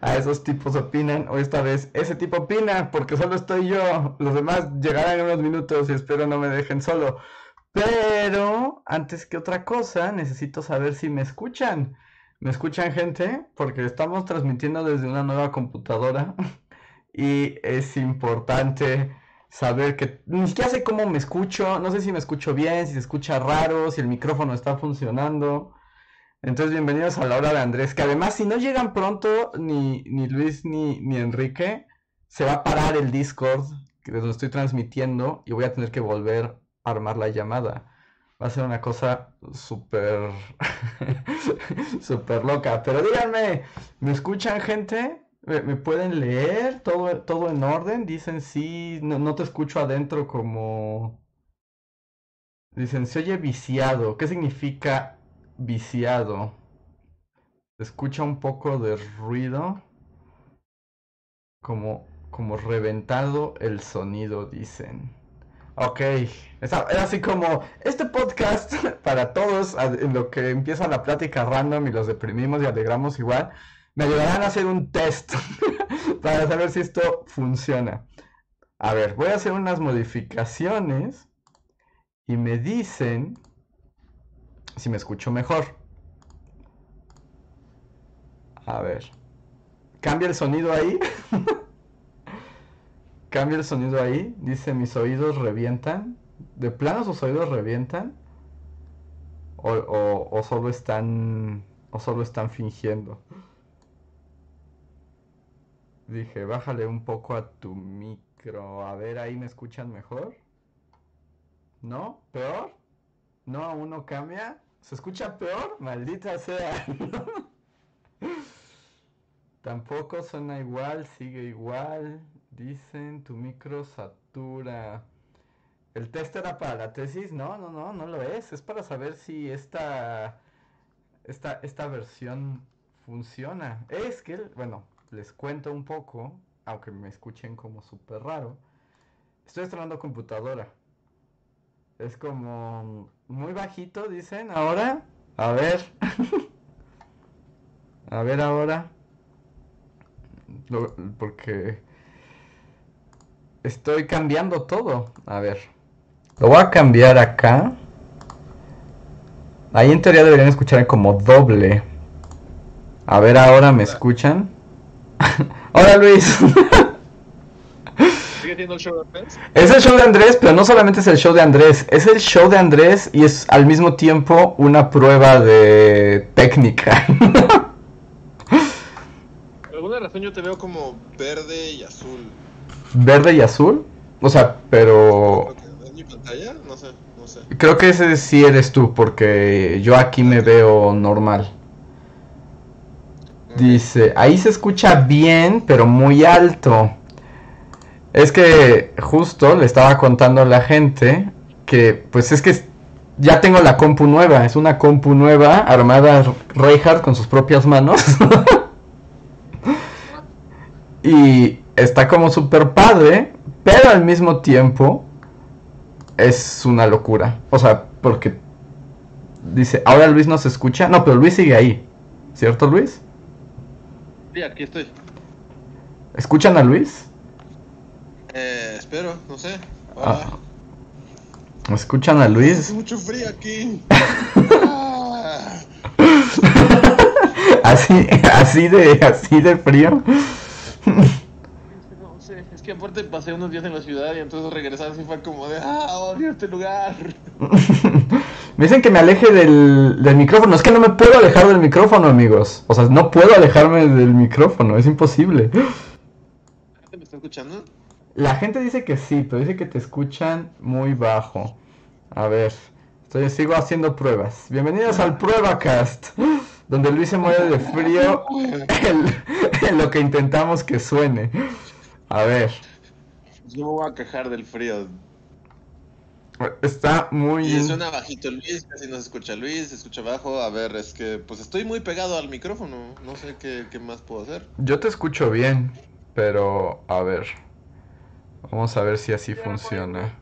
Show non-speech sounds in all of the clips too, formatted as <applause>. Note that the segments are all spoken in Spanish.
a esos tipos opinan, o esta vez ese tipo opina, porque solo estoy yo, los demás llegarán en unos minutos y espero no me dejen solo. Pero antes que otra cosa, necesito saber si me escuchan. ¿Me escuchan gente? Porque estamos transmitiendo desde una nueva computadora <laughs> y es importante saber que ni siquiera sé cómo me escucho, no sé si me escucho bien, si se escucha raro, si el micrófono está funcionando. Entonces, bienvenidos a la hora de Andrés, que además si no llegan pronto ni, ni Luis ni, ni Enrique, se va a parar el Discord que les estoy transmitiendo y voy a tener que volver a armar la llamada. Va a ser una cosa súper, <laughs> súper loca. Pero díganme, ¿me escuchan gente? ¿Me, me pueden leer? ¿Todo, ¿Todo en orden? Dicen sí, no, no te escucho adentro como... Dicen, se oye viciado. ¿Qué significa viciado. Se escucha un poco de ruido. Como, como reventado el sonido, dicen. Ok, era así como este podcast <laughs> para todos, en lo que empieza la plática random y los deprimimos y alegramos igual, me ayudarán a hacer un test <laughs> para saber si esto funciona. A ver, voy a hacer unas modificaciones y me dicen si me escucho mejor. A ver. ¿Cambia el sonido ahí? <laughs> ¿Cambia el sonido ahí? Dice, mis oídos revientan. ¿De plano sus oídos revientan? O, o, solo están... O solo están fingiendo. Dije, bájale un poco a tu micro. A ver, ahí me escuchan mejor. ¿No? ¿Peor? ¿No aún no cambia? ¿Se escucha peor? Maldita sea. <laughs> Tampoco suena igual, sigue igual. Dicen, tu micro satura. ¿El test era para la tesis? No, no, no, no lo es. Es para saber si esta, esta, esta versión funciona. Es que, bueno, les cuento un poco, aunque me escuchen como súper raro. Estoy estrenando computadora. Es como muy bajito, dicen. Ahora, a ver. <laughs> a ver ahora. porque estoy cambiando todo. A ver. Lo voy a cambiar acá. Ahí en teoría deberían escuchar como doble. A ver, ahora me escuchan. <laughs> Hola Luis. <laughs> el show de Andrés? Es el show de Andrés, pero no solamente es el show de Andrés, es el show de Andrés y es al mismo tiempo una prueba de técnica. <laughs> Por alguna razón yo te veo como verde y azul. ¿Verde y azul? O sea, pero... ¿En mi pantalla? No sé, no sé. Creo que ese sí eres tú, porque yo aquí me veo normal. Dice, ahí se escucha bien, pero muy alto. Es que justo le estaba contando a la gente que, pues es que ya tengo la compu nueva. Es una compu nueva armada Reinhardt con sus propias manos. <laughs> y está como súper padre, pero al mismo tiempo es una locura. O sea, porque dice, ahora Luis no se escucha. No, pero Luis sigue ahí. ¿Cierto, Luis? Sí, aquí estoy. ¿Escuchan a Luis? Eh, espero, no sé. Ah. ¿Escuchan a Luis? Hace mucho frío aquí. <laughs> así, así de, así de frío. No sé, es que aparte pasé unos días en la ciudad y entonces regresar así fue como de, ah, odio este lugar. me <laughs> dicen que me aleje del, del micrófono. Es que no me puedo alejar del micrófono, amigos. O sea, no puedo alejarme del micrófono, es imposible. ¿Me está escuchando? La gente dice que sí, pero dice que te escuchan muy bajo. A ver, estoy, sigo haciendo pruebas. Bienvenidos al PruebaCast, donde Luis se muere de frío <laughs> en, lo que intentamos que suene. A ver. Yo me voy a quejar del frío. Está muy... Y suena bajito Luis, casi no se escucha Luis, se escucha bajo. A ver, es que pues estoy muy pegado al micrófono. No sé qué, qué más puedo hacer. Yo te escucho bien, pero a ver. Vamos a ver si así funciona.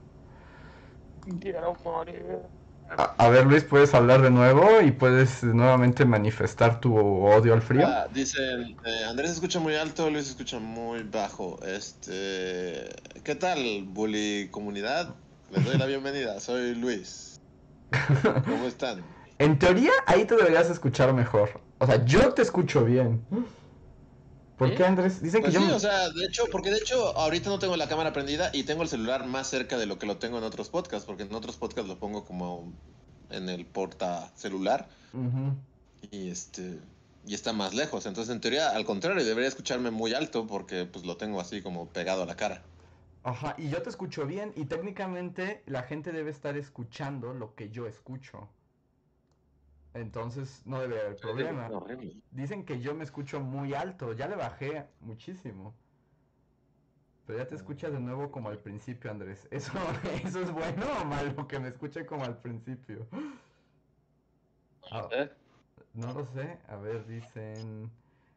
Quiero morir. A, a ver, Luis, ¿puedes hablar de nuevo y puedes nuevamente manifestar tu odio al frío? Ah, dicen, eh, Andrés se escucha muy alto, Luis se escucha muy bajo. Este, ¿qué tal, bully comunidad? Les doy la bienvenida, soy Luis. ¿Cómo están? <laughs> En teoría, ahí te deberías escuchar mejor. O sea, yo te escucho bien. ¿Por qué, Andrés? Dicen Pues que sí, yo... o sea, de hecho, porque de hecho ahorita no tengo la cámara prendida y tengo el celular más cerca de lo que lo tengo en otros podcasts, porque en otros podcasts lo pongo como en el porta celular Ujú. y este y está más lejos. Entonces, en teoría, al contrario, debería escucharme muy alto porque pues lo tengo así como pegado a la cara. Ajá, y yo te escucho bien y técnicamente la gente debe estar escuchando lo que yo escucho. Entonces no debe haber problema. Dicen que yo me escucho muy alto, ya le bajé muchísimo. Pero ya te escuchas de nuevo como al principio, Andrés. ¿Eso, <laughs> eso es bueno o malo que me escuche como al principio? Ah, no lo sé. A ver, dicen...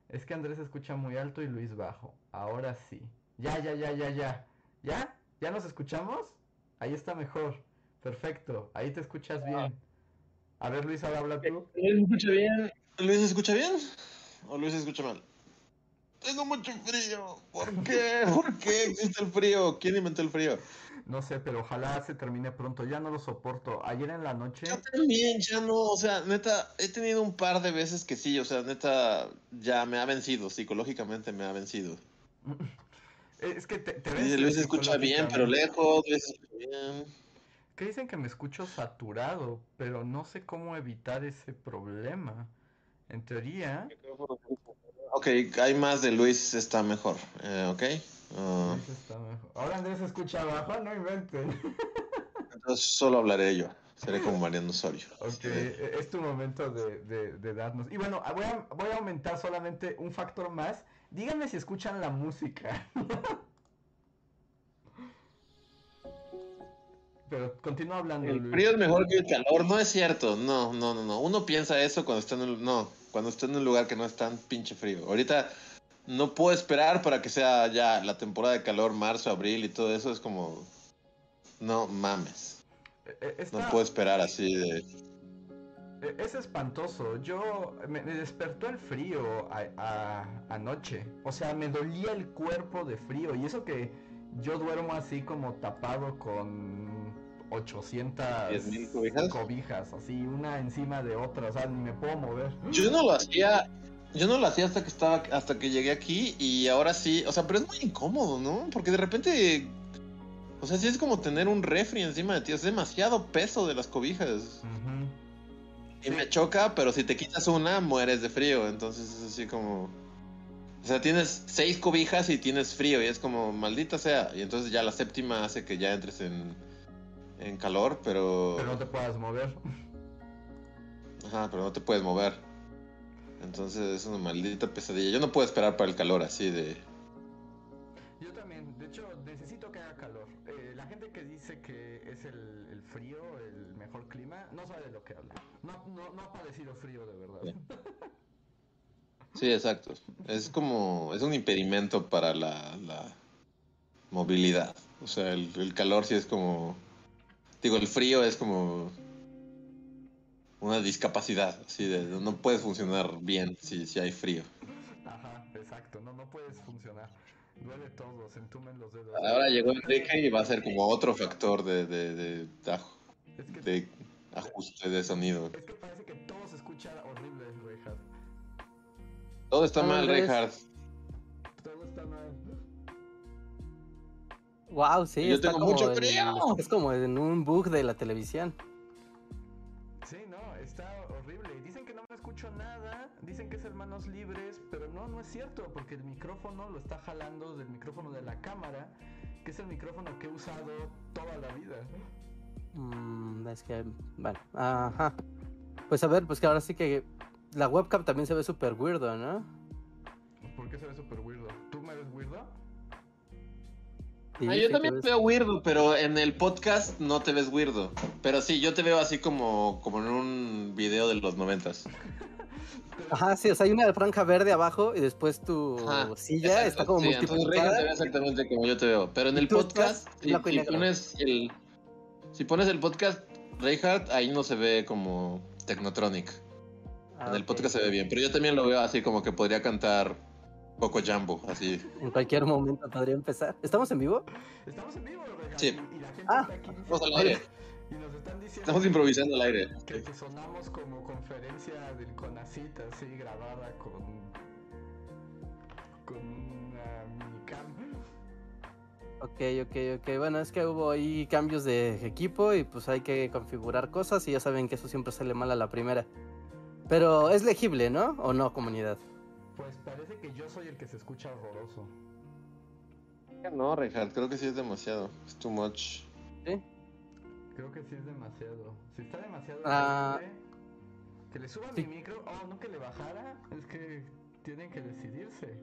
Es que Andrés escucha muy alto y Luis bajo. Ahora sí. Ya, ya, ya, ya, ya. ¿Ya? ¿Ya nos escuchamos? Ahí está mejor. Perfecto. Ahí te escuchas bien. A ver, Luis, ahora habla tú. ¿Luis se escucha bien? ¿Luis se escucha bien? ¿O Luis se escucha mal? Tengo mucho frío. ¿Por qué? <laughs> ¿Por qué existe el frío? ¿Quién inventó el frío? No sé, pero ojalá se termine pronto. Ya no lo soporto. Ayer en la noche... Yo también, ya no, o sea, neta, he tenido un par de veces que sí, o sea, neta, ya me ha vencido, psicológicamente me ha vencido. <laughs> Es que te, te Dice, vence Luis se escucha bien, pero lejos, Luis escucha bien. Que dicen que me escucho saturado, pero no sé cómo evitar ese problema. En teoría, Ok, hay más de Luis, está mejor, eh, ok. Ah, Luis está mejor. Ahora Andrés escucha abajo, no inventen. entonces solo hablaré yo, seré como Mariano Osorio. Ok, Sí. e- es tu momento de, de- de darnos. Y bueno, voy a, voy a aumentar solamente un factor más. Díganme si escuchan la música. <laughs> Pero continúa hablando, El frío es mejor que el calor, no es cierto, no, no, no, no. Uno piensa eso cuando está en un, no, cuando está en un lugar que no es tan pinche frío. Ahorita no puedo esperar para que sea ya la temporada de calor, marzo, abril y todo eso, es como, no mames, E- e- no puedo esperar así de... E- Es espantoso. Yo me, me despertó el frío a- a- anoche. O sea, me dolía el cuerpo de frío. Y eso que yo duermo así como tapado con 800 ¿10,000 cobijas? cobijas, así una encima de otra. O sea, ni me puedo mover. Yo no lo hacía, yo no lo hacía hasta que estaba, hasta que llegué aquí y ahora sí, o sea, pero es muy incómodo, ¿no? Porque de repente, o sea, sí es como tener un refri encima de ti, es demasiado peso de las cobijas. Y me choca, pero si te quitas una, mueres de frío. Entonces es así como. O sea, tienes seis cobijas y tienes frío. Y es como, maldita sea. Y entonces ya la séptima hace que ya entres en, en calor, pero. Pero no te puedas mover. Ajá, pero no te puedes mover. Entonces es una maldita pesadilla. Yo no puedo esperar para el calor así de. Yo también, de hecho, necesito que haga calor. Eh, la gente que dice que es el, el frío el mejor clima, no sabe de lo que habla. No, no, no ha padecido frío de verdad. Sí, exacto. Es como. Es un impedimento para la, la movilidad. O sea, el, el calor sí es como. Digo, el frío es como. Una discapacidad. Así de. No puedes funcionar bien si, si hay frío. Ajá, exacto, no, no puedes funcionar. Duele todo, se entumen los dedos. Ahora llegó Enrique y va a ser como otro factor de, de, de, de aj- Es que, de ajuste de sonido. es que parece que todo se escucha horrible, Rejas. Todo está mal. Reinhardt. Todo está mal. Wow, sí, Yo está tengo como mucho en- frío. es como en un bug de la televisión. Sí, no, está horrible. Dicen que no me escucho nada, dicen que es hermanos libres, pero no, no es cierto, porque el micrófono lo está jalando del micrófono de la cámara, que es el micrófono que he usado toda la vida. Mm, es que, bueno, ajá. Pues a ver, pues que ahora sí que la webcam también se ve súper weirdo, ¿no? ¿Por qué se ve súper weirdo? Sí, Ah, yo también veo weirdo, pero en el podcast no te ves weirdo. Pero sí, yo te veo así como, como en un video de los noventas. <laughs> Ajá, sí, o sea, hay una franja verde abajo y después tu Ajá, silla Exacto, está como sí, multiplicada. te exactamente como yo te veo. Pero en el podcast, si, pones el si pones el podcast Reinhardt, ahí no se ve como Technotronic. Ah, en el podcast se ve bien. Pero yo también lo veo así como que podría cantar Coco Jumbo, así. En cualquier momento podría empezar. ¿Estamos en vivo? Estamos en vivo, Sí. y- y la gente Ah. está aquí Estamos al aire. Y nos están diciendo Estamos improvisando al aire. que, que sonamos como conferencia del CONACIT, así grabada con, con una minicam. Ok, ok, ok. Bueno, es que hubo ahí cambios de equipo y pues hay que configurar cosas y ya saben que eso siempre sale mal a la primera. Pero es legible, ¿no? ¿O no, comunidad? Pues parece que yo soy el que se escucha horroroso. No, Reinhardt, creo que sí es demasiado. Es too much. ¿Sí? Creo que sí es demasiado. Si está demasiado Ah. grande, que le suba Sí. mi micro. Oh, no que le bajara. Es que tienen que decidirse.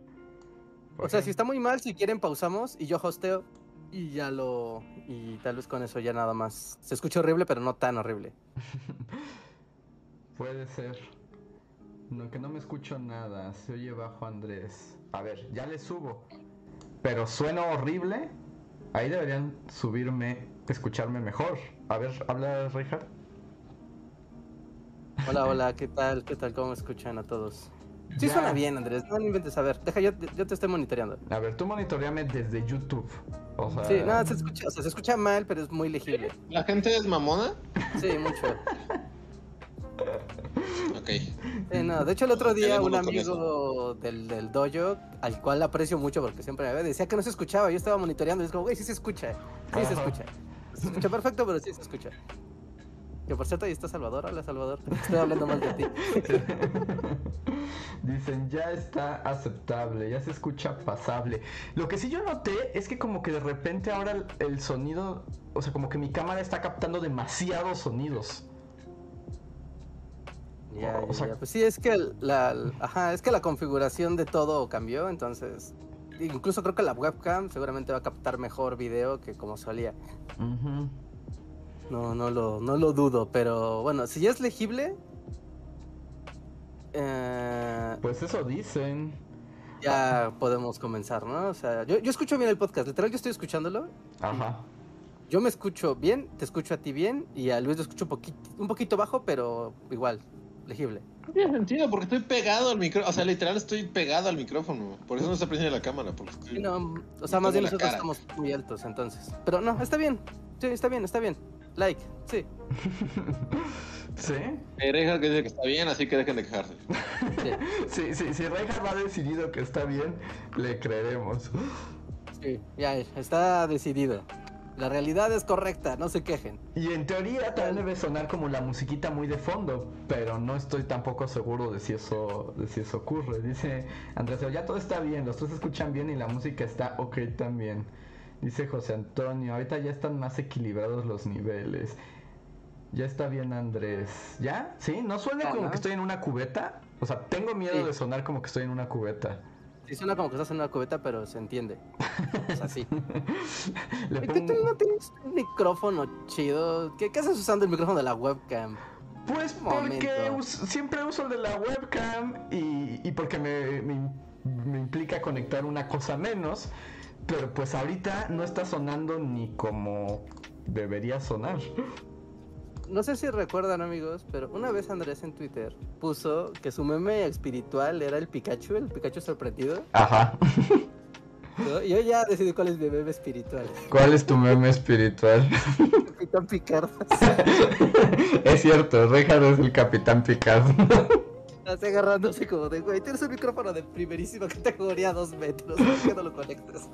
O sea, si está muy mal, si quieren pausamos y yo hosteo y ya lo... Y tal vez con eso ya nada más. Se escucha horrible, pero no tan horrible. <laughs> Puede ser. No, que no me escucho nada. Se oye bajo Andrés. A ver, ya le subo. Pero suena horrible. Ahí deberían subirme, escucharme mejor. A ver, habla Richard. Hola, hola, ¿qué tal? ¿Qué tal? ¿Cómo escuchan a todos? Sí Ya. suena bien, Andrés. No, no inventes. A ver, deja, yo, yo te estoy monitoreando. A ver, tú monitoreame desde YouTube. O sea, Sí, no, se escucha, o sea, se escucha mal, pero es muy legible. ¿La gente es mamona? Sí, mucho. <laughs> Ok. Sí, no, de hecho, el otro día un amigo del, del dojo, al cual aprecio mucho porque siempre me ve, decía que no se escuchaba. Yo estaba monitoreando y es como, güey, sí se escucha. Sí se escucha. Se escucha perfecto, pero sí se escucha. Que por cierto, ahí está Salvador. Hola, Salvador. Estoy hablando mal de ti. <laughs> Dicen, ya está aceptable, ya se escucha pasable. Lo que sí yo noté es que como que de repente ahora el, el sonido, o sea, como que mi cámara está captando demasiados sonidos. Ya, O ya, sea- ya. Pues sí, es que la, ajá, es que la configuración de todo cambió, entonces. Incluso creo que la webcam seguramente va a captar mejor video que como solía. No, no lo, no lo dudo, pero bueno, si ya es legible, eh, Pues eso dicen. ya podemos comenzar, ¿no? O sea, yo, yo escucho bien el podcast, literal, yo estoy escuchándolo. Ajá. Yo me escucho bien, te escucho a ti bien, y a Luis lo escucho un poquito, un poquito bajo, pero igual, legible. No tiene sentido porque estoy pegado al micrófono. O sea, literal estoy pegado al micrófono. Por eso no está prendida la cámara. Porque estoy... Sí, no, o sea, más bien nosotros cara. estamos muy altos, entonces. Pero no, está bien. Sí, está bien, está bien. Like, sí. <laughs> ¿Sí? Eh, Reinhardt que dice que está bien, así que dejen de quejarse. sí. Sí, sí, si Reinhardt ha decidido que está bien, le creeremos. Sí, ya está decidido. La realidad es correcta, no se quejen. Y en teoría también debe sonar como la musiquita muy de fondo, pero no estoy tampoco seguro de si eso, de si eso ocurre. Dice Andrés, ya todo está bien, los tres escuchan bien y la música está ok también. Dice José Antonio, ahorita ya están más equilibrados los niveles. Ya está bien Andrés. ¿Ya? ¿Sí? ¿No suena como que estoy en una cubeta? O sea, tengo miedo Sí. de sonar como que estoy en una cubeta. Sí, suena como que estás en una cubeta, pero se entiende. O sea, sí. <laughs> Le ¿Por qué tú no tienes un micrófono chido? ¿Qué, qué haces usando el micrófono de la webcam? Pues porque siempre uso el de la webcam y, y porque me, me- me implica conectar una cosa menos, pero pues ahorita no está sonando ni como debería sonar. No sé si recuerdan, amigos, pero una vez Andrés en Twitter puso que su meme espiritual era el Pikachu, el Pikachu sorprendido. Ajá. <laughs> Yo ya decidí cuál es mi meme espiritual. ¿Cuál es tu meme espiritual? <laughs> Capitán Picard. <laughs> es cierto, Richard es el Capitán Picard. Así agarrándose como de, güey, tienes un micrófono de primerísima categoría, dos metros. ¿Por qué no lo conectas?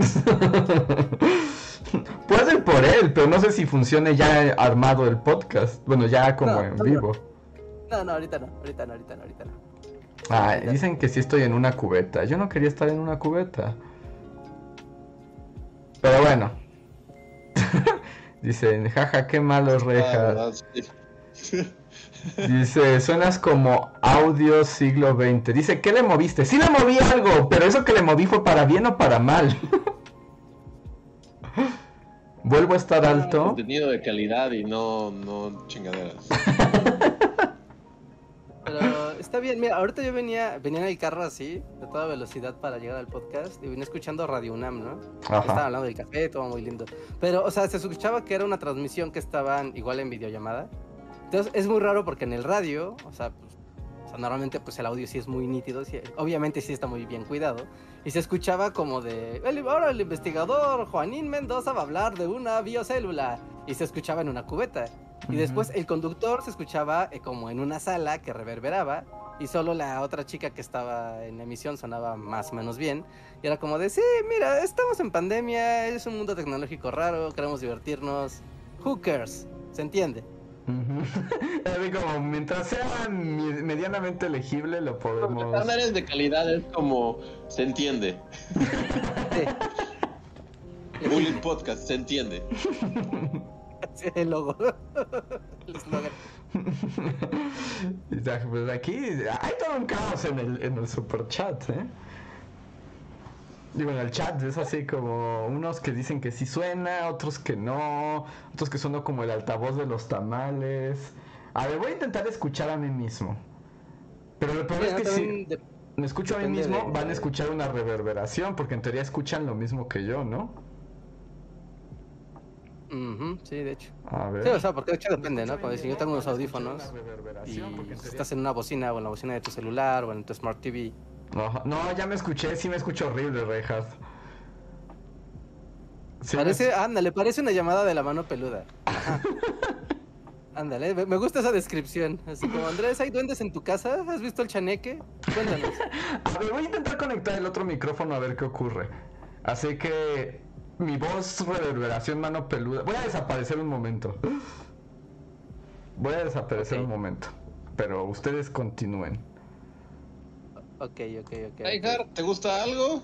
Por él, pero no sé si funcione ya armado el podcast. Bueno, ya como No, en no, vivo. No, no, ahorita no, ahorita no, ahorita no, ahorita no. Ah, dicen que sí estoy en una cubeta. Yo no quería estar en una cubeta. Pero bueno. <laughs> Dicen, jaja, qué malo, Ah, reja. ¿verdad? Sí. <laughs> Dice, suenas como audio siglo XX. Dice, ¿qué le moviste? Sí le moví algo, pero eso que le moví fue para bien o para mal. <laughs> vuelvo a estar alto. Contenido de calidad y no, no chingaderas. Pero está bien, mira, ahorita yo venía, venía en el carro así, de toda velocidad para llegar al podcast, y venía escuchando Radio UNAM, ¿no? Ajá. Estaban hablando del café, todo muy lindo. Pero, o sea, se escuchaba que era una transmisión que estaban igual en videollamada. Entonces, es muy raro porque en el radio, o sea, pues, o sea, normalmente pues el audio sí es muy nítido, sí- obviamente sí está muy bien cuidado. Y se escuchaba como de, "El- ahora el investigador Juanín Mendoza va a hablar de una biocélula. Y se escuchaba en una cubeta. Y Ujú. después el conductor se escuchaba eh, como en una sala que reverberaba y solo la otra chica que estaba en la emisión sonaba más o menos bien. Y era como de, sí, mira, estamos en pandemia, es un mundo tecnológico raro, queremos divertirnos. Who cares? ¿Se entiende? <laughs> Así como, mientras sea medianamente legible, lo podemos. Estándares de calidad es como se entiende. <laughs> Sí, Bullet Podcast, se entiende. <laughs> el logo. El ya, pues aquí hay todo un caos en el, en el super chat, ¿eh? Digo, en el chat es así como unos que dicen que sí suena, otros que no, otros que suenan como el altavoz de los tamales. A ver, voy a intentar escuchar a mí mismo. Pero lo peor es que si de- me escucho a mí mismo, de- van a escuchar una reverberación, porque en teoría escuchan lo mismo que yo, ¿no? Ujú, sí, de hecho. A ver. Sí, o sea, porque de hecho depende, ¿no? Mí si yo tengo unos audífonos y estás en una bocina o en la bocina de tu celular o en tu Smart TV. No, ya me escuché, sí me escucho horrible, Reinhardt. Sí, me- Parece, ándale, parece una llamada de la mano peluda. Ajá. <laughs> Ándale, me- gusta esa descripción. Así como, Andrés, ¿hay duendes en tu casa? ¿Has visto el chaneque? Cuéntanos. <laughs> A ver, voy a intentar conectar el otro micrófono a ver qué ocurre. Así que mi voz, reverberación, mano peluda. Voy a desaparecer un momento. Voy a desaparecer un momento. Pero ustedes continúen. Ok, ok, ok. ¿te gusta algo?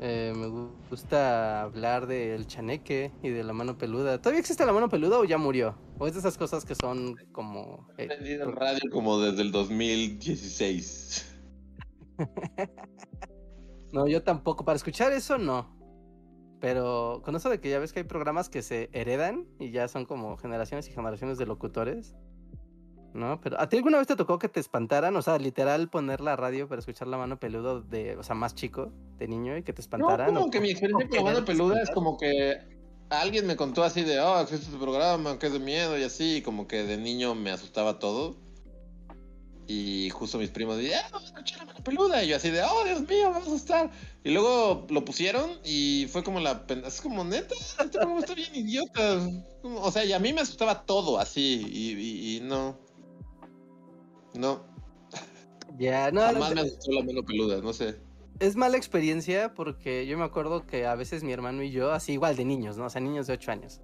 Eh, me gu- gusta hablar del chaneque y de la mano peluda. ¿Todavía existe la mano peluda o ya murió? ¿O es de esas cosas que son como... He eh, aprendido el radio como desde el 2016. <laughs> No, yo tampoco. Para escuchar eso, no. Pero con eso de que ya ves que hay programas que se heredan y ya son como generaciones y generaciones de locutores. ¿No? Pero ¿a ti alguna vez te tocó que te espantaran? O sea, literal poner la radio para escuchar la mano peluda de, o sea, más chico, de niño, y que te No, espantaran. como o- que mi experiencia con la mano peluda es como que alguien me contó así de, oh, existe este programa que es de miedo y así, y como que de niño me asustaba todo. Y justo mis primos decían, ah, vamos a escuchar la mano peluda. Y yo así de, oh, Dios mío, me va a asustar. Y luego lo pusieron y fue como la... Es como, neta, este programa está bien idiota. Como- O sea, y a mí me asustaba todo así, y, y- y no. No, Ya, no, jamás no, me la mano peluda, no sé. es mala experiencia porque yo me acuerdo que a veces mi hermano y yo, así igual de niños, ¿no? O sea, niños de 8 años,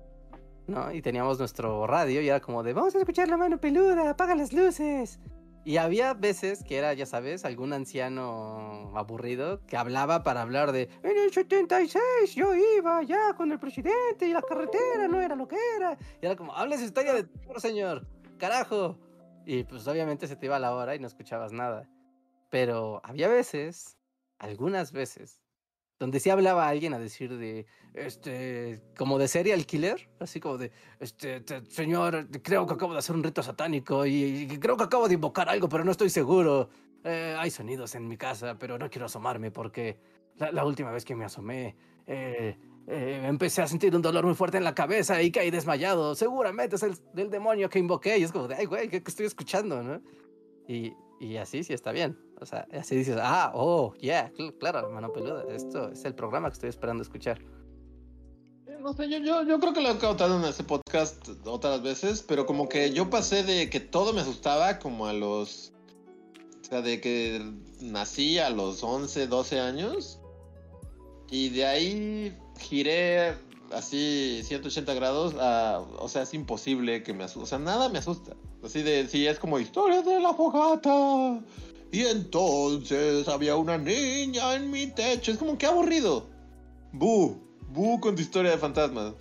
¿no? Y teníamos nuestro radio y era como de, vamos a escuchar la mano peluda, apaga las luces. Y había veces que era, ya sabes, algún anciano aburrido que hablaba para hablar de, en el 76 yo iba ya con el presidente y la carretera no era lo que era. Y era como, hable su historia de terror, señor, carajo. Y pues obviamente se te iba la hora y no escuchabas nada. Pero había veces, algunas veces, donde sí hablaba alguien a decir de, este, como de serial killer, así como de, este, te- señor, creo que acabo de hacer un rito satánico y, creo que acabo de invocar algo, pero no estoy seguro. Eh, hay sonidos en mi casa, pero no quiero asomarme porque la, la última vez que me asomé, eh, eh, empecé a sentir un dolor muy fuerte en la cabeza y caí desmayado. Seguramente es el, demonio que invoqué. Y es como de, ay, güey, ¿qué, qué estoy escuchando, no? Y, y así sí está bien. O sea, así dices, ah, oh, yeah, cl- claro, mano peluda. Esto es el programa que estoy esperando escuchar. No sé, yo, yo, yo creo que lo he contado en este podcast otras veces, pero como que yo pasé de que todo me asustaba como a los... O sea, de que nací a los 11, 12 años. Y de ahí giré así 180 grados a... O sea, es imposible que me asuste. O sea, nada me asusta. Así de, sí, es como historia de la fogata. Y entonces había una niña en mi techo. Es como que aburrido. Bu, bu con tu historia de fantasmas.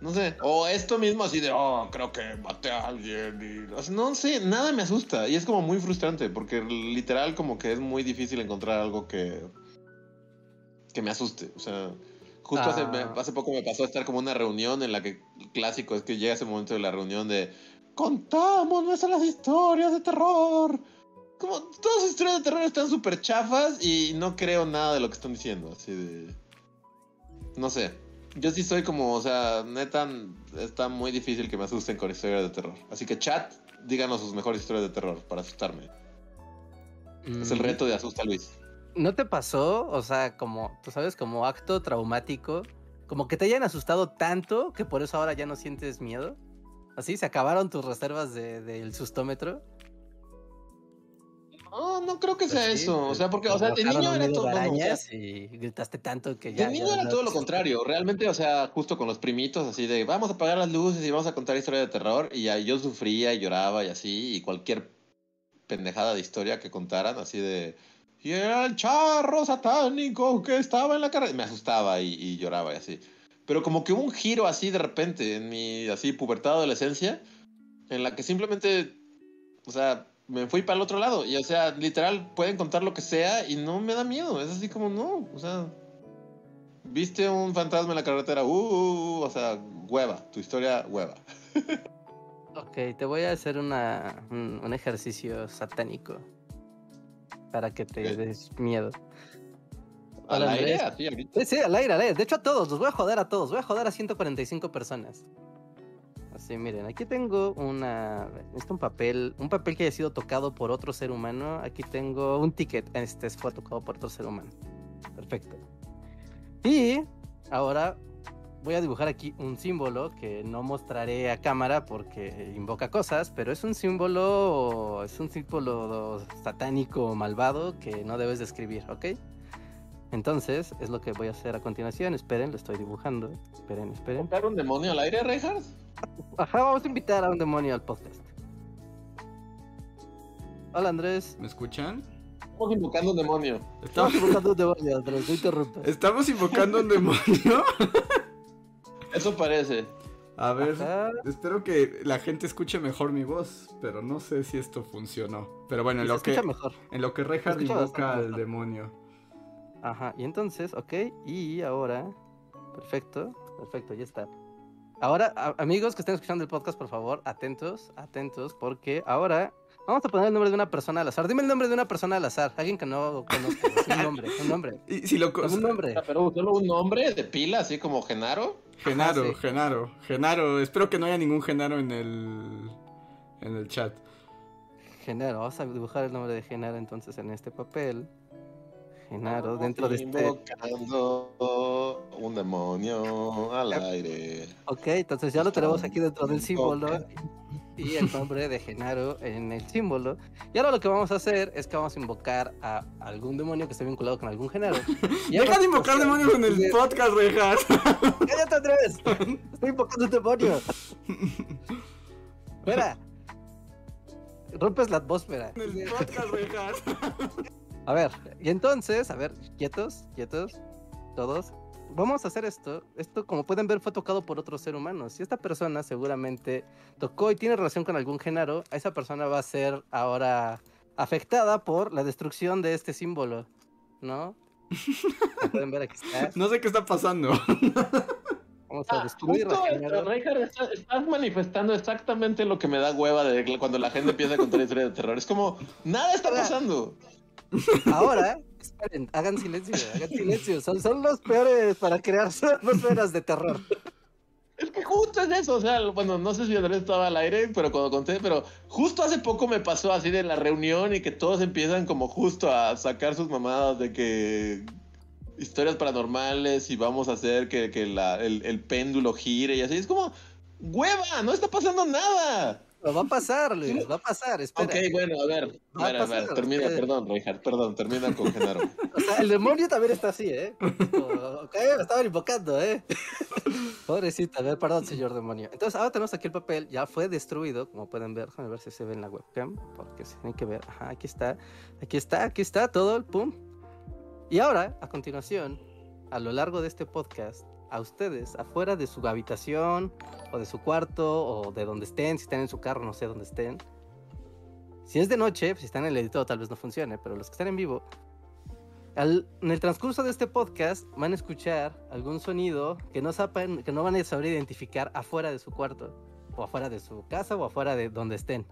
No sé. O esto mismo así de, oh, creo que maté a alguien. Y... o sea, no sé, nada me asusta. Y es como muy frustrante porque literal como que es muy difícil encontrar algo que... Que me asuste. O sea, Justo Ah. hace poco me pasó a estar como una reunión en la que el clásico es que llega ese momento de la reunión de contamos nuestras historias de terror. Como todas las historias de terror están súper chafas y no creo nada de lo que están diciendo. Así de. No sé. Yo sí soy como, o sea, neta, está muy difícil que me asusten con historias de terror. Así que chat, díganos sus mejores historias de terror para asustarme. Es el Mm, reto de asusta Luis. ¿No te pasó? O sea, como, tú sabes, como acto traumático, como que te hayan asustado tanto que por eso ahora ya no sientes miedo. Así, se acabaron tus reservas de- del sustómetro. No, no creo que Pues sea sí, eso. O sea, porque, o sea, de niño era todo. de bueno, o sea, arañas y gritaste tanto que De ya. niño ya era no todo lo contrario. Realmente, o sea, justo con los primitos, así de vamos a apagar las luces y vamos a contar historias de terror. Y yo sufría y lloraba y así. Y cualquier pendejada de historia que contaran, así de. Y era el charro satánico que estaba en la carrera. Me asustaba y, y lloraba y así. Pero como que hubo un giro así de repente en mi así pubertad adolescencia, en la que simplemente, o sea, me fui para el otro lado. Y o sea, literal, pueden contar lo que sea y no me da miedo. Es así como, no, o sea, viste un fantasma en la carretera, uh, uh, uh, o sea, hueva, tu historia, hueva. <laughs> Ok, te voy a hacer una, un, un ejercicio satánico para que te des miedo. Al Hola, aire, Andrés. así ahorita. Sí, sí, al aire, al aire. De hecho, a todos, los voy a joder a todos. Voy a joder a 145 personas. Así, miren, aquí tengo una. Esto un papel. Un papel que haya sido tocado por otro ser humano. Aquí tengo un ticket. Este fue tocado por otro ser humano. Perfecto. Y ahora voy a dibujar aquí un símbolo que no mostraré a cámara porque invoca cosas, pero es un símbolo. Es un símbolo satánico malvado que no debes describir, ¿ok? Entonces, es lo que voy a hacer a continuación. Esperen, lo estoy dibujando. Esperen, esperen. ¿Invocar un demonio al aire, Reinhardt? Ajá, vamos a invitar a un demonio al podcast. Hola Andrés. ¿Me escuchan? Estamos invocando un demonio. Estamos Estamos, invocando un demonio, Andrés, no interrumpas. estamos invocando un demonio. <laughs> Eso parece. A ver, Ajá. espero que la gente escuche mejor mi voz, pero no sé si esto funcionó. Pero bueno, en lo que, mejor. en lo que Reinhardt invoca al mejor. demonio. Ajá, y entonces, ok, y ahora, perfecto, perfecto, ya está. Ahora, a- amigos que estén escuchando el podcast, por favor, atentos, atentos, porque ahora vamos a poner el nombre de una persona al azar. Dime el nombre de una persona al azar, alguien que no conozco, sí, un nombre, un nombre, <laughs> Y si lo co- un nombre. Pero solo un nombre de pila, así como Genaro. Genaro, Ajá, sí. Genaro, Genaro. Espero que no haya ningún Genaro en el en el chat. Genaro, vamos a dibujar el nombre de Genaro entonces en este papel. Genaro, Estamos dentro de este... Invocando un demonio al aire. Ok, entonces ya lo tenemos aquí dentro del símbolo y el nombre de Genaro en el símbolo. Y ahora lo que vamos a hacer es que vamos a invocar a algún demonio que esté vinculado con algún Genaro. Y Deja de invocar demonios en el Sí. podcast, Reinhardt. ¡Cállate, Andrés! Estoy invocando un demonio. Espera. Rompes la atmósfera. En el podcast, Reinhardt. A ver, y entonces, a ver, quietos, quietos, todos. Vamos a hacer esto. Esto, como pueden ver, fue tocado por otro ser humano. Si esta persona seguramente tocó y tiene relación con algún género, a esa persona va a ser ahora afectada por la destrucción de este símbolo, ¿no? Como pueden ver, aquí está. <laughs> No sé qué está pasando. Vamos a destruir Ah, género. Reinhardt, está- estás manifestando exactamente lo que me da hueva de cuando la gente empieza a contar historias de terror. Es como, nada está pasando. Ahora, esperen, hagan silencio, hagan <laughs> silencio. Son, son los peores para crear atmósferas de terror. Es que justo es eso, o sea, bueno, no sé si Andrés estaba al aire, pero cuando conté, pero justo hace poco me pasó así de la reunión y que todos empiezan como justo a sacar sus mamadas de que historias paranormales y vamos a hacer que, que la- el, el péndulo gire y así. Es como, hueva, no está pasando nada. Pero va a pasar, Luis, va a pasar, espera. Ok, bueno, a ver, a ver, a ver, termina, ustedes- perdón, Reinhardt, perdón, termina con Genaro. <laughs> O sea, el demonio también está así, ¿eh? Como, ok, me estaban invocando, ¿eh? <laughs> Pobrecita, a ver, perdón, señor demonio. Entonces, ahora tenemos aquí el papel, ya fue destruido, como pueden ver. Déjame ver si se ve en la webcam, porque se tiene que ver. Ajá, aquí está, aquí está, aquí está todo el pum. Y ahora, a continuación, a lo largo de este podcast, a ustedes, afuera de su habitación, o de su cuarto, o de donde estén, si están en su carro, no sé dónde estén. Si es de noche, si están en el editor tal vez no funcione, pero los que están en vivo, Al- en el transcurso de este podcast van a escuchar algún sonido que no, saben, que no van a saber identificar afuera de su cuarto, o afuera de su casa, o afuera de donde estén.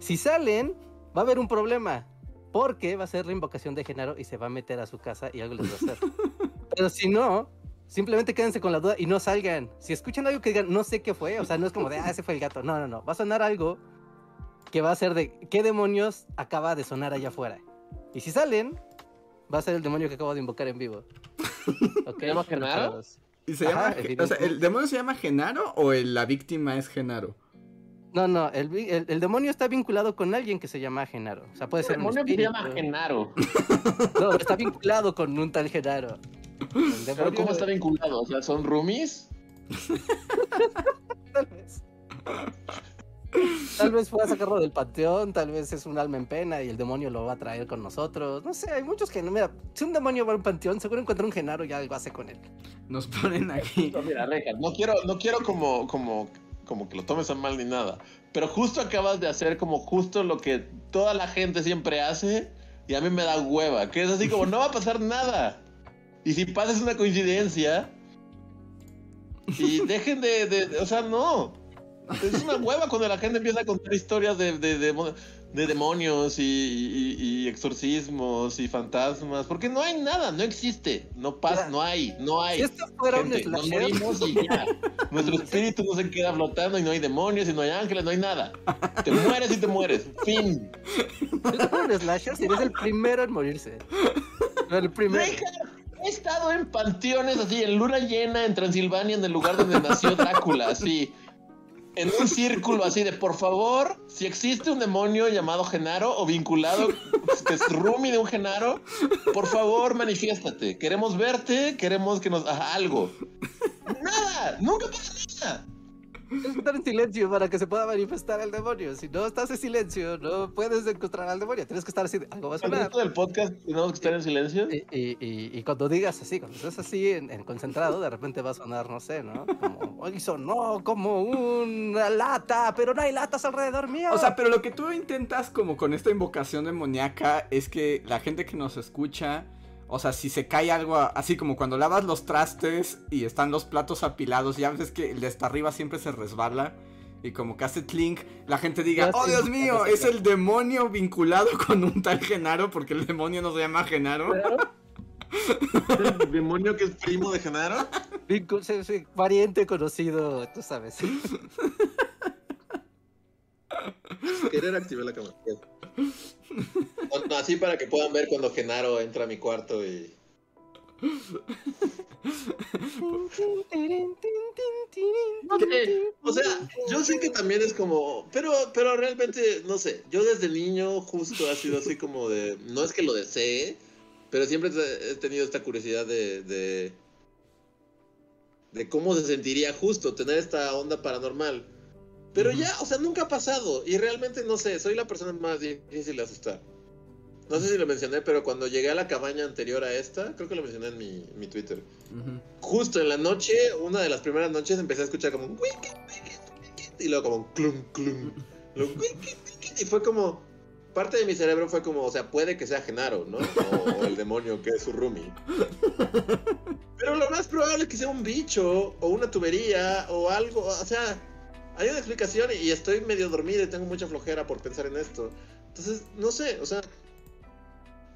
Si salen, va a haber un problema, porque va a ser la invocación de Genaro y se va a meter a su casa y algo les va a hacer. <laughs> Pero si no, simplemente quédense con la duda y no salgan. Si escuchan algo que digan, no sé qué fue, o sea, no es como de, ah, ese fue el gato. No, no, no. Va a sonar algo que va a ser de, ¿qué demonios acaba de sonar allá afuera? Y si salen, va a ser el demonio que acabo de invocar en vivo. <laughs> ¿Ok? ¿Se llama Genaro? ¿Y se Ajá, llama, o sea, evidentemente. ¿el demonio se llama Genaro o el- la víctima es Genaro? No, no, el, el- el demonio está vinculado con alguien que se llama Genaro. O sea, puede ser un demonio que se llama. Genaro. No, está vinculado con un tal Genaro. Pero ¿cómo está vinculado? O sea, ¿son roomies? Tal vez. Tal vez fue a sacarlo del panteón, tal vez es un alma en pena y el demonio lo va a traer con nosotros. No sé, hay muchos que no. Mira, si un demonio va a un panteón, seguro encuentra un genaro y algo hace con él. Nos ponen aquí. No, mira, no quiero, no quiero como, como, como que lo tomes a mal ni nada. Pero justo acabas de hacer como justo lo que toda la gente siempre hace y a mí me da hueva. Que es así como, no va a pasar nada. Y si pasa es una coincidencia. Y <laughs> dejen de, o sea, no. Es una hueva cuando la gente empieza a contar historias de, de, de, de demonios y, y- y exorcismos y fantasmas. Porque no hay nada, no existe. No pasa, no hay, no hay. Si esto fuera Gente, un slasher, morimos y ya. Nuestro <laughs> espíritu no se queda flotando y no hay demonios y no hay ángeles, no hay nada. Te mueres y te mueres. Fin. <laughs> si fuera un slasher, el primero en morirse. El primero. Deja. He estado en panteones así, en luna llena en Transilvania, en el lugar donde nació Drácula, así. En un círculo así de, por favor, si existe un demonio llamado Genaro o vinculado, que es Rumi de un Genaro, por favor, manifiéstate. Queremos verte, queremos que nos... Ajá, algo. Nada, nunca pasa nada. Tienes que estar en silencio para que se pueda manifestar el demonio. Si no estás en silencio, no puedes encontrar al demonio. Tienes que estar así, algo va a Al sonar. resto del podcast tenemos que estar en silencio. Y, y- y- y cuando digas así, cuando estés así en, en concentrado, de repente va a sonar, no sé, ¿no? Como, hoy sonó como una lata, pero no hay latas alrededor mío. O sea, pero lo que tú intentas como con esta invocación demoníaca es que la gente que nos escucha, o sea, si se cae algo así como cuando lavas los trastes y están los platos apilados, ya ves que el de hasta arriba siempre se resbala y como que hace clink, la gente diga, oh Dios mío, es el demonio vinculado <laughs> con un tal Genaro porque el demonio no se llama Genaro. <laughs> ¿El demonio que es primo de Genaro? Vincu- sí, sí, pariente conocido, tú sabes. Querer activar la cámara. No, así para que puedan ver cuando Genaro entra a mi cuarto y. O sea, yo sé que también es como, pero, pero realmente, no sé, yo desde niño justo ha sido así como de, no es que lo desee, pero siempre he tenido esta curiosidad de, de, de cómo se sentiría justo tener esta onda paranormal. Pero ya, o sea, nunca ha pasado y realmente no sé, soy la persona más difícil de asustar. No sé si lo mencioné, pero cuando llegué a la cabaña anterior a esta, creo que lo mencioné en mi, mi Twitter. Ujú. Justo en la noche, una de las primeras noches, empecé a escuchar como un wicked, wicked, wicked, y luego como un clum, clum. luego wicked, wicked, y fue como. Parte de mi cerebro fue como, o sea, puede que sea Genaro, ¿no? O el demonio que es su roomie. Pero lo más probable es que sea un bicho, o una tubería, o algo. O sea, hay una explicación y estoy medio dormido y tengo mucha flojera por pensar en esto. Entonces, no sé, o sea,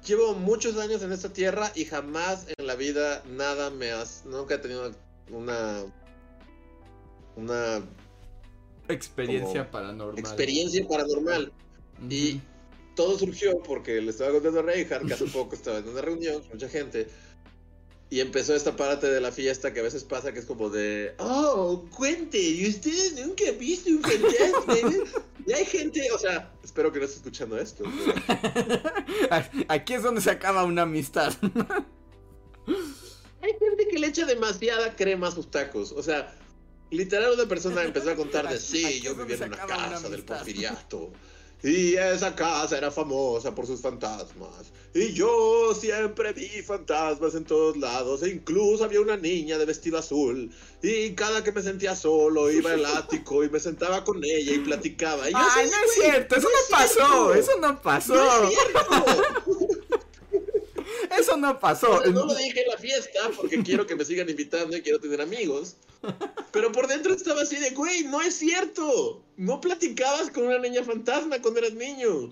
llevo muchos años en esta tierra y jamás en la vida nada me has. Nunca he tenido una. Una Experiencia paranormal. experiencia paranormal. Ujú. Y todo surgió porque le estaba contando a Reinhardt que hace poco estaba en una reunión con mucha gente. Y empezó esta parte de la fiesta que a veces pasa que es como de, oh, cuente, y ustedes nunca han visto un fantasma. y hay gente, o sea, espero que no esté escuchando esto. pero <laughs> Aquí es donde se acaba una amistad. Hay gente que le echa demasiada crema a sus tacos. O sea, literal una persona empezó a contar de, sí, yo vivía en una casa del amistad". porfiriato. Y esa casa era famosa por sus fantasmas. Y yo siempre vi fantasmas en todos lados. E incluso había una niña de vestido azul. Y cada que me sentía solo iba al ático y me sentaba con ella y platicaba. Y yo Ay, no es "Güey, cierto, eso no no es pasó, cierto". eso no pasó. ¡No es cierto! Eso no pasó. O sea, no lo dije en la fiesta porque quiero que me sigan invitando y quiero tener amigos. Pero por dentro estaba así de, güey, no es cierto. No platicabas con una niña fantasma cuando eras niño.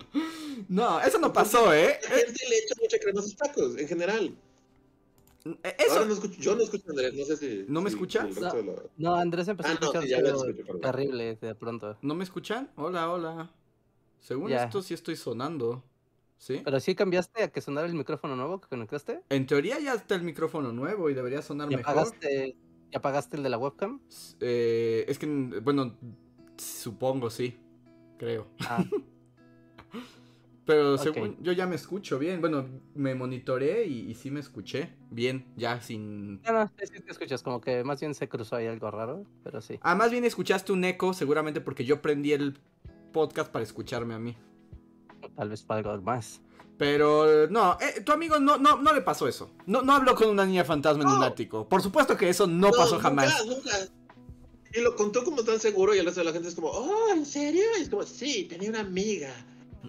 No, eso no pasó, ¿eh? La gente le echa mucha crema a sus tacos, en general. Eh, Eso. No escucho, yo no escucho a Andrés, no sé si... ¿No me si- escuchas? si la- No, Andrés empezó Ah, a no, escuchar sí, escucho, perdón. terrible de pronto. ¿No me escuchan? Hola, hola. Según Ya. esto sí estoy sonando. ¿Sí? Pero sí cambiaste a que sonara el micrófono nuevo que conectaste. En teoría ya está el micrófono nuevo y debería sonar ¿Y mejor. apagaste, ¿Y apagaste el de la webcam? Eh, es que, bueno, supongo sí. Creo. Ah, <laughs> Pero según yo ya me escucho bien. Bueno, me monitoreé y, y sí me escuché bien, ya sin... no, no, sí, sí te escuchas, como que más bien se cruzó ahí algo raro, pero sí. Ah, más bien escuchaste un eco, seguramente porque yo prendí el podcast para escucharme a mí. Tal vez para algo más. Pero no, eh, tu amigo no, no, no le pasó eso. No, no habló con una niña fantasma en un ático. Por supuesto que eso no, pasó nunca, jamás. Nunca, Y lo contó como tan seguro y el resto de la gente es como, oh, ¿en serio? Y es como, sí, tenía una amiga.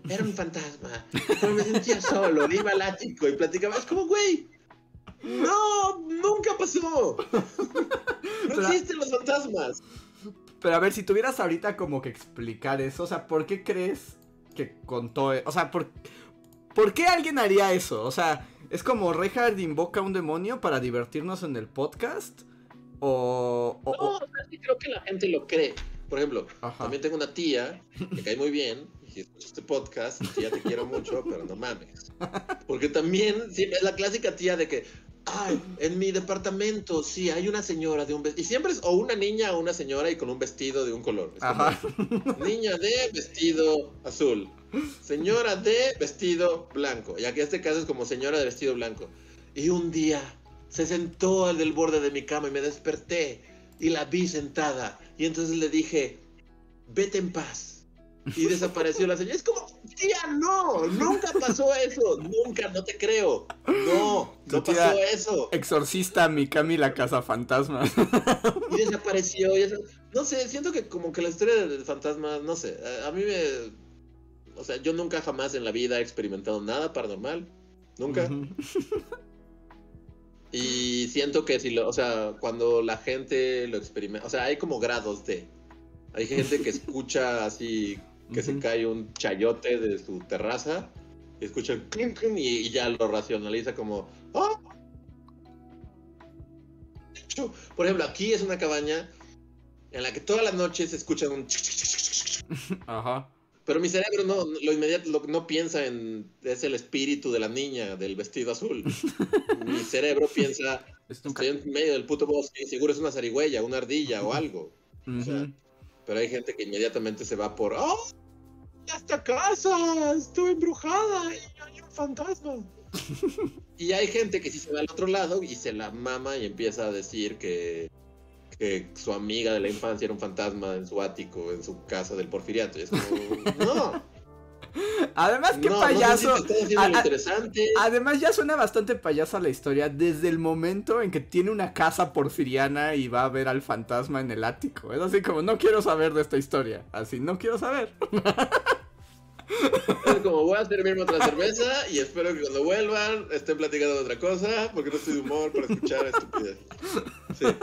Era un fantasma. Pero me sentía solo, iba al ático y platicaba. Es como, güey, no, nunca pasó. No Pero- existen los fantasmas. Pero a ver, si tuvieras ahorita como que explicar eso, o sea, ¿por qué crees que contó? e- O sea, ¿por, ¿por qué alguien haría eso? O sea, ¿es como Reinhardt invoca a un demonio para divertirnos en el podcast? O... o- No, o- sea, sí creo que la gente lo cree. Por ejemplo, Ajá. también tengo una tía que cae muy bien y escucha este podcast, tía te quiero mucho, pero no mames. <laughs> Porque también sí, es la clásica tía de que, ay, en mi departamento sí hay una señora de un vestido. Y siempre es o una niña o una señora y con un vestido de un color. Es como, Ajá. Niña de vestido azul. Señora de vestido blanco. Y aquí este caso es como señora de vestido blanco. Y un día se sentó al del borde de mi cama y me desperté y la vi sentada. Y entonces le dije, vete en paz. Y desapareció la señora. Es como, tía, no, nunca pasó eso. Nunca, no te creo. No, no pasó eso. Exorcista Mikami la casa fantasma. <laughs> Y desapareció. y eso- No sé, siento que como que la historia de, de fantasmas, no sé, a, a mí me... O sea, yo nunca jamás en la vida he experimentado nada paranormal. Nunca. Y siento que si lo, o sea, cuando la gente lo experimenta, o sea, hay como grados de... Hay gente que escucha así, que se cae un chayote de su terraza, y escucha el clink, clink, y, y ya lo racionaliza como... Hecho, Por ejemplo, aquí es una cabaña en la que todas las noches se escucha un... <laughs> Ajá. Pero mi cerebro no, lo inmediato lo, no piensa en... Es el espíritu de la niña del vestido azul. <laughs> mi cerebro piensa... Estoy en medio del puto bosque seguro es una zarigüeya, una ardilla o algo. Ujú. sea, Pero hay gente que inmediatamente se va por, ¡Oh! ¡Esta casa! ¡Estoy embrujada! ¡Y hay un fantasma! <laughs> y hay gente que sí se va al otro lado y se la mama y empieza a decir que, que su amiga de la infancia era un fantasma en su ático, en su casa del porfiriato. Y es como, <laughs> ¡No! Además, qué no, payaso. No sé si interesante. Además, ya suena bastante payasa la historia desde el momento en que tiene una casa porfiriana y va a ver al fantasma en el ático. Es así como, no quiero saber de esta historia. Así, no quiero saber. <laughs> Es como voy a servirme otra cerveza y espero que cuando vuelvan estén platicando de otra cosa porque no estoy de humor para escuchar <laughs> estupidez. Sí. <laughs>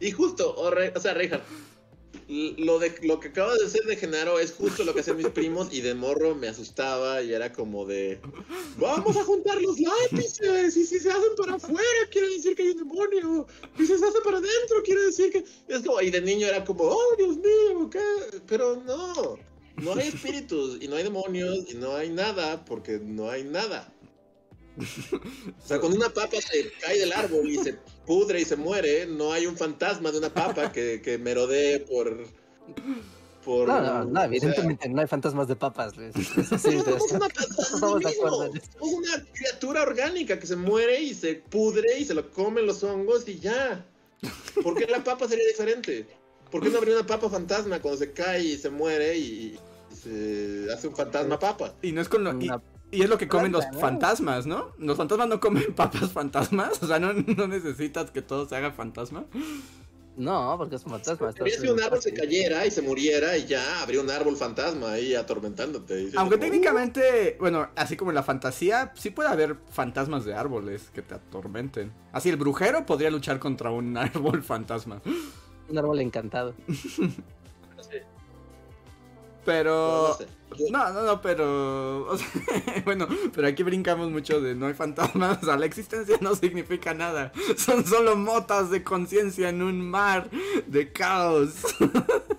Y justo, o, Re- o sea, Reinhardt, lo, de, lo que acaba de hacer de Genaro es justo lo que hacían mis primos y de morro me asustaba y era como de vamos a juntar los lápices y si se hacen para afuera quiere decir que hay un demonio. Y si se hacen para adentro quiere decir que es como y de niño era como oh Dios mío qué pero no no hay espíritus y no hay demonios y no hay nada porque no hay nada <laughs> o sea, cuando una papa se cae del árbol y se pudre y se muere, no hay un fantasma de una papa que, que merodee por. por No, no, no, evidentemente no hay fantasmas de papas. Luis. Sí, sea, una, es. Somos una criatura orgánica que se muere y se pudre y se lo comen los hongos y ya. ¿Por qué la papa sería diferente? ¿Por qué no habría una papa fantasma cuando se cae y se muere y, y se hace un fantasma papa? Y no es con lo. Y, Una- y es lo que comen los fantasmas, ¿no? Los fantasmas no comen <laughs> papas fantasmas. O sea, no, no necesitas que todo se haga fantasma. No, porque es un fantasma. si un árbol se cayera y se muriera y ya habría un árbol fantasma ahí atormentándote. Y Aunque como, técnicamente, bueno, así como en la fantasía, sí puede haber fantasmas de árboles que te atormenten. Así el brujero podría luchar contra un <laughs> árbol fantasma. Un árbol encantado. <laughs> "Uh, sí, Pero... no sé. No, no, no, pero... o sea, <laughs> bueno, pero aquí brincamos mucho de no hay fantasmas. O sea, la existencia no significa nada. Son solo motas de conciencia en un mar de caos. <laughs>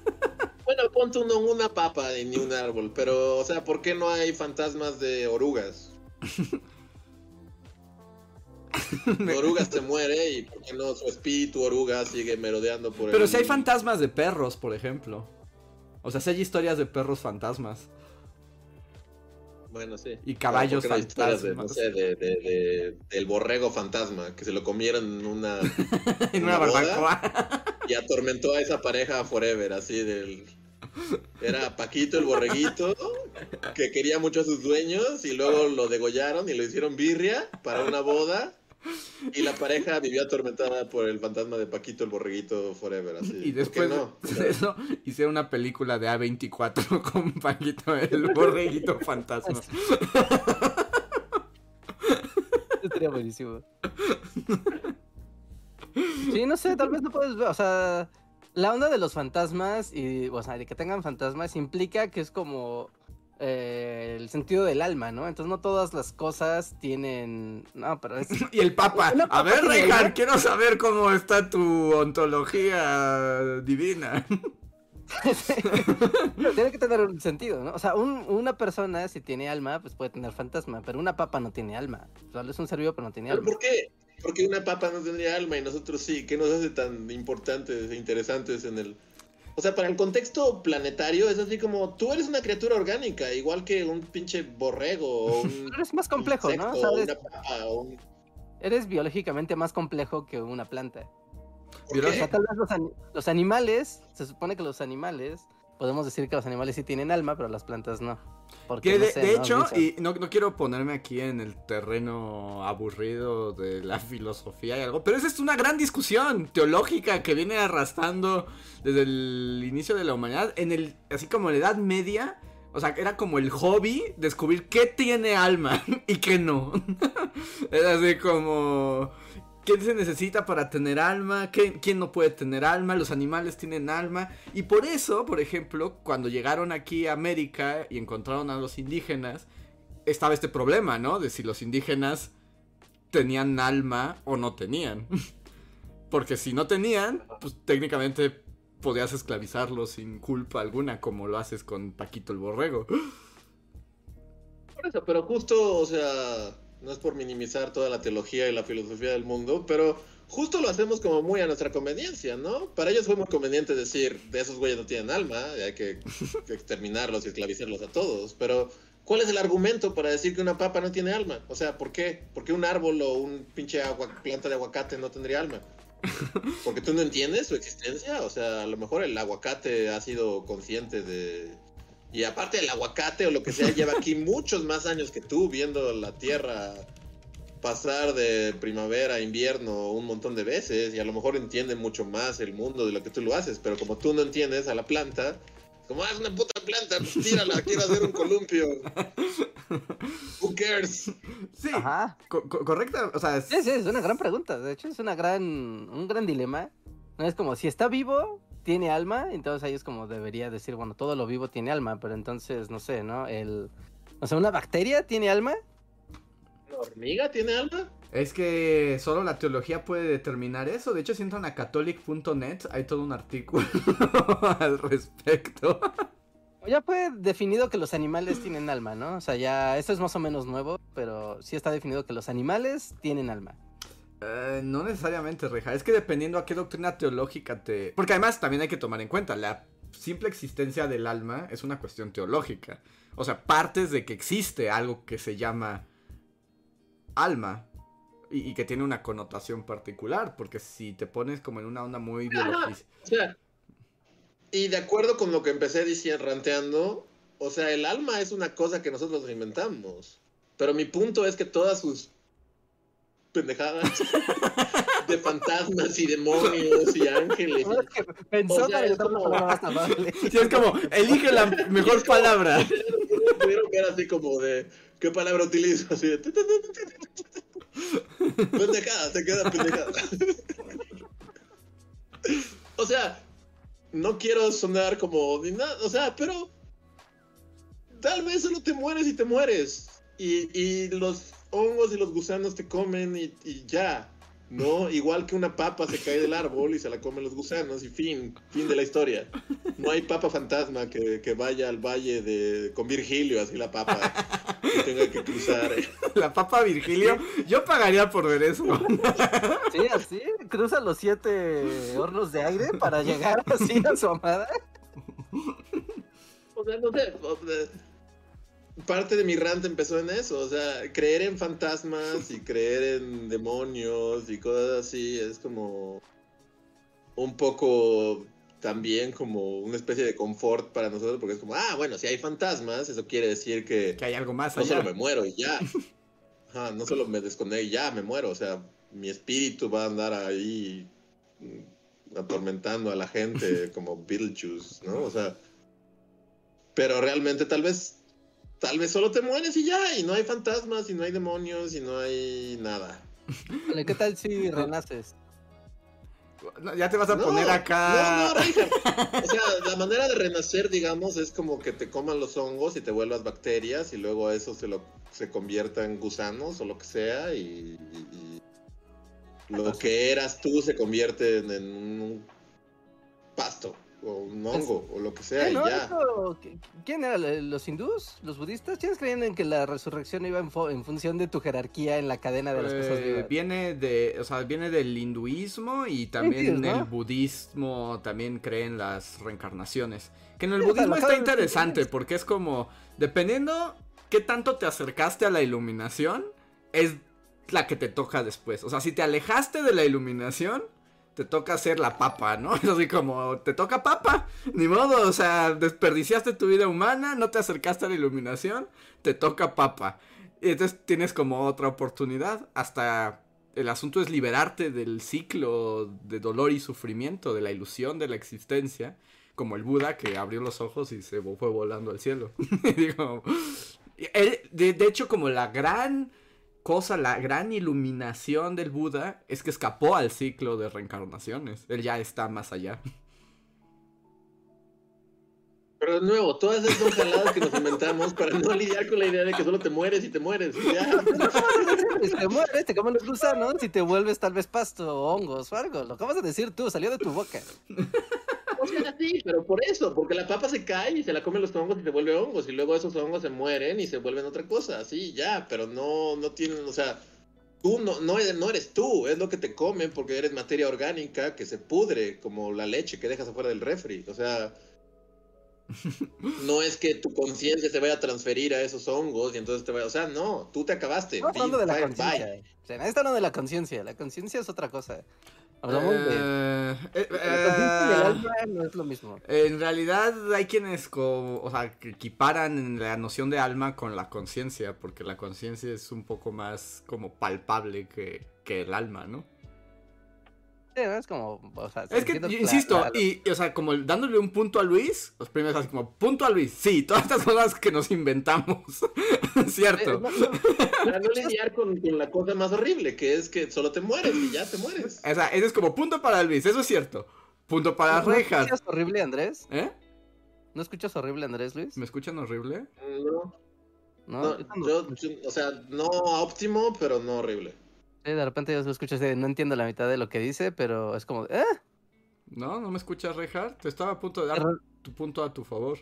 Bueno, ponte uno una papa y ni un árbol, pero, o sea, ¿por qué no hay fantasmas de orugas? <laughs> Oruga se muere y ¿por qué no su espíritu oruga sigue merodeando por el Pero si hay fantasmas de perros, por ejemplo. O sea, si hay historias de perros fantasmas. Bueno, sí. Y caballos ¿Por qué no hay historias de, no fantasmas. sé, de, de- de- del borrego fantasma, que se lo comieron en una... <laughs> en una ¿Una barbacoa. y atormentó a esa pareja forever, así del... Era Paquito el borreguito, que quería mucho a sus dueños, y luego lo degollaron y lo hicieron birria para una boda, y la pareja vivió atormentada por el fantasma de Paquito el borreguito forever, así. Y ¿Por después no? de eso hicieron una película de A24 <laughs> con Paquito el borreguito fantasma. Estaría buenísimo. Sí, no sé, tal vez no puedes ver, o sea, la onda de los fantasmas y, o sea, de que tengan fantasmas implica que es como eh, el sentido del alma, ¿no? Entonces no todas las cosas tienen, no, pero es, <laughs> Y el Papa, Una a ver, Reinhard, quiero saber cómo está tu ontología divina. <laughs> tiene que tener un sentido, ¿no? O sea, un- una persona si tiene alma, pues puede tener fantasma, pero una papa no tiene alma. Solo es un ser vivo, pero no tiene ¿Pero alma. por qué? Porque una papa no tendría alma y nosotros sí. ¿Qué nos hace tan importantes e interesantes en el... O sea, para el contexto planetario es así como tú eres una criatura orgánica, igual que un pinche borrego o un <laughs> Pero es más complejo, ¿no? insecto, O sea, eres, una papa o un... eres biológicamente más complejo que una planta. ¿Por Biológico- O sea, tal vez los, ani- los animales, se supone que los animales, podemos decir que los animales sí tienen alma, pero las plantas no. Porque, Que no de, sé, de ¿no? hecho, y no, no quiero ponerme aquí en el terreno aburrido de la filosofía y algo, pero esa es una gran discusión teológica que viene arrastrando desde el inicio de la humanidad, en el, así como en la Edad Media, o sea, era como el hobby descubrir qué tiene alma <laughs> y qué no. <laughs> Era así como... ¿Quién se necesita para tener alma? ¿Qué- ¿Quién no puede tener alma? Los animales tienen alma. Y por eso, por ejemplo, cuando llegaron aquí a América y encontraron a los indígenas, estaba este problema, ¿no? De si los indígenas tenían alma o no tenían. <laughs> Porque si no tenían, pues técnicamente podías esclavizarlos sin culpa alguna, como lo haces con Paquito el Borrego. Por eso, pero justo, o sea, no es por minimizar toda la teología y la filosofía del mundo, pero justo lo hacemos como muy a nuestra conveniencia, ¿no? Para ellos fue muy conveniente decir, de esos güeyes no tienen alma, y hay que <laughs> exterminarlos y esclavizarlos a todos, pero ¿cuál es el argumento para decir que una papa no tiene alma? O sea, ¿por qué? ¿Por qué un árbol o un pinche agua- planta de aguacate no tendría alma? <laughs> ¿Porque tú no entiendes su existencia? O sea, a lo mejor el aguacate ha sido consciente de... Y aparte el aguacate o lo que sea <laughs> lleva aquí muchos más años que tú viendo la tierra pasar de primavera a invierno un montón de veces y a lo mejor entiende mucho más el mundo de lo que tú lo haces, pero como tú no entiendes a la planta, como, ah, es una puta planta, pues tírala, quiero hacer un columpio. <laughs> Who cares? Sí, Ajá. co- co- correcta, o sea, es- Sí, sí, es una gran pregunta. De hecho, es una gran, un gran dilema. No es como si está vivo, tiene alma, entonces ahí es como debería decir, bueno, todo lo vivo tiene alma, pero entonces, no sé, ¿no? El, o sea, una bacteria tiene alma. ¿Una hormiga tiene alma? Es que solo la teología puede determinar eso. De hecho, si entran a catholic.net, hay todo un artículo <laughs> al respecto. Ya fue definido que los animales tienen alma, ¿no? O sea, ya, esto es más o menos nuevo, pero sí está definido que los animales tienen alma. Eh, no necesariamente, Reja. Es que dependiendo a qué doctrina teológica te... Porque además también hay que tomar en cuenta, la simple existencia del alma es una cuestión teológica. O sea, partes de que existe algo que se llama alma. Y, y que tiene una connotación particular. Porque si te pones como en una onda muy biologista... O sea, y de acuerdo con lo que empecé diciendo, ranteando, o sea, el alma es una cosa que nosotros nos inventamos. Pero mi punto es que todas sus pendejadas de fantasmas y demonios y ángeles. Pensó O sea, que es como-. Sí, es como, elige la mejor palabra. <laughs> Tuvieron que era así como de, ¿qué palabra utilizo? Así de... Pendejada, te queda pendejada. O sea, no quiero sonar como ni nada, o sea, pero tal vez solo te mueres y te mueres. Y, y los hongos y los gusanos te comen y, y ya. ¿No? <laughs> Igual que una papa se cae del árbol y se la comen los gusanos y fin, fin de la historia. No hay papa fantasma que, que vaya al valle de con Virgilio, así la papa, que tenga que cruzar. La papa Virgilio. Yo pagaría por ver eso. <laughs> Sí, así, cruza los siete hornos de aire para llegar así a su amada. O sea, no sé. o sea, parte de mi rant empezó en eso. O sea, creer en fantasmas y creer en demonios y cosas así es como un poco también como una especie de confort para nosotros porque es como, ah, bueno, si hay fantasmas, eso quiere decir que Que hay algo más no solo me muero y ya. Ajá, no solo me desconecto y ya me muero. O sea, mi espíritu va a andar ahí atormentando a la gente <laughs> como Beetlejuice, ¿no? O sea, pero realmente tal vez, tal vez solo te mueres y ya, y no hay fantasmas, y no hay demonios, y no hay nada. Vale, ¿Qué tal si renaces? No, ya te vas a No, poner No, acá. no, Richard. O sea, la manera de renacer, digamos, es como que te coman los hongos y te vuelvas bacterias y luego eso se lo se convierta en gusanos o lo que sea y, y- y lo que eras tú se convierte en, en un pasto o un hongo o lo que sea y ¿no? ya. Eso, ¿qui- ¿Quién era? ¿Los hindús? ¿Los budistas? ¿Quiénes creían en que la resurrección iba en, fo- en función de tu jerarquía en la cadena de las cosas Eh, vivas? viene de, o sea, viene del hinduismo y también ¿no? el budismo también creen las reencarnaciones. Que en el Sí, budismo está interesante es- porque es como, dependiendo qué tanto te acercaste a la iluminación, es la que te toca después. O sea, si te alejaste de la iluminación, te toca hacer la papa, ¿no? <laughs> Así como, te toca papa, ni modo, o sea, desperdiciaste tu vida humana, no te acercaste a la iluminación, te toca papa. Y entonces tienes como otra oportunidad hasta el asunto es liberarte del ciclo de dolor y sufrimiento, de la ilusión de la existencia, como el Buda que abrió los ojos y se fue volando al cielo. <laughs> Digo, de hecho, como la gran cosa, la gran iluminación del Buda es que escapó al ciclo de reencarnaciones. Él ya está más allá. <laughs> Pero de nuevo, todas esas son jaladas que nos inventamos para no lidiar con la idea de que solo te mueres y te mueres y ya. <laughs> Pues te mueres, te comen los gusanos y te vuelves tal vez pasto o hongos o algo. Lo acabas de decir tú, salió de tu boca. O sea, sí, pero por eso, porque la papa se cae y se la comen los hongos y se vuelve hongos, y luego esos hongos se mueren y se vuelven otra cosa, sí, ya, pero no, no tienen, o sea, tú no, no, eres, no eres tú, es lo que te comen porque eres materia orgánica que se pudre, como la leche que dejas afuera del refri, o sea, no es que tu conciencia se vaya a transferir a esos hongos y entonces te vaya, o sea, no, tú te acabaste. Estamos hablando de la conciencia. bye. O sea, nadie está hablando de la conciencia. La conciencia es otra cosa. Hablamos de. Eh, eh, La conciencia y el eh, alma no es lo mismo. En realidad hay quienes co- o sea, que equiparan la noción de alma con la conciencia, porque la conciencia es un poco más como palpable que, que el alma, ¿no? ¿No? Es como. O sea, Es que, yo insisto, la- y, y, o sea, como dándole un punto a Luis, los primeros así como, punto a Luis, sí, todas estas cosas que nos inventamos, <laughs> Eh, cierto. no, no, Para no lidiar con, con la cosa más horrible, que es que solo te mueres y ya te mueres. O sea, ese es como punto para Luis, eso es cierto. Punto para ¿No Rejas. escuchas horrible, Andrés? ¿Eh? ¿No escuchas horrible, Andrés, Luis? ¿Me escuchan horrible? No, No, no, yo yo- o sea, no óptimo, pero no horrible. Sí, de repente yo escucho así de, no entiendo la mitad de lo que dice, pero es como, ¿eh? No, no me escuchas, Rejar. Te estaba a punto de dar tu punto a tu favor.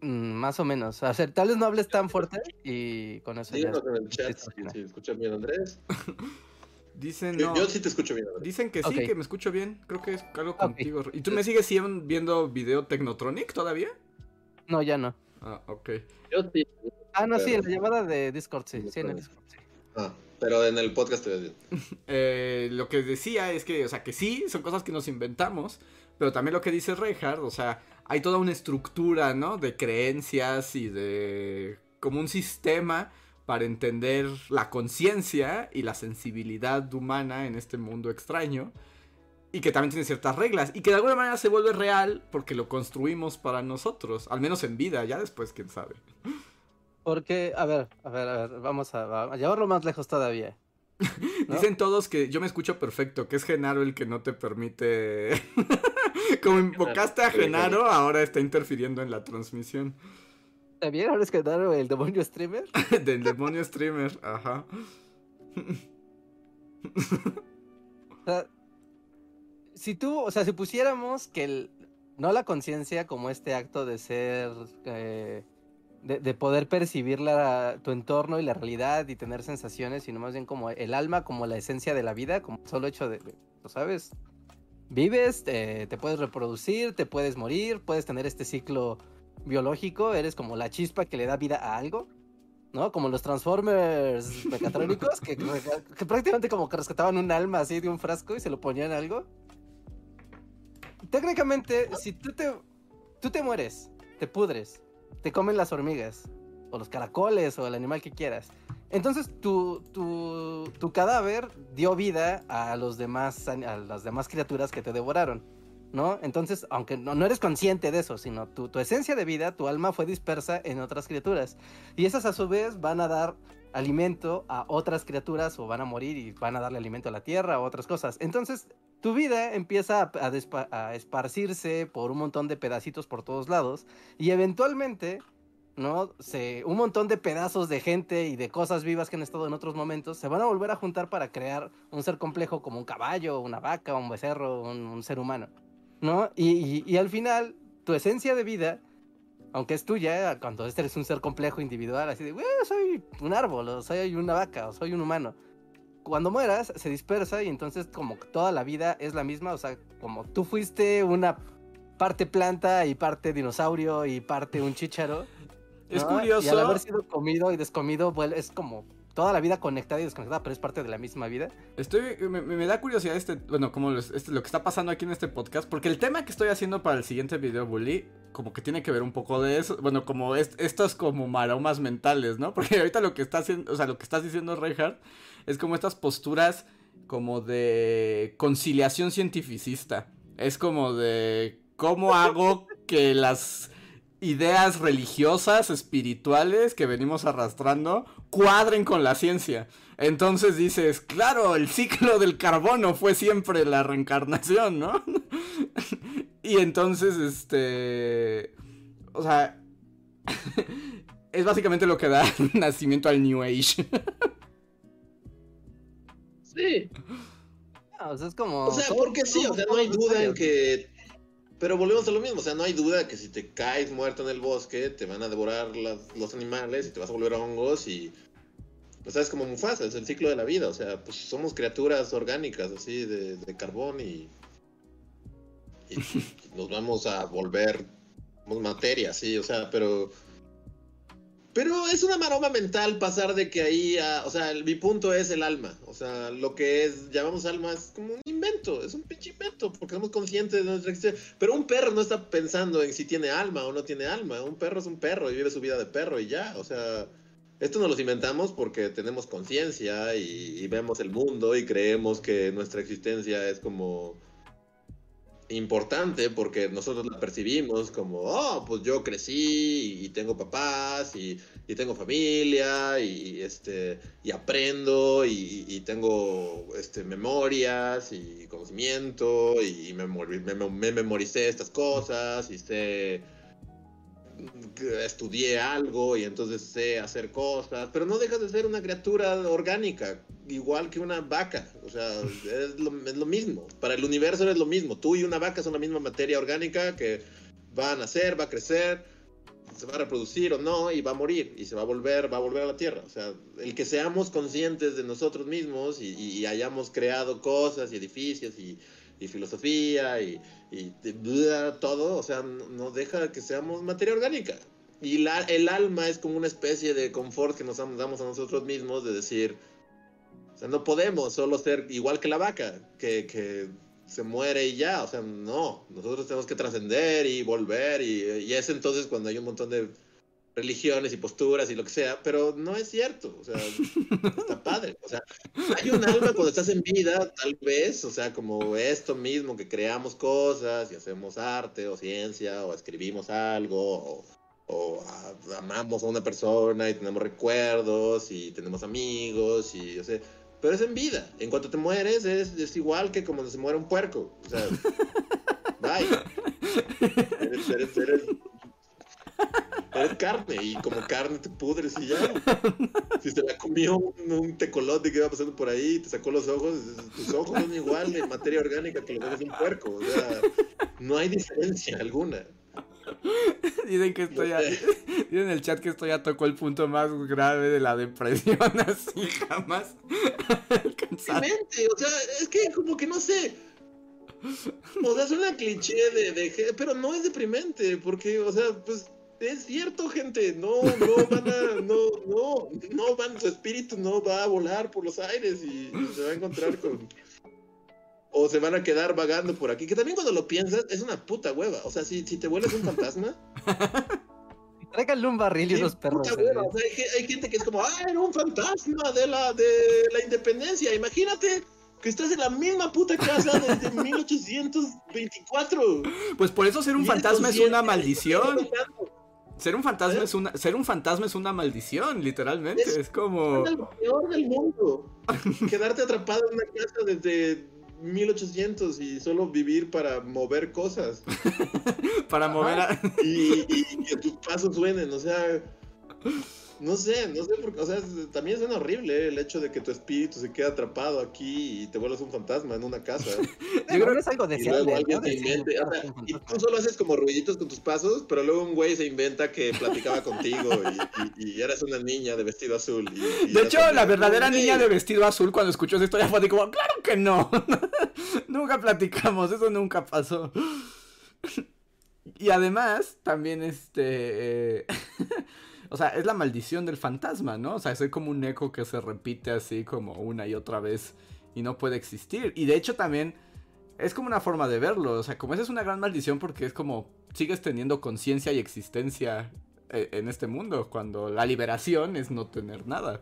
Mm, más o menos. O sea, tal vez no hables tan fuerte y con eso ya. Díganos en el chat sí, si, escuchan bien, Andrés. <laughs> Dicen, Yo, no. yo sí te escucho bien, Andrés. Dicen que sí, que me escucho bien. Creo que es algo contigo. ¿Y tú me sigues viendo video Technotronic todavía? No, ya no. Ah, ok. Yo sí. Ah, no, sí, en la llamada de Discord, sí. Sí, en el. Discord, sí. Ah, pero en el podcast. <laughs> Eh, lo que decía es que, o sea, que sí, son cosas que nos inventamos, pero también lo que dice Reinhardt, o sea, hay toda una estructura, ¿no? De creencias y de como un sistema para entender la conciencia y la sensibilidad humana en este mundo extraño. Y que también tiene ciertas reglas. Y que de alguna manera se vuelve real porque lo construimos para nosotros. Al menos en vida, ya después quién sabe. Porque, a ver, a ver, a ver, vamos a, a llevarlo más lejos todavía. <laughs> Dicen todos que yo me escucho perfecto, que es Genaro el que no te permite. <laughs> Como invocaste a Genaro, ahora está interfiriendo en la transmisión. ¿También ahora es Genaro el demonio streamer? <laughs> Del demonio streamer, ajá. o sea, si tú, o sea, si pusiéramos que el, no la conciencia como este acto de ser. Eh, de, poder percibir la, tu entorno y la realidad y tener sensaciones, sino más bien como el alma, como la esencia de la vida, como solo hecho de, ¿lo sabes? Vives, te, te puedes reproducir, te puedes morir, puedes tener este ciclo biológico, eres como la chispa que le da vida a algo, ¿no? Como los Transformers mecatrónicos, que, que, prácticamente como que rescataban un alma así de un frasco y se lo ponían a algo. Técnicamente, si tú te, tú te mueres, te pudres, te comen las hormigas, o los caracoles, o el animal que quieras. Entonces tu, tu, tu cadáver dio vida a, los demás, a las demás criaturas que te devoraron, ¿no? Entonces, aunque no, no eres consciente de eso, sino tu, tu esencia de vida, tu alma fue dispersa en otras criaturas. Y esas a su vez van a dar alimento a otras criaturas o van a morir y van a darle alimento a la tierra o otras cosas. Entonces, tu vida empieza a, esparcirse por un montón de pedacitos por todos lados y eventualmente, ¿no? Se, un montón de pedazos de gente y de cosas vivas que han estado en otros momentos se van a volver a juntar para crear un ser complejo como un caballo, una vaca, un becerro, un, ser humano, ¿no? Y, al final, tu esencia de vida, aunque es tuya, cuando este eres un ser complejo individual, así de, soy un árbol, o soy una vaca, o soy un humano cuando mueras se dispersa y entonces como toda la vida es la misma, o sea, como tú fuiste una parte planta y parte dinosaurio y parte un chícharo. Es curioso. Y al haber sido comido y descomido, es como toda la vida conectada y desconectada, pero es parte de la misma vida. Estoy, me, da curiosidad este, bueno, como este, lo que está pasando aquí en este podcast, porque el tema que estoy haciendo para el siguiente video, Bully, como que tiene que ver un poco de eso, bueno, como es, estos como maromas mentales, ¿no? <laughs> Porque ahorita lo que está haciendo, o sea, lo que estás diciendo, Reinhardt, es como estas posturas como de conciliación cientificista. Es como de cómo hago que las ideas religiosas, espirituales que venimos arrastrando cuadren con la ciencia. Entonces dices, claro, el ciclo del carbono fue siempre la reencarnación, ¿no? <laughs> y entonces, este... O sea... <laughs> es básicamente lo que da <laughs> nacimiento al New Age. Sí. Ah, o sea, es como. O sea, porque sí, o sea, no hay duda en que. Pero volvemos a lo mismo, o sea, no hay duda que si te caes muerto en el bosque, te van a devorar los animales y te vas a volver a hongos y. O sea, es como Mufasa, es el ciclo de la vida, o sea, pues somos criaturas orgánicas, así, de, de carbón y, y. nos vamos a volver. Materia, sí, o sea, pero pero es una maroma mental pasar de que ahí, o sea, mi punto es el alma. O sea, lo que es, llamamos alma, es como un invento, es un pinche invento, porque somos conscientes de nuestra existencia. Pero un perro no está pensando en si tiene alma o no tiene alma. Un perro es un perro y vive su vida de perro y ya. O sea, esto nos lo inventamos porque tenemos conciencia y vemos el mundo y creemos que nuestra existencia es como importante porque nosotros la percibimos como, oh, pues yo crecí y, tengo papás y, tengo familia y, este, y aprendo y, tengo este, memorias y conocimiento y me, me memoricé estas cosas y sé estudié algo y entonces sé hacer cosas, pero no dejas de ser una criatura orgánica, igual que una vaca, o sea, es lo, mismo, para el universo es lo mismo, tú y una vaca son la misma materia orgánica que va a nacer, va a crecer, se va a reproducir o no y va a morir y se va a volver, va a volver a la tierra, o sea, el que seamos conscientes de nosotros mismos y hayamos creado cosas y edificios y y filosofía y, y, todo, o sea, no deja que seamos materia orgánica. Y la, el alma es como una especie de confort que nos damos a nosotros mismos de decir, sea, no podemos solo ser igual que la vaca, que, que se muere y ya, o sea, no, nosotros tenemos que trascender y volver y, y, es entonces cuando hay un montón de religiones y posturas y lo que sea, pero no es cierto, o sea, <laughs> está padre, o sea, hay un alma cuando estás en vida, tal vez, o sea, como esto mismo, que creamos cosas y hacemos arte o ciencia o escribimos algo o, o a- amamos a una persona y tenemos recuerdos y tenemos amigos y, o sea, pero es en vida, en cuanto te mueres es, es igual que como se muere un puerco, o sea, <laughs> bye, eres, eres, eres Eres carne y como carne te pudres y ya. Si se la comió un, un tecolote que iba pasando por ahí y te sacó los ojos, tus ojos son igual de materia orgánica que los de un puerco. O sea, no hay diferencia alguna. <laughs> Dicen que esto ya. No <laughs> sé. Dicen en el chat que esto ya tocó el punto más grave de la depresión, <laughs> así jamás. Mente, o sea, es que como que no sé. O sea, suena cliché de, pero no es deprimente, porque, o sea, pues es cierto, gente, no, no van a, no, no, no van, su espíritu no va a volar por los aires y se va a encontrar con, o se van a quedar vagando por aquí, que también cuando lo piensas es una puta hueva, o sea, si, si te vuelves un fantasma, <laughs> Tráiganle un barril y unos perros. puta hueva, o sea, hay, ge- hay gente que es como, ah, era un fantasma de la, de la independencia, imagínate que estás en la misma puta casa desde <laughs> 1824. Pues por eso ser un fantasma es una maldición. Ser un fantasma ¿Eh? es una. Ser un fantasma es una maldición, literalmente. Es- Es como. Es lo peor del mundo. <laughs> Quedarte atrapado en una casa desde 1800 y solo vivir para mover cosas. <laughs> Para mover a. Y, y- y que tus pasos suenen, o sea. No sé, no sé por qué. O sea, es- también suena horrible eh, el hecho de que tu espíritu se quede atrapado aquí y te vuelvas un fantasma en una casa. <laughs> Yo creo que es algo Y luego deseable. alguien ¿no? De invente. o sea, y tú solo haces como ruiditos con tus pasos, pero luego un güey se inventa que platicaba contigo y, y- y eras una niña de vestido azul. y- y De hecho, la verdadera niña de vestido azul cuando escuchó esa historia fue así como, claro que no. <laughs> nunca platicamos, eso nunca pasó. <laughs> y además, también este... eh, o sea, es la maldición del fantasma, ¿no? O sea, es como un eco que se repite así como una y otra vez y no puede existir. Y de hecho también es como una forma de verlo. O sea, como esa es una gran maldición porque es como sigues teniendo conciencia y existencia eh, en este mundo, cuando la liberación es no tener nada.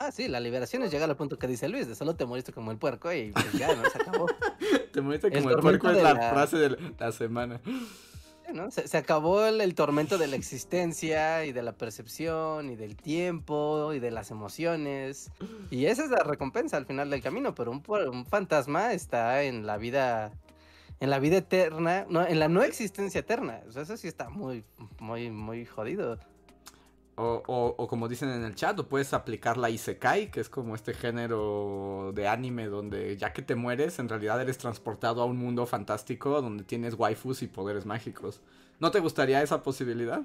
Ah, sí, la liberación es llegar al punto que dice Luis, de solo te moriste como el puerco y pues ya, ¿no? Se acabó. <laughs> Te moriste como el, puerco es la- frase de la semana. Se, acabó el, tormento de la existencia y de la percepción y del tiempo y de las emociones. Y esa es la recompensa al final del camino, pero un, un fantasma está en la vida en la vida eterna, no, en la no existencia eterna. Eso sí está muy muy muy jodido. O, o- o como dicen en el chat, o puedes aplicar la Isekai, que es como este género de anime donde ya que te mueres, en realidad eres transportado a un mundo fantástico donde tienes waifus y poderes mágicos. ¿No te gustaría esa posibilidad?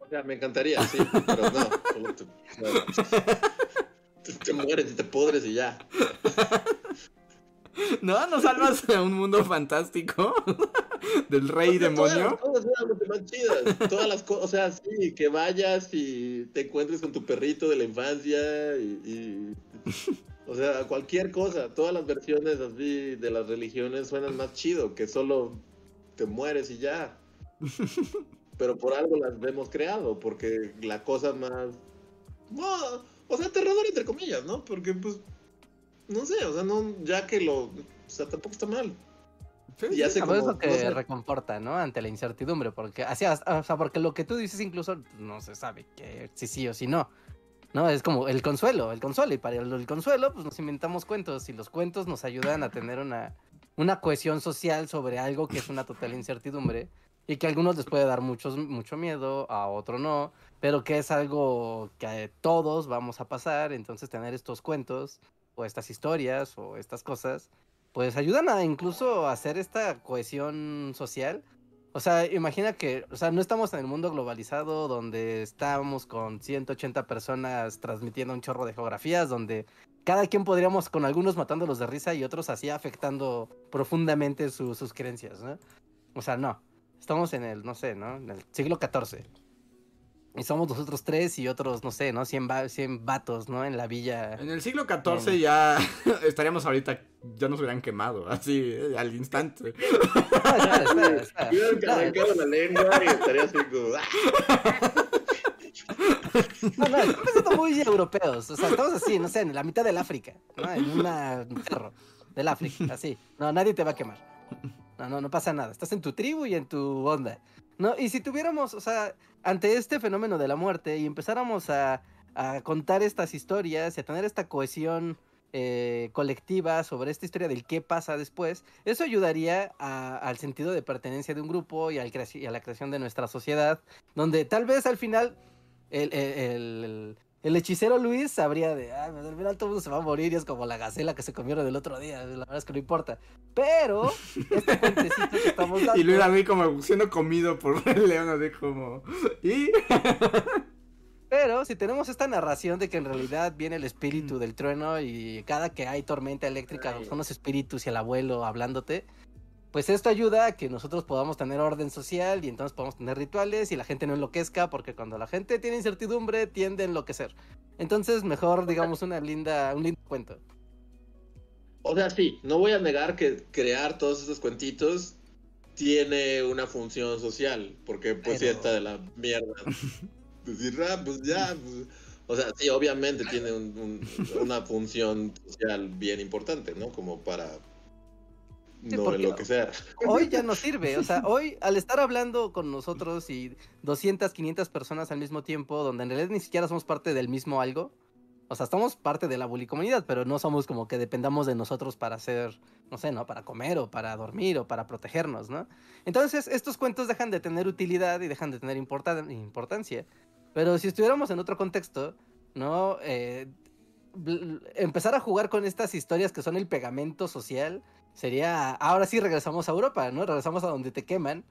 O sea, me encantaría, sí, pero no. solo te, no. Te- te mueres y te podres y ya. <laughs> <laughs> ¿No? ¿No salvas a un mundo fantástico? <laughs> Del rey O sea, demonio. Todas, eran mucho más chidas. Todas las cosas, o sea, sí, que vayas y te encuentres con tu perrito de la infancia y, y- o sea, cualquier cosa. Todas las versiones así de las religiones suenan más chido que solo te mueres y ya. Pero por algo las hemos creado, porque la cosa más, no, o sea, aterrador entre comillas, ¿no? Porque pues, no sé, o sea, no, ya que lo, o sea, tampoco está mal. Sí, Y hace es lo que no sé, reconforta, ¿no? Ante la incertidumbre, porque así, o sea, porque lo que tú dices incluso no se sabe que si sí o si no. No, es como el consuelo, el consuelo. Y para el, el consuelo, pues nos inventamos cuentos. Y los cuentos nos ayudan a tener una, una cohesión social sobre algo que es una total incertidumbre. Y que a algunos les puede dar muchos, mucho miedo, a otro no. Pero que es algo que todos vamos a pasar. Entonces tener estos cuentos, o estas historias, o estas cosas, pues ayudan a incluso hacer esta cohesión social. O sea, imagina que, o sea, no estamos en el mundo globalizado donde estamos con 180 personas transmitiendo un chorro de geografías, donde cada quien podríamos con algunos matándolos de risa y otros así afectando profundamente su- sus creencias, ¿no? O sea, no. Estamos en el, no sé, ¿no? En el siglo XIV. Y somos nosotros tres y otros, no sé, ¿no? 100, va 100 vatos, ¿no? En la villa. En el siglo XIV ya <laughs> estaríamos ahorita, ya nos hubieran quemado, <laughs> así, eh, al instante. <laughs> La lengua y estaría así como... ¡ah! No, no, estamos siendo muy europeos. O sea, estamos así, no sé, en la mitad del África, ¿no? En una- un cerro del África, así. No, nadie te va a quemar. No, no, no pasa nada. Estás en tu tribu y en tu onda. ¿No? Y si tuviéramos, o sea, ante este fenómeno de la muerte y empezáramos a, a contar estas historias y a tener esta cohesión eh, colectiva sobre esta historia del qué pasa después, eso ayudaría al sentido de pertenencia de un grupo y, al y a la creación de nuestra sociedad, donde tal vez al final el- el hechicero Luis sabría de, ah, al final todo el mundo se va a morir y es como la gacela que se comieron el otro día, la verdad es que no importa. Pero, este cuentecito que estamos dando... <laughs> Y Luis a mí como siendo comido por <laughs> el león, así como... ¿Y? <laughs> Pero si tenemos esta narración de que en realidad viene el espíritu del trueno y cada que hay tormenta eléctrica son los espíritus y el abuelo hablándote, pues esto ayuda a que nosotros podamos tener orden social y entonces podamos tener rituales y la gente no enloquezca porque cuando la gente tiene incertidumbre tiende a enloquecer. Entonces mejor digamos una linda, un lindo cuento. O sea, sí, no voy a negar que crear todos estos cuentitos tiene una función social, porque pues sí Pero- está de la mierda. <laughs> Decir, ah, pues ya, pues", o sea, sí, obviamente tiene un- un- una función social bien importante, ¿no? Como para Sí, no porque- enloquecer. Hoy ya no <laughs> sirve, o sea, hoy al estar hablando con nosotros y 200, 500 personas al mismo tiempo, donde en realidad ni siquiera somos parte del mismo algo, o sea, estamos parte de la bully comunidad, pero no somos como que dependamos de nosotros para hacer, no sé, ¿no? Para comer o para dormir o para protegernos, ¿no? Entonces, estos cuentos dejan de tener utilidad y dejan de tener importa- importancia. Pero si estuviéramos en otro contexto, ¿no? Eh, empezar a jugar con estas historias que son el pegamento social sería, ahora sí regresamos a Europa, ¿no? Regresamos a donde te queman,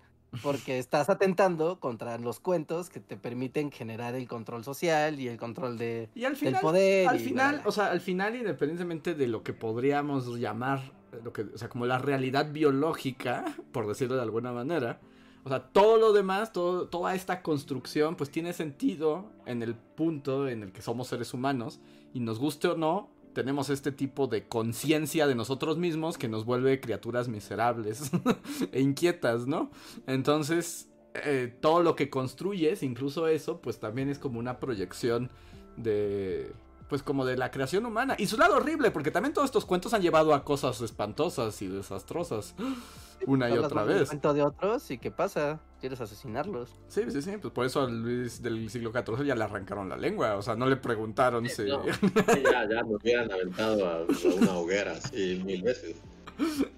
porque <laughs> estás atentando contra los cuentos que te permiten generar el control social y el control de, Y al del final, poder. al y final, bla, bla. o sea, al final, independientemente de lo que podríamos llamar, lo que, o sea, como la realidad biológica, por decirlo de alguna manera, o sea, todo lo demás, todo, toda esta construcción, pues tiene sentido en el punto en el que somos seres humanos, y nos guste o no, tenemos este tipo de conciencia de nosotros mismos que nos vuelve criaturas miserables <laughs> e inquietas, ¿no? Entonces, eh, todo lo que construyes, incluso eso, pues también es como una proyección de pues como de la creación humana. Y su lado horrible porque también todos estos cuentos han llevado a cosas espantosas y desastrosas. <gasps> Una y otra vez. cuento de otros y qué pasa, quieres asesinarlos. sí sí sí pues por eso a Luis del siglo XIV ya le arrancaron la lengua o sea no le preguntaron si No, <laughs> sí, ya, ya nos hubieran aventado a, a una hoguera así mil veces.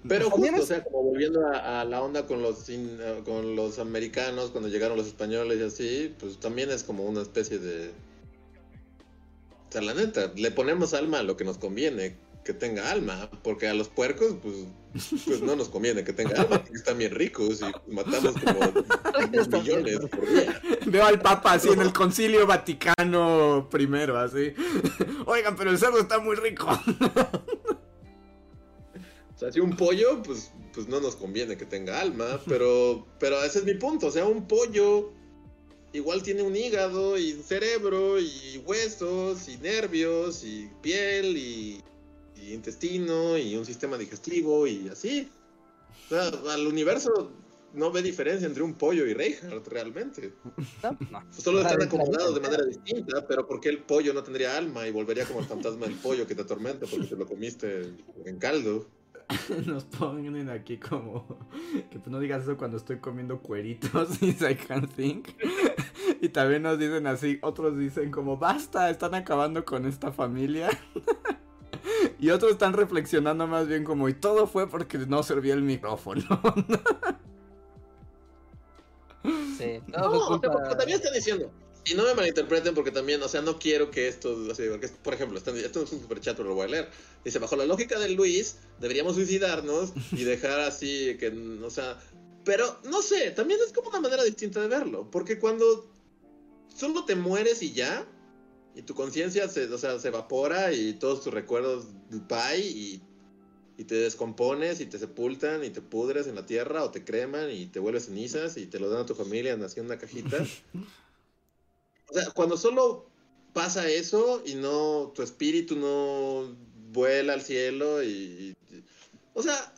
Pero justo, o sea, como volviendo a, a la onda con los in- eh, con los americanos cuando llegaron los españoles y así, pues también es como una especie de sea, la neta, le ponemos alma a lo que nos conviene que tenga alma, porque a los puercos pues pues no nos conviene que tenga alma, porque están bien ricos y matamos como dos millones por día. veo al papa así en el concilio vaticano primero así <laughs> oigan pero el cerdo está muy rico O sea, si un pollo, pues, pues no nos conviene que tenga alma, pero, pero ese es mi punto. O sea, un pollo igual tiene un hígado y un cerebro y huesos y nervios y piel y, y intestino y un sistema digestivo y así. O sea, al universo no ve diferencia entre un pollo y Reinhardt realmente. No, no. Solo están acomodados de manera distinta, pero ¿por qué el pollo no tendría alma y volvería como el fantasma del pollo que te atormenta porque te lo comiste en caldo? <laughs> Nos ponen aquí como <laughs> que pues no digas eso cuando estoy comiendo cueritos <laughs> y I can think. Y también nos dicen así, otros dicen como basta, están acabando con esta familia. Y otros están reflexionando más bien como y todo fue porque no servía el micrófono. Sí, No, todo fue o sea, culpa- porque también están diciendo. Y no me malinterpreten porque también, o sea, no quiero que esto, así, porque, por ejemplo, esto es un super chat, pero lo voy a leer. Dice, bajo la lógica de Luis, deberíamos suicidarnos y dejar así que, o sea, pero no sé, también es como una manera distinta de verlo, porque cuando solo te mueres y ya, y tu conciencia se, o sea, se evapora y todos tus recuerdos bye y, y te descompones y te sepultan y te pudres en la tierra o te creman y te vuelves cenizas y te lo dan a tu familia así en una cajita. <laughs> O sea, cuando solo pasa eso y no, tu espíritu no vuela al cielo y, y- o sea,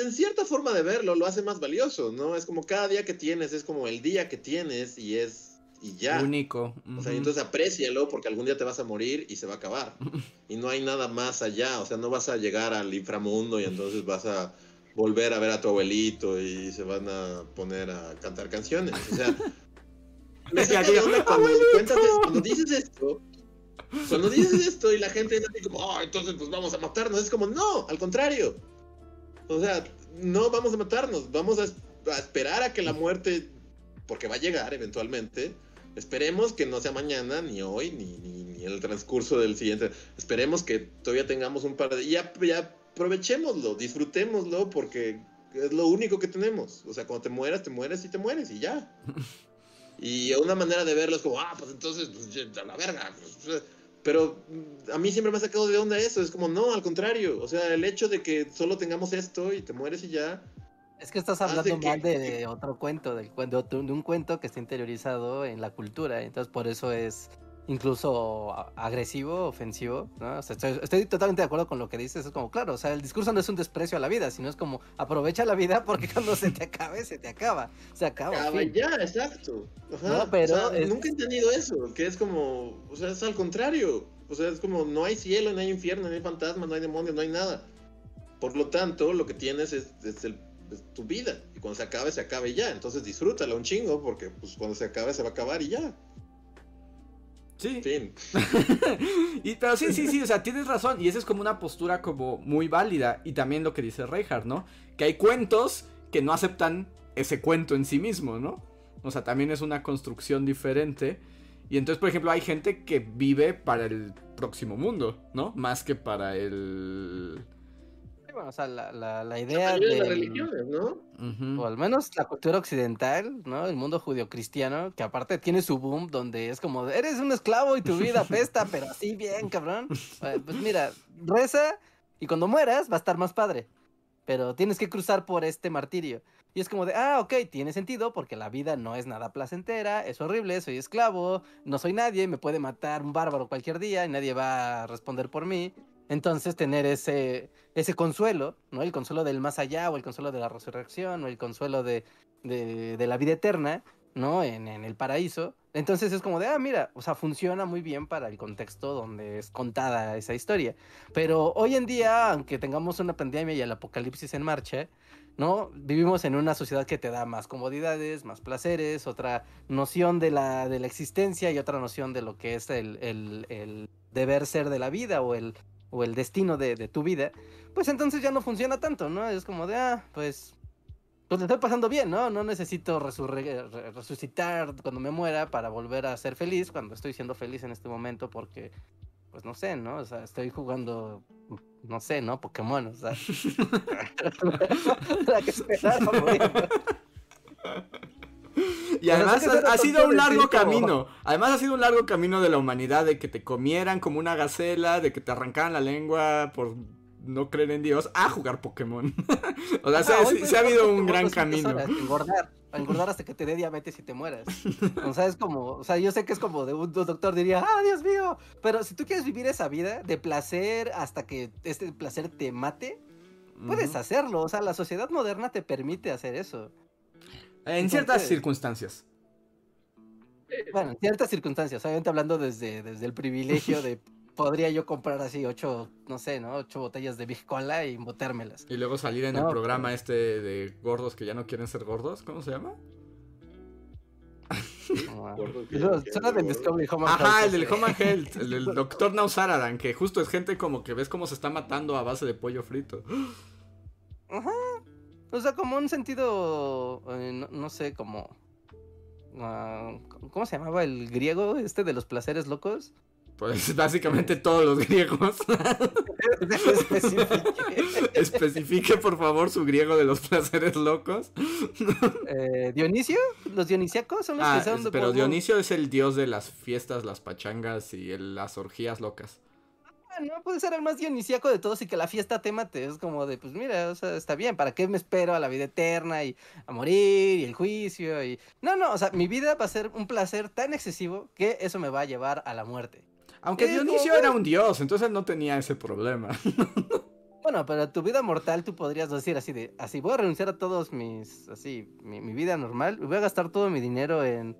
en cierta forma de verlo lo hace más valioso, ¿no? Es como cada día que tienes, es como el día que tienes y es, y ya. Único. O sea, entonces aprécialo porque algún día te vas a morir y se va a acabar. <laughs> Y no hay nada más allá, o sea, no vas a llegar al inframundo y entonces vas a volver a ver a tu abuelito y se van a poner a cantar canciones. O sea, <laughs> onda cuando, cuentas es- cuando dices esto, cuando dices esto y la gente es así como, oh, entonces pues vamos a matarnos, es como, no, al contrario. O sea, no vamos a matarnos, vamos a, es- a esperar a que la muerte, porque va a llegar eventualmente, Esperemos que no sea mañana, ni hoy, ni, ni, ni en el transcurso del siguiente. Esperemos que todavía tengamos un par de... Y ya, ya aprovechémoslo, disfrutémoslo, porque es lo único que tenemos. O sea, cuando te mueras, te mueres y te mueres y ya. <laughs> Y una manera de verlo es como, ah, pues entonces, pues, a la verga. pues, pero mm, a mí siempre me ha sacado de onda eso. Es como, no, al contrario. O sea, el hecho de que solo tengamos esto y te mueres y ya. Es que estás hablando que- mal de otro cuento, de, otro- de un cuento que está interiorizado en la cultura, entonces por eso es incluso agresivo, ofensivo, ¿no? O sea, estoy, estoy totalmente de acuerdo con lo que dices, es como, claro, o sea, el discurso no es un desprecio a la vida, sino es como, aprovecha la vida porque cuando se te acabe, se te acaba, se acaba. Acaba ya, exacto. No, pero O sea, es- nunca he entendido eso, que es como, o sea, es al contrario. O sea, es como, no hay cielo, no hay infierno, no hay fantasmas, no hay demonios, no hay nada. Por lo tanto, lo que tienes es, es el- es tu vida. Y cuando se acabe, se acabe ya. Entonces disfrútala un chingo, porque pues cuando se acabe, se va a acabar y ya. Sí. Fin. <laughs> y, pero sí, sí, sí, o sea, tienes razón. Y esa es como una postura como muy válida. Y también lo que dice Reinhardt, ¿no? Que hay cuentos que no aceptan ese cuento en sí mismo, ¿no? O sea, también es una construcción diferente. Y entonces, por ejemplo, hay gente que vive para el próximo mundo, ¿no? Más que para el... O sea, la, la, la La idea de las religiones, ¿no? O al menos la cultura occidental, ¿no? El mundo judio-cristiano, que aparte tiene su boom donde es como, eres un esclavo y tu vida <laughs> apesta, pero así bien, cabrón. Eh, Pues mira, reza y cuando mueras va a estar más padre, pero tienes que cruzar por este martirio. Y es como de, ah, ok, tiene sentido porque la vida no es nada placentera, es horrible, soy esclavo, no soy nadie, me puede matar un bárbaro cualquier día y nadie va a responder por mí. Entonces tener ese, ese consuelo, ¿no? El consuelo del más allá o el consuelo de la resurrección o el consuelo de, de, la vida eterna, ¿no? En, el paraíso. Entonces es como de, ah, mira, o sea, funciona muy bien para el contexto donde es contada esa historia. Pero hoy en día, aunque tengamos una pandemia y el apocalipsis en marcha, ¿no? Vivimos en una sociedad que te da más comodidades, más placeres, otra noción de la, de la existencia y otra noción de lo que es el, el deber ser de la vida o el, o el destino de, de tu vida, pues entonces ya no funciona tanto, ¿no? Es como de, ah, pues, pues le estoy pasando bien, ¿no? No necesito resucitar cuando me muera para volver a ser feliz cuando estoy siendo feliz en este momento porque, pues no sé, ¿no? O sea, estoy jugando, no sé, ¿no? Pokémon, o sea. <laughs> Que. <laughs> Y además ha, sido un largo como- camino. Además ha sido un largo camino de la humanidad de que te comieran como una gacela, de que te arrancaran la lengua por no creer en Dios, a jugar Pokémon. <laughs> o sea, se, Ah, ha habido un gran 200 camino. horas, engordar, engordar hasta que te dé diabetes y te mueras. O sea, es como, o sea, yo sé que es como de un doctor diría, ah, Dios mío, pero si tú quieres vivir esa vida de placer hasta que este placer te mate, puedes hacerlo. O sea, la sociedad moderna te permite hacer eso. En ciertas Entonces- circunstancias. Bueno, en ciertas circunstancias, obviamente hablando desde, desde el privilegio de <laughs> podría yo comprar así ocho, no sé, ¿no? Ocho botellas de Big Cola y botérmelas. Y luego salir en el programa pero- este de gordos que ya no quieren ser gordos. ¿Cómo se llama? <laughs> Del Discovery Home and Ajá, el del. Home and Health, el del <laughs> doctor Nausaradan, que justo es gente como que ves cómo se está matando a base de pollo frito. Ajá. O sea, como un sentido, eh, no, no sé, como... ah, ¿Cómo se llamaba el griego este de los placeres locos? Pues básicamente todos los griegos. Especifique. <laughs> Especifique por favor su griego de los placeres locos. Eh, ¿Dionisio? ¿Los dionisíacos son los Ah, que son pero? Dionisio es el dios de las fiestas, las pachangas y el- las orgías locas. No puede ser el más dionisíaco de todos y que la fiesta te mate. Es como de, pues mira, o sea, está bien, ¿para qué me espero a la vida eterna y a morir y el juicio? y No, no, o sea, mi vida va a ser un placer tan excesivo que eso me va a llevar a la muerte. Aunque Dionisio era un dios, entonces no tenía ese problema. <laughs> Bueno, pero tu vida mortal tú podrías decir así de, así voy a renunciar a todos mis, así, mi, mi vida normal, voy a gastar todo mi dinero en,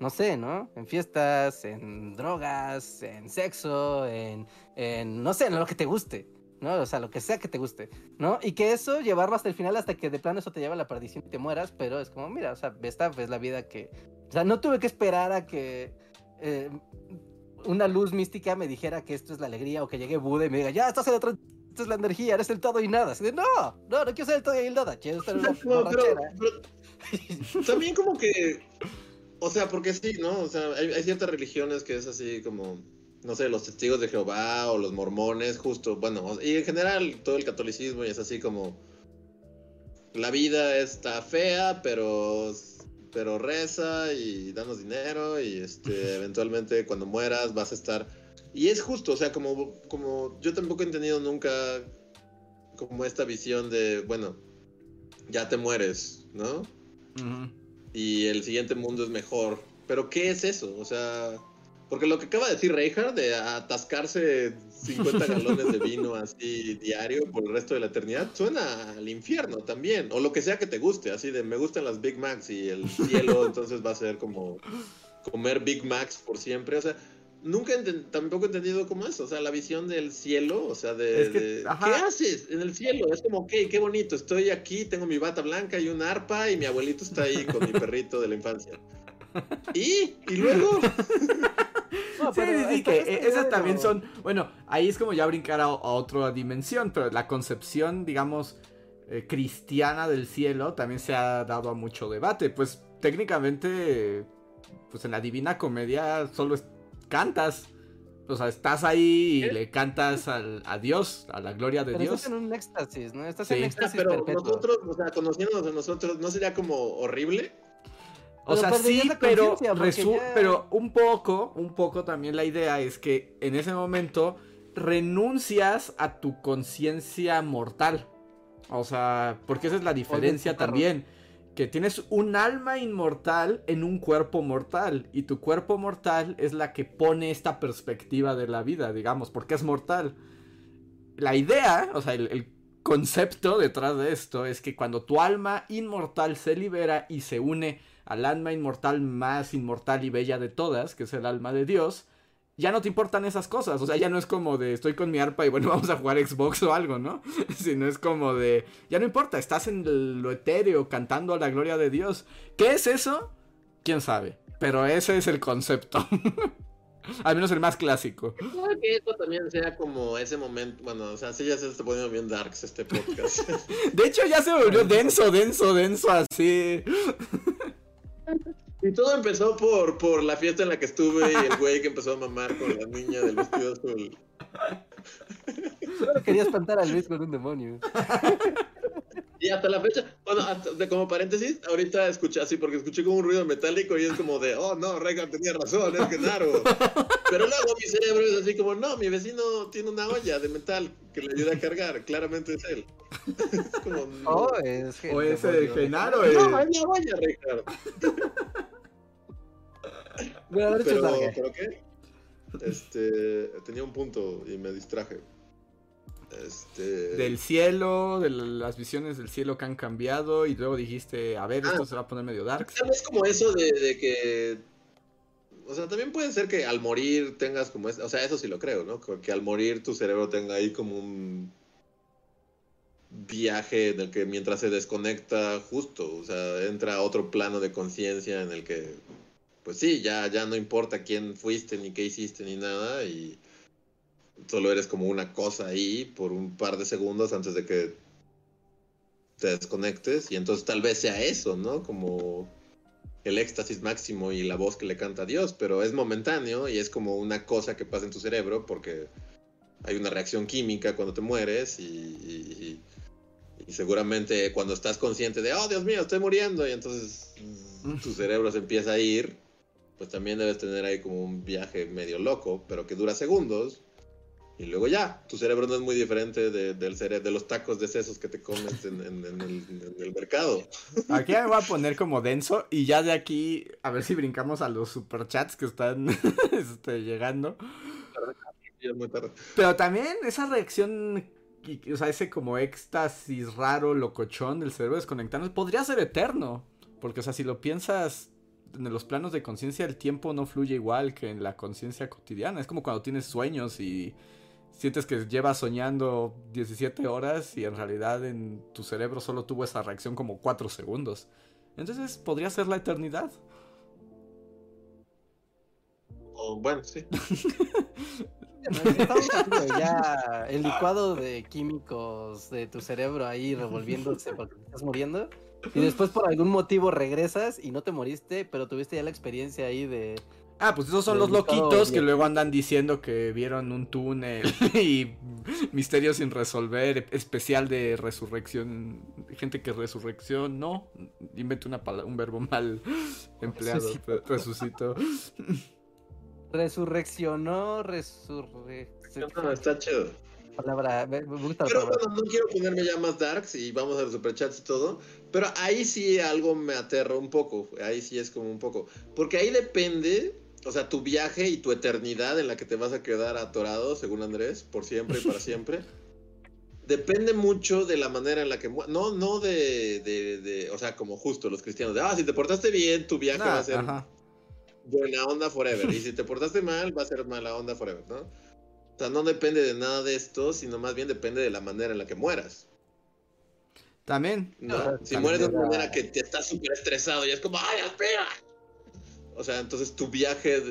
no sé, ¿no? En fiestas, en drogas, en sexo, en, en, no sé, en lo que te guste, ¿no? O sea, lo que sea que te guste, ¿no? Y que eso llevarlo hasta el final, hasta que de plano eso te lleva a la perdición y te mueras, pero es como, mira, o sea, esta es la vida que, o sea, no tuve que esperar a que... Eh, una luz mística me dijera que esto es la alegría o que llegue Buda y me diga, ya estás en otro esta es la energía, eres el todo y nada. Así de, no, no, no quiero ser el todo y el nada, quiero estar en una <laughs> No, pero, pero <laughs> también como que, o sea, porque sí, ¿no? O sea, hay, hay ciertas religiones que es así como, no sé, los testigos de Jehová o los mormones, justo, bueno, y en general todo el catolicismo y es así como, la vida está fea, pero, pero reza y danos dinero y este, <laughs> eventualmente cuando mueras vas a estar... Y es justo, o sea, como, como yo tampoco he entendido nunca como esta visión de, bueno, ya te mueres, ¿no? Y el siguiente mundo es mejor. Pero ¿qué es eso? O sea, porque lo que acaba de decir Reinhardt de atascarse 50 <laughs> galones de vino así diario por el resto de la eternidad, suena al infierno también. O lo que sea que te guste, así de me gustan las Big Macs y el cielo, <laughs> entonces va a ser como comer Big Macs por siempre. O sea, nunca tampoco he entendido cómo es, o sea, la visión del cielo, o sea, de, Es que, de- ajá. ¿qué haces en el cielo? Es como, ok, qué bonito, estoy aquí, tengo mi bata blanca y un arpa y mi abuelito está ahí con mi <laughs> perrito de la infancia. ¿Y? ¿Y luego? <laughs> No, Sí, sí, que eh, esas de también son, bueno, ahí es como ya brincar a, a otra dimensión, pero la concepción, digamos, eh, cristiana del cielo también se ha dado a mucho debate, pues técnicamente, pues en la Divina Comedia solo es- cantas, o sea, estás ahí y ¿Qué? le cantas al, a Dios, a la gloria de Pero Dios. estás en un éxtasis, ¿no? Estás Sí. en éxtasis pero perpetuo. nosotros, o sea, conociéndonos a nosotros, ¿no sería como horrible? O Pero sea, sí, pero, ya- pero un poco, un poco también la idea es que en ese momento renuncias a tu conciencia mortal. O sea, porque esa es la diferencia también. Que tienes un alma inmortal en un cuerpo mortal. Y tu cuerpo mortal es la que pone esta perspectiva de la vida, digamos, porque es mortal. La idea, o sea, el, el concepto detrás de esto es que cuando tu alma inmortal se libera y se une al alma inmortal más inmortal y bella de todas, que es el alma de Dios, ya no te importan esas cosas. O sea, ya no es como de estoy con mi arpa y bueno, <laughs> vamos a jugar Xbox o algo, ¿no? <laughs> Sino es como de ya no importa, estás en lo etéreo cantando a la gloria de Dios. ¿Qué es eso? ¿Quién sabe? Pero ese es el concepto. <laughs> Al menos el más clásico. Que esto también sea como ese momento, bueno, o sea, sí ya se está poniendo bien darks este podcast. De hecho, ya se volvió denso, denso, denso, así. Y todo empezó por, por la fiesta en la que estuve y el güey que empezó a mamar con la niña del vestido azul. Solo quería espantar a Luis con un demonio. Y hasta la fecha, bueno, hasta- de, como paréntesis, ahorita escuché así porque escuché como un ruido metálico y es como de, oh no, Reagan tenía razón, es Genaro. Pero luego mi cerebro es así como, no, mi vecino tiene una olla de metal que le ayuda a cargar, claramente es él. <laughs> es como, no, Oh, es que O el ese de. Genaro, no, eh. es la olla, ver, Pero. ¿pero qué? Este, tenía un punto y me distraje. Este... Del cielo, de las visiones del cielo que han cambiado y luego dijiste, a ver, esto Ah. se va a poner medio dark. Vez como eso de, de que. O sea, también puede ser que al morir tengas como. es- O sea, eso sí lo creo, ¿no? Que que al morir tu cerebro tenga ahí como un viaje en el que mientras se desconecta, justo, o sea, entra a otro plano de conciencia en el que, pues sí, ya, ya no importa quién fuiste, ni qué hiciste, ni nada, y solo eres como una cosa ahí por un par de segundos antes de que te desconectes, y entonces tal vez sea eso, ¿no? Como el éxtasis máximo y la voz que le canta a Dios, pero es momentáneo y es como una cosa que pasa en tu cerebro porque hay una reacción química cuando te mueres y, y- y seguramente cuando estás consciente de, oh Dios mío, estoy muriendo y entonces mm, tu cerebro se empieza a ir, pues también debes tener ahí como un viaje medio loco, pero que dura segundos Y luego ya, tu cerebro no es muy diferente de, del cere de los tacos de sesos que te comes en, en- en el, en el mercado. Aquí ya me voy a poner como denso y ya de aquí a ver si brincamos a los superchats que están <laughs> este, llegando. Pero también esa reacción, o sea, ese como éxtasis raro, locochón del cerebro desconectando, podría ser eterno. Porque, o sea, si lo piensas en los planos de conciencia, el tiempo no fluye igual que en la conciencia cotidiana. Es como cuando tienes sueños y sientes que llevas soñando 17 horas y en realidad en tu cerebro solo tuvo esa reacción como 4 segundos. Entonces, podría ser la eternidad. O, bueno, sí. <laughs> Ya el licuado de químicos de tu cerebro ahí revolviéndose <laughs> porque te estás muriendo. Y después por algún motivo regresas y no te moriste, pero tuviste ya la experiencia ahí de... Ah, pues esos son los loquitos que luego andan diciendo que vieron un túnel <laughs> y misterio sin resolver, especial de resurrección, gente que resurrección, no, invento una un verbo mal <laughs> empleado, Resucitó. <laughs> Resurreccionó, resurre... No, está chido. Palabra, me, gusta Pero palabra. bueno, no quiero ponerme ya más darks y vamos a los superchats y todo. Pero ahí sí algo me aterra un poco. Ahí sí es como un poco. Porque ahí depende, o sea, tu viaje y tu eternidad en la que te vas a quedar atorado, según Andrés, por siempre y para <laughs> siempre. Depende mucho de la manera en la que No, no de, de, de- O sea, como justo los cristianos. De, ah, si te portaste bien, tu viaje va Ah, a ser ajá. buena onda forever. Y si te <laughs> portaste mal, va a ser mala onda forever, ¿no? O sea, no depende de nada de esto, sino más bien depende de la manera en la que mueras. También. ¿no? Si también mueres de una manera que te estás súper estresado y es como, ¡ay, espera! O sea, entonces tu viaje,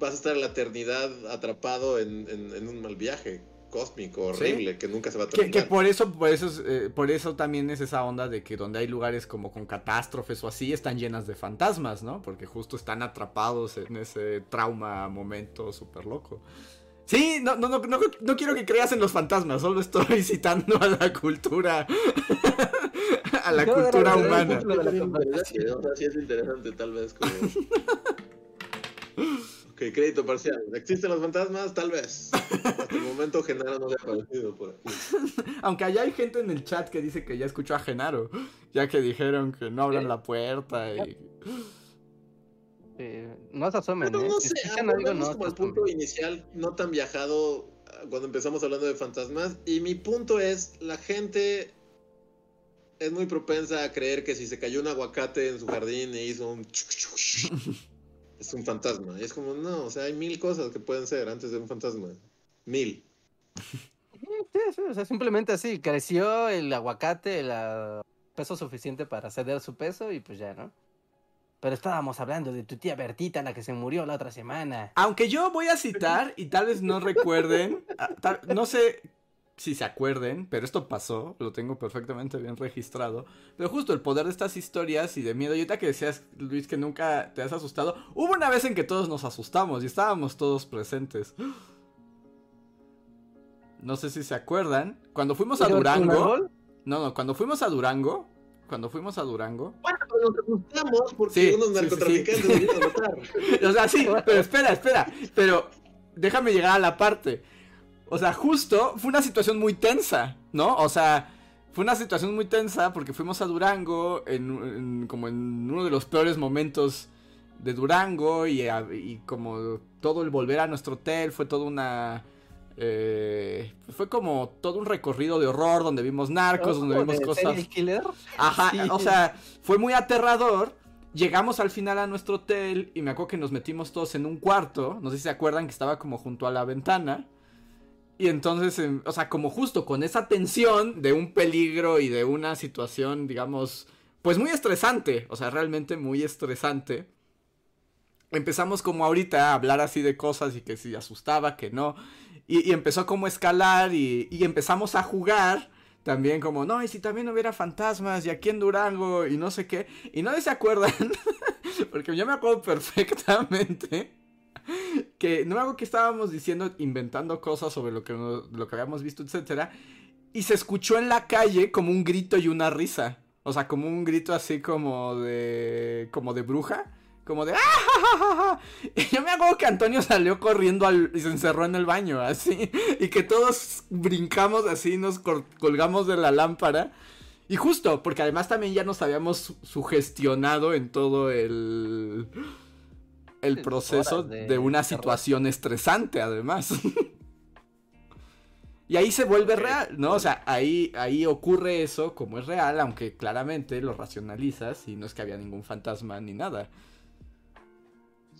vas a estar la eternidad atrapado en, en- en un mal viaje cósmico, horrible, que nunca se va a Que, terminar. que por eso, por eso, es, eh, por eso también es esa onda de que donde hay lugares como con catástrofes o así, están llenas de fantasmas, ¿no? Porque justo están atrapados en ese trauma momento súper loco. Sí, no, no, no, no, no quiero que creas en los fantasmas, solo estoy <laughs> citando a la cultura, a la cultura humana. punto de la Sí, conversación. interesante, o sea, sí es interesante, tal vez, como... <laughs> ok, crédito parcial. ¿Existen los fantasmas? Tal vez. Hasta el momento Genaro no se ha aparecido por aquí. Aunque allá hay gente en el chat que dice que ya escuchó a Genaro, ya que dijeron que no abran la puerta y... Eh, no se asomen, Pero ¿eh? no Si sé, algo, no como se al punto inicial, no tan viajado ah, cuando empezamos hablando de fantasmas. Y mi punto es, la gente es muy propensa a creer que si se cayó un aguacate en su jardín e hizo un... <laughs> es un fantasma. Y es como, no, o sea, hay mil cosas que pueden ser antes de un fantasma. Mil. Sí, sí, o sea, simplemente así, creció el aguacate, el peso suficiente para ceder su peso y pues ya, ¿no? Pero estábamos hablando de tu tía Bertita, la que se murió la otra semana. Aunque yo voy a citar y tal vez no recuerden, tal- no sé si se acuerden, pero esto pasó, lo tengo perfectamente bien registrado. Pero justo el poder de estas historias y de miedo, y ahorita que decías, Luis, que nunca te has asustado, hubo una vez en que todos nos asustamos y estábamos todos presentes. No sé si se acuerdan, cuando fuimos a ¿Pero un Durango, no, no, cuando fuimos a Durango, cuando fuimos a Durango, Bueno, pero nos asustamos porque Sí, unos sí, sí, narcotraficantes sí. a matar. <laughs> O sea, sí, pero espera, espera. Pero déjame llegar a la parte. O sea, justo fue una situación muy tensa, ¿no? O sea, fue una situación muy tensa porque fuimos a Durango en, en- como en uno de los peores momentos de Durango y, a- y como todo el volver a nuestro hotel fue toda una... eh, fue como todo un recorrido de horror donde vimos narcos, donde ¿Como vimos cosas... killer? Ajá, Sí. o sea, fue muy aterrador. Llegamos al final a nuestro hotel y me acuerdo que nos metimos todos en un cuarto. No sé si se acuerdan que estaba como junto a la ventana. Y entonces, em, o sea, como justo con esa tensión de un peligro y de una situación, digamos, pues muy estresante. O sea, realmente muy estresante. Empezamos como ahorita a hablar así de cosas y que si asustaba, que no. Y, y empezó como a escalar y, empezamos a jugar. También como, no, y si también hubiera fantasmas y aquí en Durango y no sé qué. Y no se acuerdan, <laughs> porque yo me acuerdo perfectamente que no acuerdo que estábamos diciendo, inventando cosas sobre lo que, lo que habíamos visto, etcétera. Y se escuchó en la calle como un grito y una risa. O sea, como un grito así como de. como de bruja. Como de ¡Ah, Y yo me hago que Antonio salió corriendo al, y se encerró en el baño, así. Y que todos brincamos así, nos colgamos de la lámpara. Y justo, porque además también ya nos habíamos sugestionado en todo el. El proceso de una situación estresante, además. <laughs> Y ahí se vuelve real, ¿no? O sea, ahí, ahí ocurre eso como es real, aunque claramente lo racionalizas y no es que había ningún fantasma ni nada.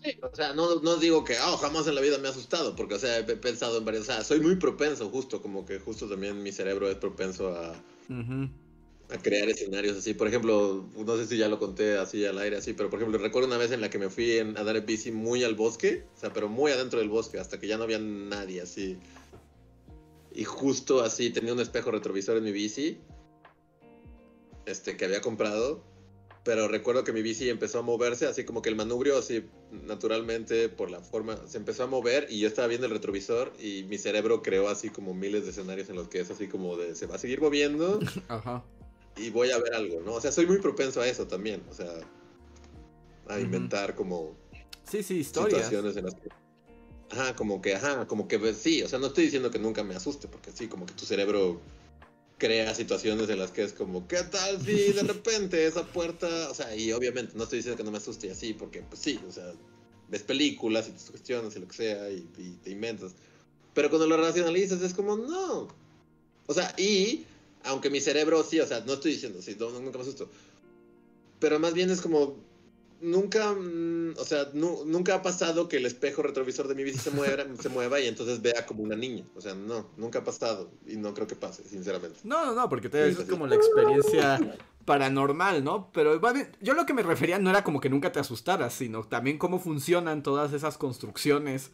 Sí, o sea, no, no digo que oh, jamás en la vida me ha asustado, porque, o sea, he pensado en varias. O sea, soy muy propenso, justo, como que justo también mi cerebro es propenso a, a crear escenarios así. Por ejemplo, no sé si ya lo conté así al aire, así, pero por ejemplo, recuerdo una vez en la que me fui a dar el bici muy al bosque, o sea, pero muy adentro del bosque, hasta que ya no había nadie así y justo así tenía un espejo retrovisor en mi bici. Este, que había comprado. Pero recuerdo que mi bici empezó a moverse, así como que el manubrio, así naturalmente, por la forma, se empezó a mover y yo estaba viendo el retrovisor y mi cerebro creó así como miles de escenarios en los que es así como de se va a seguir moviendo <laughs> Ajá. y voy a ver algo, ¿no? O sea, soy muy propenso a eso también, o sea, a inventar como sí, sí, historias. situaciones en las que Ajá, como que, ajá, como que pues, sí, o sea, no estoy diciendo que nunca me asuste, porque sí, como que tu cerebro crea situaciones en las que es como, ¿qué tal si de <laughs> repente esa puerta, o sea, y obviamente no estoy diciendo que no me asuste así, porque pues sí, o sea, ves películas y te cuestionas y lo que sea y, te inventas. Pero cuando lo racionalizas es como, no. O sea, y aunque mi cerebro sí, o sea, no estoy diciendo, sí, nunca me asusto. Pero más bien es como, nunca, mm, o sea, nunca ha pasado que el espejo retrovisor de mi bici se mueva, <laughs> se mueva y entonces vea como una niña. O sea, no, nunca ha pasado y no creo que pase, sinceramente. No, no, no, porque te es como la experiencia paranormal, ¿no? Pero yo lo que me refería no era como que nunca te asustaras, sino también cómo funcionan todas esas construcciones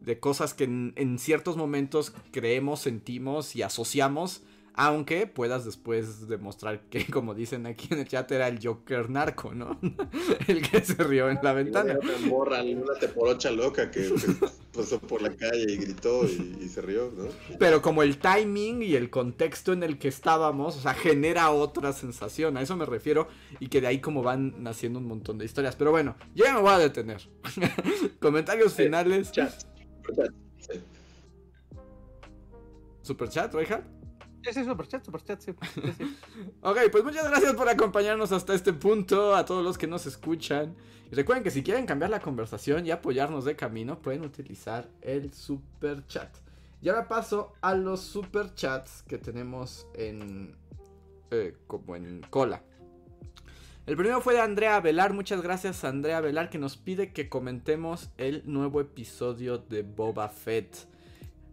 de cosas que en ciertos momentos creemos, sentimos y asociamos aunque puedas después demostrar que, <laughs> como dicen aquí en el chat, era el Joker narco, ¿no? <laughs> el que se rió en la ventana. Una morra, una teporocha loca que, <laughs> pasó por la calle y gritó y, se rió, ¿no? Pero como el timing y el contexto en el que estábamos, o sea, genera otra sensación. A eso me refiero. Y que de ahí como van naciendo un montón de historias. Pero bueno, ya me voy a detener. Comentarios finales. Chat. Superchat. Sí. Superchat, Sí, sí, superchat, superchat, sí. sí, <laughs> ok, pues muchas gracias por acompañarnos hasta este punto, a todos los que nos escuchan. Y recuerden que si quieren cambiar la conversación y apoyarnos de camino, pueden utilizar el superchat. Y ahora paso a los superchats que tenemos en. Eh, como en cola. El primero fue de Andrea Velar. Muchas gracias, Andrea Velar, que nos pide que comentemos el nuevo episodio de Boba Fett.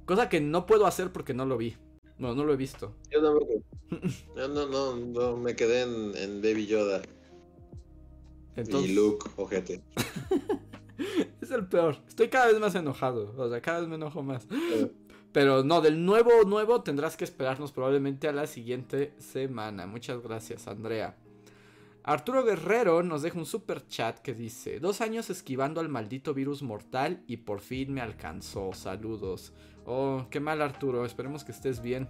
Cosa que no puedo hacer porque no lo vi. No, no lo he visto. Yo no, yo no, no, no, me quedé en, Baby Yoda. Y Luke, ojete. <laughs> es el peor. Estoy cada vez más enojado. O sea, cada vez me enojo más. Pero no, del nuevo, nuevo tendrás que esperarnos probablemente a la siguiente semana. Muchas gracias, Andrea. Arturo Guerrero nos deja un super chat que dice: Dos años esquivando al maldito virus mortal y por fin me alcanzó. Saludos. Oh, qué mal Arturo, esperemos que estés bien.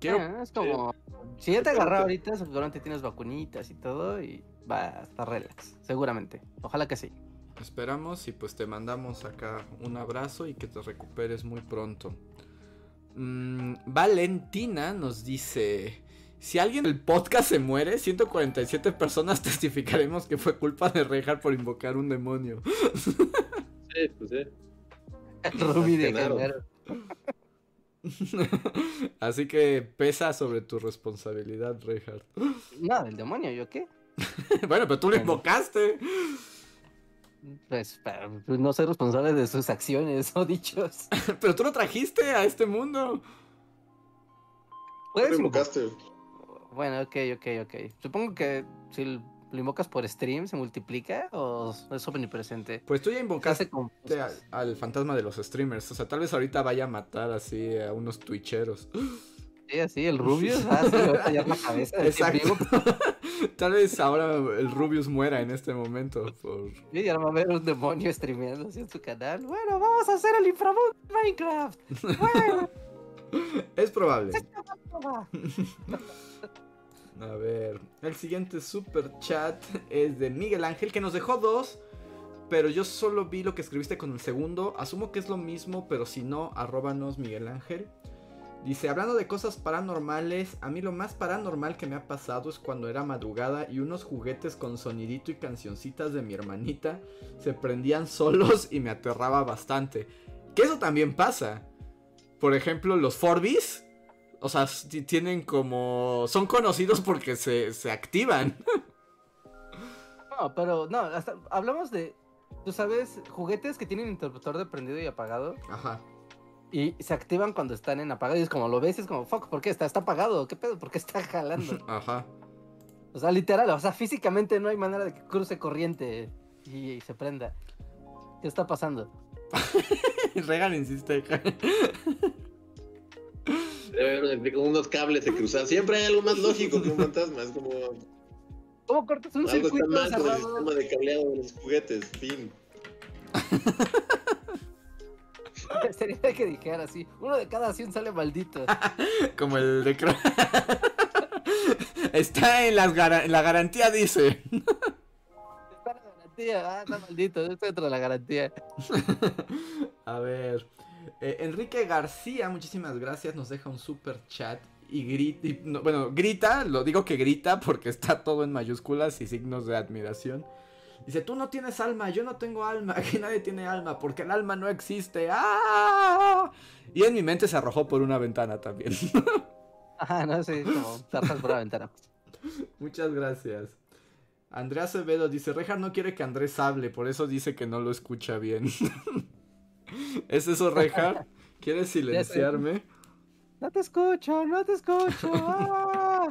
Eh, es como, si ya te agarra ahorita, seguramente tienes vacunitas y todo y va a estar relax, seguramente. Ojalá que sí. Esperamos y pues te mandamos acá un abrazo y que te recuperes muy pronto. Mm, Valentina nos dice, si alguien del podcast se muere, 147 personas <laughs> testificaremos que fue culpa de Rejar por invocar un demonio. <laughs> Sí, pues sí. <laughs> Ruby de <laughs> Así que pesa sobre tu responsabilidad, Reinhardt. No, del demonio, ¿yo qué? <laughs> bueno, pero tú lo invocaste. Pues, pues, no soy responsable de sus acciones o dichos. pero tú lo trajiste a este mundo. Puedes invocaste. Bueno, ok, ok, ok. Supongo que si ¿Lo invocas por stream? ¿Se multiplica? ¿O es omnipresente? Pues tú ya invocaste al, fantasma de los streamers. O sea, tal vez ahorita vaya a matar así a unos twitcheros. <gasps> Sí, así, el Rubius. Ah, va a la cabeza. Exacto. <laughs> tal vez ahora el Rubius muera en este momento. Por... Sí, ahora va a haber un demonio streameando así en su canal. Bueno, vamos a hacer el inframundo de Minecraft. <laughs> Bueno. es probable. <laughs> A ver, el siguiente super chat es de Miguel Ángel que nos dejó dos, pero yo solo vi lo que escribiste con el segundo. Asumo que es lo mismo, pero si no, arróbanos Miguel Ángel. Dice, hablando de cosas paranormales, a mí lo más paranormal que me ha pasado es cuando era madrugada y unos juguetes con sonidito y cancioncitas de mi hermanita se prendían solos y me aterraba bastante. Que eso también pasa. Por ejemplo, los Forbis, o sea, ti- tienen como... Son conocidos porque se, se activan. <laughs> No, pero no, hasta hablamos de, tú sabes, juguetes que tienen interruptor de prendido y apagado Ajá. y se activan cuando están en apagado y es como lo ves y es como, fuck, ¿por qué está? ¿Está apagado? ¿Qué pedo? ¿Por qué está jalando? <laughs> Ajá. O sea, literal, o sea, físicamente no hay manera de que cruce corriente y, y se prenda. ¿Qué está pasando? <laughs> Regan insiste. Haber unos cables se cruzan. Siempre hay algo más lógico que un fantasma. Es como ¿Cómo cortas un algo está circuito mal con el sistema de cableado de los juguetes. Fin. <laughs> Sería que dijera así, uno de cada 100 sale maldito. <laughs> Como el de... Cro- <laughs> Está en, las en la garantía, dice. Está en la garantía, ah, está maldito, está dentro de la garantía. A ver. Eh, Enrique García, muchísimas gracias. Nos deja un super chat. Y grita. y- no, bueno, grita. Lo digo que grita porque está todo en mayúsculas y signos de admiración. Dice: Tú no tienes alma, yo no tengo alma. <laughs> Aquí nadie tiene alma porque el alma no existe. ¡Ah! Y en mi mente se arrojó por una ventana también. Ajá, <laughs> no sé, como tartas por la ventana. Muchas gracias. Andrea Acevedo dice, Rejar no quiere que Andrés hable, por eso dice que no lo escucha bien. <laughs> ¿Es eso, Rejar? ¿Quieres <laughs> silenciarme? No te escucho, no te escucho. ah.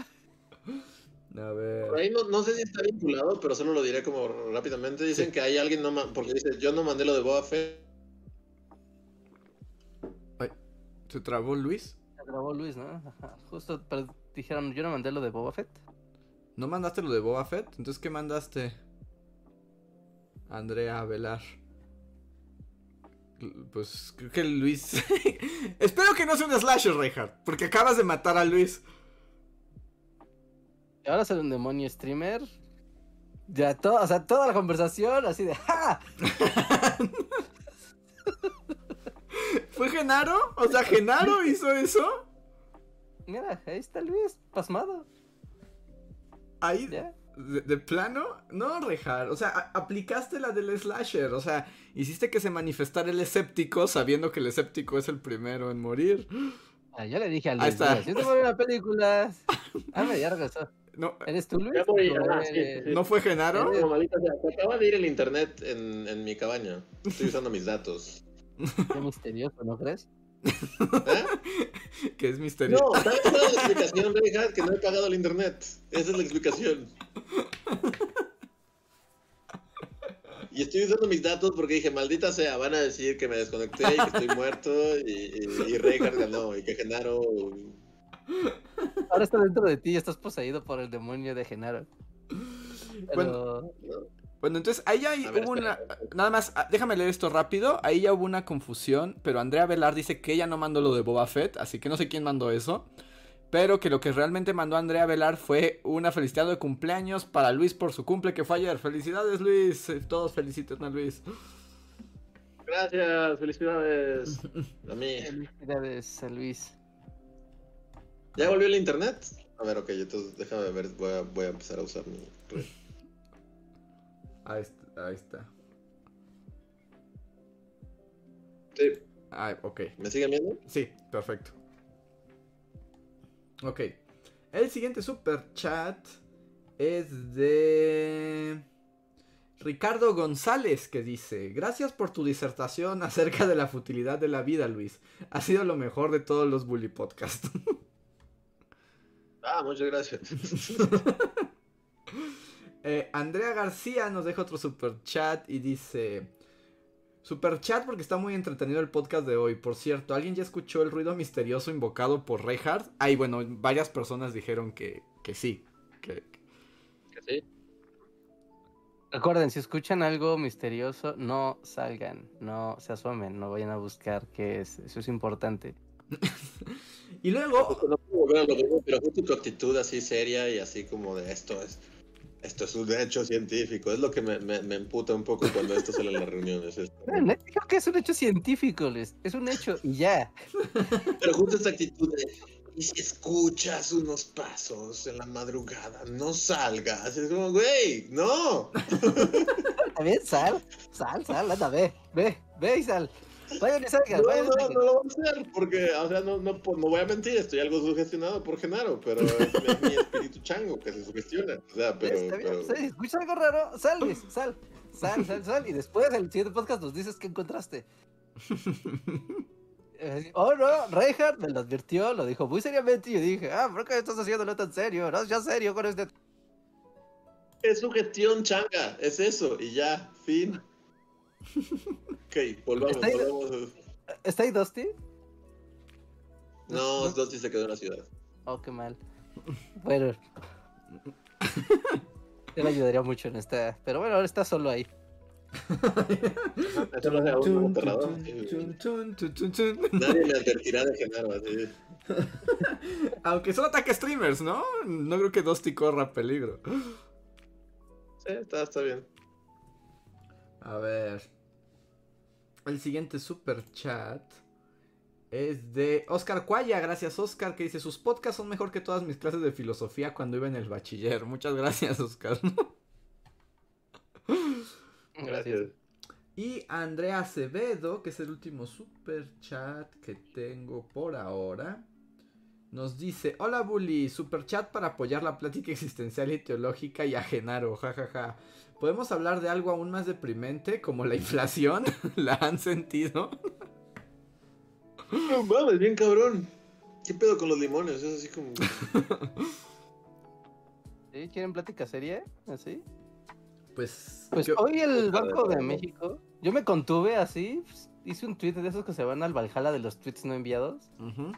A ver. Por ahí no, no sé si está vinculado, pero solo lo diré como rápidamente. Dicen que hay alguien, no porque dice, yo no mandé lo de Boba Fett. Ay, ¿Se trabó Luis? Se grabó Luis, ¿no? Ajá, Justo, pero dijeron, yo no mandé lo de Boba Fett. ¿No mandaste lo de Boba Fett? Entonces, ¿qué mandaste? Andrea Velar. Pues creo que Luis... <laughs> Espero que no sea un slasher, Reinhardt, porque acabas de matar a Luis. Y ahora ser un demonio streamer. Ya todo, o sea, toda la conversación así de ¡Ja! <laughs> ¿Fue Genaro? O sea, ¿Genaro hizo eso? Mira, ahí está Luis, pasmado. Ahí, Ya. De, de plano, no, Rejar. O sea, a- aplicaste la del slasher. O sea, hiciste que se manifestara el escéptico sabiendo que el escéptico es el primero en morir. Ah, yo le dije a Ahí Luis, está. mira, si te ponen una película. Ah, me ya regresó. No, ¿Eres tú, Luis? Ya voy, ¿O ajá, sí, eres- sí, sí. ¿no fue Genaro? No, se acaba de ir el internet en, en mi cabaña. Estoy usando mis datos. Qué misterioso, ¿no crees? ¿Eh? <laughs> Que es misterioso. No, ¿sabes cuál es la explicación, Reinhardt? Que no he pagado el internet. Esa es la explicación. Y estoy usando mis datos porque dije, maldita sea, van a decir que me desconecté y que estoy muerto y, y, y Reinhardt ganó y que Genaro... Ahora está dentro de ti y estás poseído por el demonio de Genaro. Pero... Bueno, entonces ahí ya ver, hubo una. espera. Nada más, ah, déjame leer esto rápido. Ahí ya hubo una confusión. Pero Andrea Velar dice que ella no mandó lo de Boba Fett. Así que no sé quién mandó eso. Pero que lo que realmente mandó Andrea Velar fue una felicidad de cumpleaños para Luis por su cumple que fue ayer. Felicidades, Luis. Eh, Todos feliciten a Luis. Gracias, felicidades. <laughs> A mí. Felicidades a Luis. ¿Ya volvió el internet? A ver, ok, entonces déjame ver, voy a, voy a empezar a usar mi red. Ahí está. Ahí está. Sí, Ah, ok. ¿me siguen viendo? Sí, perfecto. Ok. El siguiente super chat es de Ricardo González que dice, gracias por tu disertación acerca de la futilidad de la vida, Luis. Ha sido lo mejor de todos los Bully Podcast. <laughs> Ah, muchas gracias. <laughs> Eh, Andrea García nos deja otro super chat y dice... Super chat porque está muy entretenido el podcast de hoy. Por cierto, ¿alguien ya escuchó el ruido misterioso invocado por Reinhardt? Ay, bueno, varias personas dijeron que, que sí. Que, ¿Sí? Recuerden, si escuchan algo misterioso, no salgan, no se asomen, no vayan a buscar qué es. Eso es importante. <laughs> Y luego, No puedo volver a lo mismo, pero justo tu actitud así seria y así como de esto es esto es un hecho científico. Es lo que me, me, me emputa un poco cuando esto sale en las reuniones. esto. No, no digo que es un hecho científico, Les. Es un hecho y ya. Pero justo esta actitud de y si escuchas unos pasos en la madrugada, no salgas. Es como, güey, no. <laughs> Bien, sal. Sal, sal, anda, ve. Ve, ve y sal. Vayan y salgan, No, vayan y no, salgan. no lo voy a hacer, porque, o sea, no, no, po- no voy a mentir, estoy algo sugestionado por Genaro, pero es, es mi espíritu chango que se sugestiona. O sea, pero, Está bien, pero- sí, escucha algo raro, sal, Luis, sal. Sal, sal, sal. Y después, en el siguiente podcast, nos dices qué encontraste. <laughs> Oh, no, Reinhardt me lo advirtió, lo dijo muy seriamente. Y yo dije, ah, ¿por qué estás haciéndolo tan serio? No, ya serio con este. es sugestión changa, es eso, y ya, fin. Ok, volvamos, Está ahí- volvamos. ¿Está ahí Dusty? No, Dusty se quedó en la ciudad. Oh, qué mal. Bueno. <laughs> Él ayudaría mucho en esta. Pero bueno, ahora está solo ahí. Nadie me advertirá de Genaro, así. <laughs> Aunque son ataque streamers, ¿no? No creo que Dusty corra peligro. Sí, está, está bien. A ver. El siguiente super chat es de Oscar Cuaya. Gracias, Oscar, que dice: Sus podcasts son mejor que todas mis clases de filosofía cuando iba en el bachiller. <laughs> Muchas gracias, Oscar. <laughs> Gracias. Y Andrea Acevedo, que es el último super chat que tengo por ahora, nos dice: Hola Bully, super chat para apoyar la plática existencial y teológica y a Genaro, jajaja. ¿Podemos hablar de algo aún más deprimente como la inflación? <laughs> ¿La han sentido? No mames, bien cabrón. ¿Qué pedo con los limones? Es así como. <laughs> ¿Sí? ¿Quieren plática seria? ¿Así? Pues, Pues yo- hoy el Banco de. México, yo me contuve así, pues, hice un tweet de esos que se van al Valhalla de los tweets no enviados, Ujú.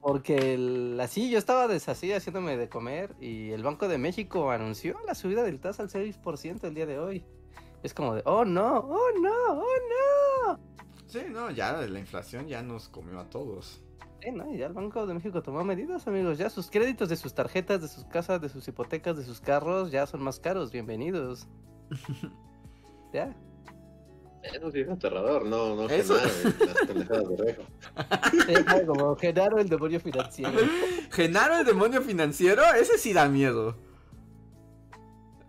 Porque el- así yo estaba desasí haciéndome de comer y el Banco de México anunció la subida del tasa al 6% el día de hoy. Es como de, oh no, oh no, oh no. Sí, no, ya la inflación ya nos comió a todos. Sí, ¿no? Y ya el Banco de México tomó medidas, amigos. Ya sus créditos de sus tarjetas, de sus casas, de sus hipotecas, de sus carros, ya son más caros. Bienvenidos. <laughs> ya. Eso sí es aterrador, no, no Eso- Genaro, de claro, <laughs> como Genaro el demonio financiero. <laughs> Genaro el demonio financiero, ese sí da miedo.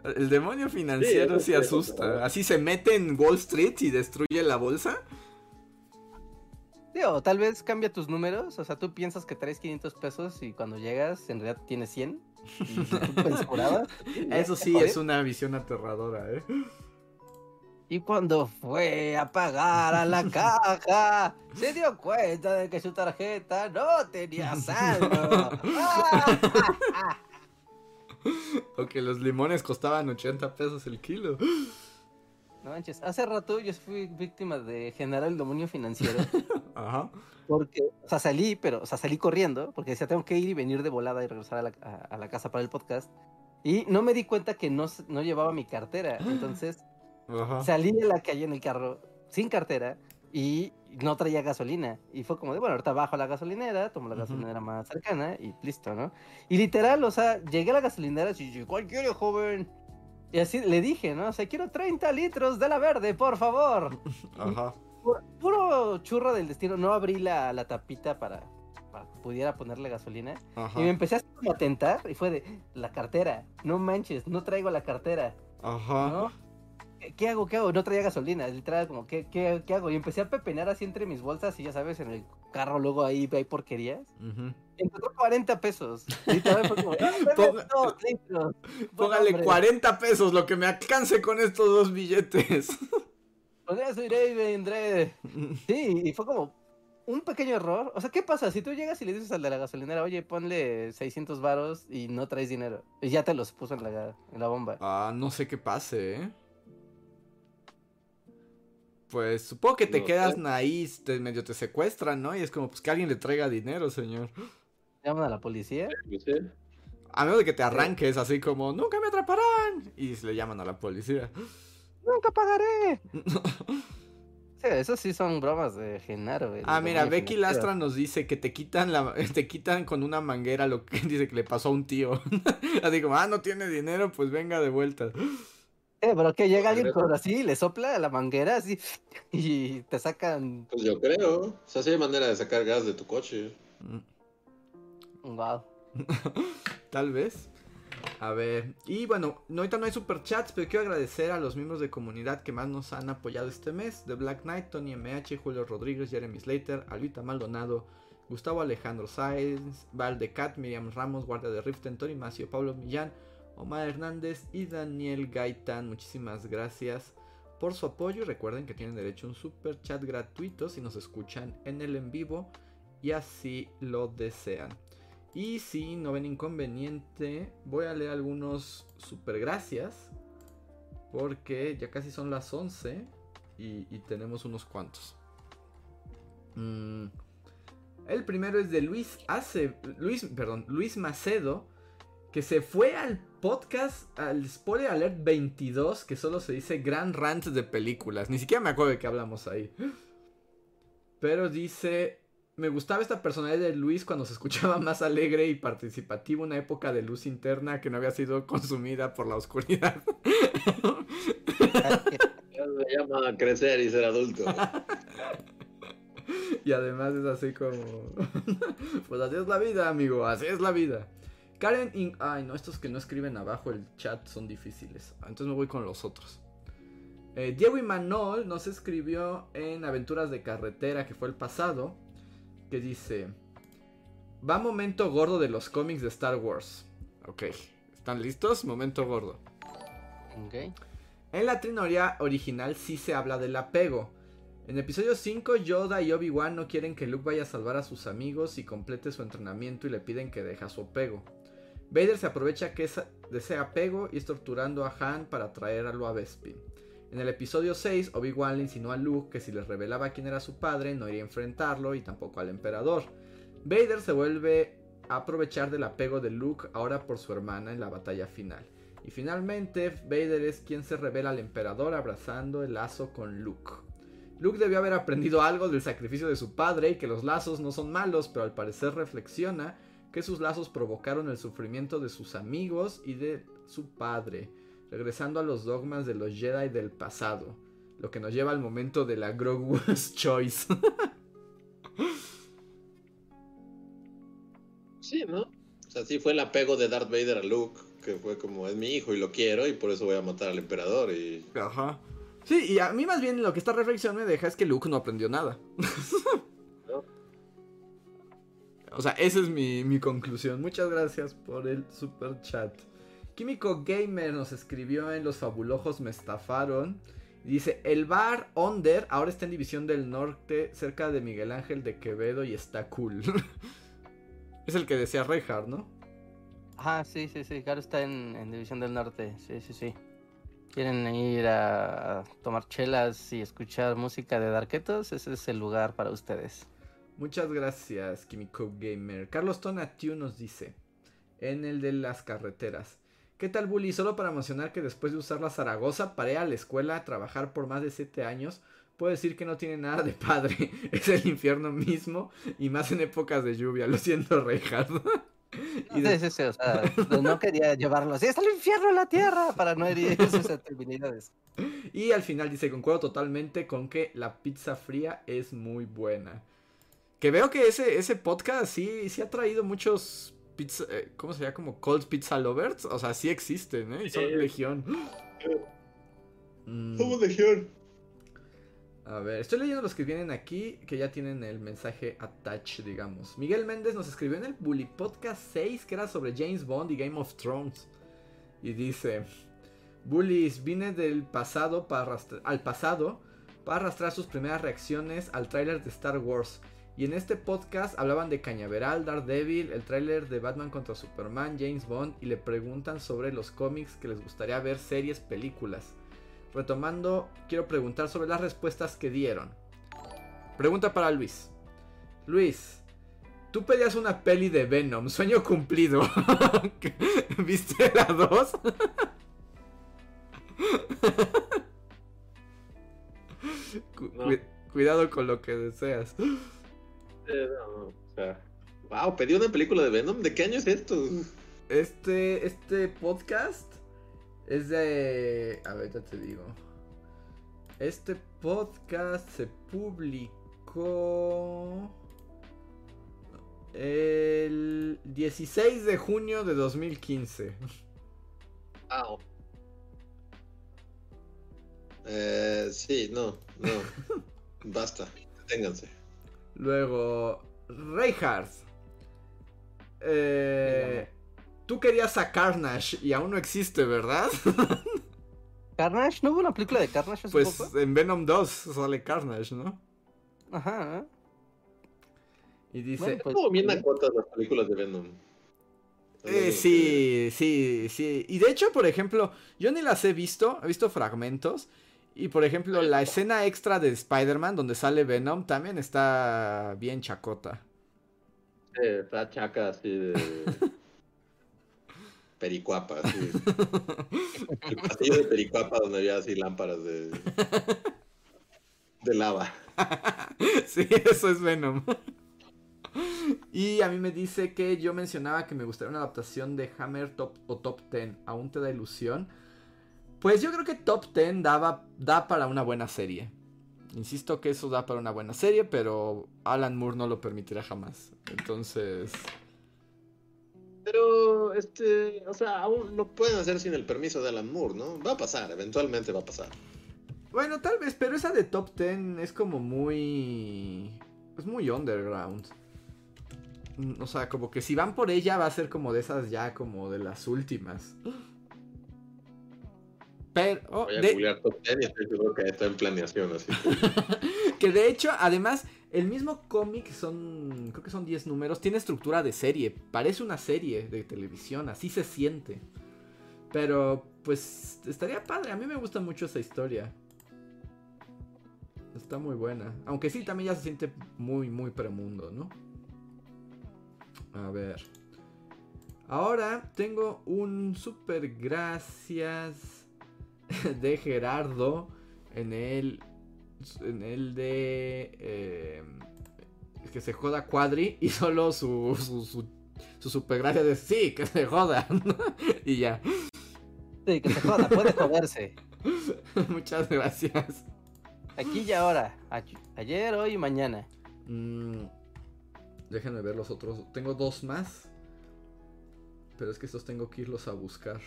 El demonio financiero Sí, asusta. Así se mete en Wall Street y destruye la bolsa. Sí, o tal vez cambia tus números. O sea, tú piensas que traes 500 pesos y cuando llegas en realidad tienes 100. Y tú <laughs> pensabas. Eso sí es una visión aterradora, ¿eh? Y cuando fue a pagar a la <laughs> caja, se dio cuenta de que su tarjeta no tenía saldo. <laughs> O que los limones costaban 80 pesos el kilo. No manches, hace rato yo fui víctima de generar el demonio financiero. <laughs> Ajá. Porque, o sea, salí, pero, o sea, salí corriendo, porque decía, tengo que ir y venir de volada y regresar a la, a- a la casa para el podcast. Y no me di cuenta que no, no llevaba mi cartera. <gasps> Entonces, Ajá. salí de la calle en el carro sin cartera y no traía gasolina. Y fue como de, bueno, ahorita bajo a la gasolinera, tomo la Ujú. gasolinera más cercana y listo, ¿no? Y literal, o sea, llegué a la gasolinera y dije, ¿cuál quiere, joven? Y así le dije, ¿no? O sea, quiero 30 litros de la verde, por favor. <laughs> Ajá. Puro, puro churro del destino, no abrí la, la tapita para, para que pudiera ponerle gasolina. Ajá. Y me empecé así como a tentar y fue de, la cartera, no manches, no traigo la cartera, Ajá. ¿no? ¿Qué, hago? ¿Qué hago? No traía gasolina, literal, como, ¿qué, qué, qué hago? Y empecé a pepenar así entre mis bolsas y ya sabes, en el carro luego ahí hay porquerías. Y encontré 40 pesos. Literal fue como, "Ah, dame Ponga- dos litros". <laughs> Buen Póngale hombre. 40 pesos, lo que me alcance con estos dos billetes. Con eso iré y vendré. Sí, y fue como un pequeño error. O sea, ¿qué pasa? Si tú llegas y le dices al de la gasolinera, oye, ponle 600 varos y no traes dinero. Y ya te los puso en la, en la bomba. Ah, no sé qué pase, ¿eh? Pues supongo que te No quedas sé. ahí, te, medio te secuestran, ¿no? Y es como, pues que alguien le traiga dinero, señor. Llaman a la policía. Pues sí. A menos de que te arranques así como, nunca me atraparán. Y le llaman a la policía. ¡Nunca pagaré! <laughs> Sí, eso sí son bromas de Genaro. Ah, mira, Becky financiero. Lastra nos dice que te quitan la, <laughs> te quitan con una manguera lo que <laughs> dice que le pasó a un tío. Así como, ah, no tiene dinero, pues venga de vuelta. Eh, pero que llega alguien por así, le sopla la manguera así <laughs> y te sacan. Pues yo creo. O sea, sí hay manera de sacar gas de tu coche. Mm, Wow. <laughs> Tal vez. A ver, y bueno, no, ahorita no hay superchats, pero quiero agradecer a los miembros de comunidad que más nos han apoyado este mes: The Black Knight, Tony MH, Julio Rodríguez, Jeremy Slater, Alvita Maldonado, Gustavo Alejandro Sáenz, Valdecat, Miriam Ramos, Guardia de Riften, Tony Macio, Pablo Millán, Omar Hernández y Daniel Gaitán. Muchísimas gracias por su apoyo y recuerden que tienen derecho a un super chat gratuito si nos escuchan en el en vivo y así lo desean. Y si no ven inconveniente, voy a leer algunos super gracias. Porque ya casi son las 11 y, tenemos unos cuantos. Mm, El primero es de Luis Luis, perdón, Luis Macedo, que se fue al podcast, al Spoiler Alert 22, que solo se dice Gran Rant de películas. Ni siquiera me acuerdo de qué hablamos ahí. Pero dice, me gustaba esta personalidad de Luis cuando se escuchaba más alegre y participativo, una época de luz interna que no había sido consumida por la oscuridad. Se llama crecer y ser adulto. <laughs> Y además es así como... <laughs> pues así es la vida, amigo, así es la vida. Karen... In- Ay, no, estos que no escriben abajo el chat son difíciles. Entonces me voy con los otros. Eh, Diego Imanol nos escribió en Aventuras de Carretera, que fue el pasado, que dice... Va momento gordo de los cómics de Star Wars. Ok, ¿están listos? Momento gordo. Ok. En la trinoria original sí se habla del apego. En episodio 5, Yoda y Obi-Wan no quieren que Luke vaya a salvar a sus amigos y complete su entrenamiento y le piden que deje su apego. Vader se aprovecha que esa- de ese apego y es torturando a Han para traerlo a Bespin. En el episodio 6, Obi-Wan le insinuó a Luke que si les revelaba quién era su padre, no iría a enfrentarlo y tampoco al emperador. Vader se vuelve a aprovechar del apego de Luke ahora por su hermana en la batalla final. Y finalmente, Vader es quien se revela al emperador abrazando el lazo con Luke. Luke debió haber aprendido algo del sacrificio de su padre y que los lazos no son malos, pero al parecer reflexiona que sus lazos provocaron el sufrimiento de sus amigos y de su padre, regresando a los dogmas de los Jedi del pasado, lo que nos lleva al momento de la Grogu's <laughs> Choice. Sí, ¿no? O sea, sí fue el apego de Darth Vader a Luke, que fue como, es mi hijo y lo quiero y por eso voy a matar al emperador y... Ajá. Sí, y a mí más bien lo que esta reflexión me deja es que Luke no aprendió nada. <laughs> O sea, esa es mi, mi conclusión. Muchas gracias por el super chat. Químico Gamer nos escribió en Los Fabulojos Me Estafaron. Dice, el bar Onder ahora está en División del Norte, cerca de Miguel Ángel de Quevedo y está cool. <laughs> es el que decía Reinhardt, ¿no? Ajá, sí, sí, sí. Claro, está en, en División del Norte. Sí, sí, sí. ¿Quieren ir a tomar chelas y escuchar música de Darketos? Ese es el lugar para ustedes. Muchas gracias, Químico Gamer. Carlos Tonatiu nos dice, en el de las carreteras. ¿Qué tal, Bully? Solo para mencionar que después de usar la Zaragoza, paré a la escuela a trabajar por más de 7 años. Puedo decir que no tiene nada de padre. <laughs> Es el infierno mismo y más en épocas de lluvia. Lo siento, Reinhardt. y Sí, de- sí, sí, o sea, no quería llevarlo así, está el infierno en la tierra, para no herir sus. Y al final dice, concuerdo totalmente con que la pizza fría es muy buena. Que veo que ese, ese podcast sí, sí ha traído muchos pizza, eh, ¿cómo se llama? Como cold pizza lovers. O sea, sí existen, ¿eh? Y son legión. Mm, legión. a ver, estoy leyendo los que vienen aquí, que ya tienen el mensaje attach, digamos. Miguel Méndez nos escribió en el Bully Podcast 6, que era sobre James Bond y Game of Thrones. Y dice, Bullies, vine del pasado para al pasado para arrastrar sus primeras reacciones al tráiler de Star Wars. Y en este podcast hablaban de Cañaveral, Daredevil, el tráiler de Batman contra Superman, James Bond y le preguntan sobre los cómics que les gustaría ver, series, películas. Retomando, quiero preguntar sobre las respuestas que dieron. Pregunta para Luis. Luis, tú pedías una peli de Venom, sueño cumplido. <laughs> ¿Viste la 2? <laughs> Cu- No. cu- Cuidado con lo que deseas. No, no, o sea, wow, pedí una película de Venom. ¿De qué año es esto? Este, este podcast es de... A ver, ya te digo. Este podcast se publicó el 16 de junio de 2015. Wow. Eh, sí, no, no. <laughs> Basta, deténganse. Luego, Reinhardt. Eh, tú querías a Carnage y aún no existe, ¿verdad? <laughs> ¿Carnage? ¿No hubo una película de Carnage hace Pues poco? en Venom 2 sale Carnage, ¿no? Ajá. Y dice, Bueno, pues, bien sí. acotas las películas de Venom. Eh, sí, sí, sí. Y de hecho, por ejemplo, yo ni las he visto, he visto fragmentos. Y por ejemplo, la escena extra de Spider-Man donde sale Venom también está bien chacota. Sí, está chaca así de. <laughs> Pericuapa, así. <laughs> El pasillo de Pericuapa donde había así lámparas de. de lava. <laughs> sí, eso es Venom. y a mí me dice que yo mencionaba que me gustaría una adaptación de Hammer Top o Top 10. ¿Aún te da ilusión? Pues yo creo que Top 10 daba, da para una buena serie. Insisto que eso da para una buena serie, pero Alan Moore no lo permitirá jamás. Entonces... Pero, este. O sea, aún lo pueden hacer sin el permiso de Alan Moore, ¿no? Va a pasar, eventualmente va a pasar. Bueno, tal vez, pero esa de Top 10 es como muy... Es muy underground. Mm, O sea, como que si van por ella va a ser como de esas ya como de las últimas. Pero... oh, Voy a de- googlear Top 10 y estoy seguro que está en planeación, así. <laughs> que de hecho, además, el mismo cómic son... Creo que son 10 números. Tiene estructura de serie. Parece una serie de televisión. Así se siente. Pero, pues, estaría padre. A mí me gusta mucho esa historia. Está muy buena. Aunque sí, también ya se siente muy, muy premundo, ¿no? A ver. Ahora tengo un super gracias <laughs> de Gerardo en el en el de eh, que se joda Cuadri y solo su su, su, su super gracias de sí, que se joda <laughs> y ya. Sí, que se joda, puede joderse. <laughs> Muchas gracias. Aquí y ahora. Ayer, hoy y mañana. Mm, déjenme ver los otros. Tengo dos más. Pero es que estos tengo que irlos a buscar.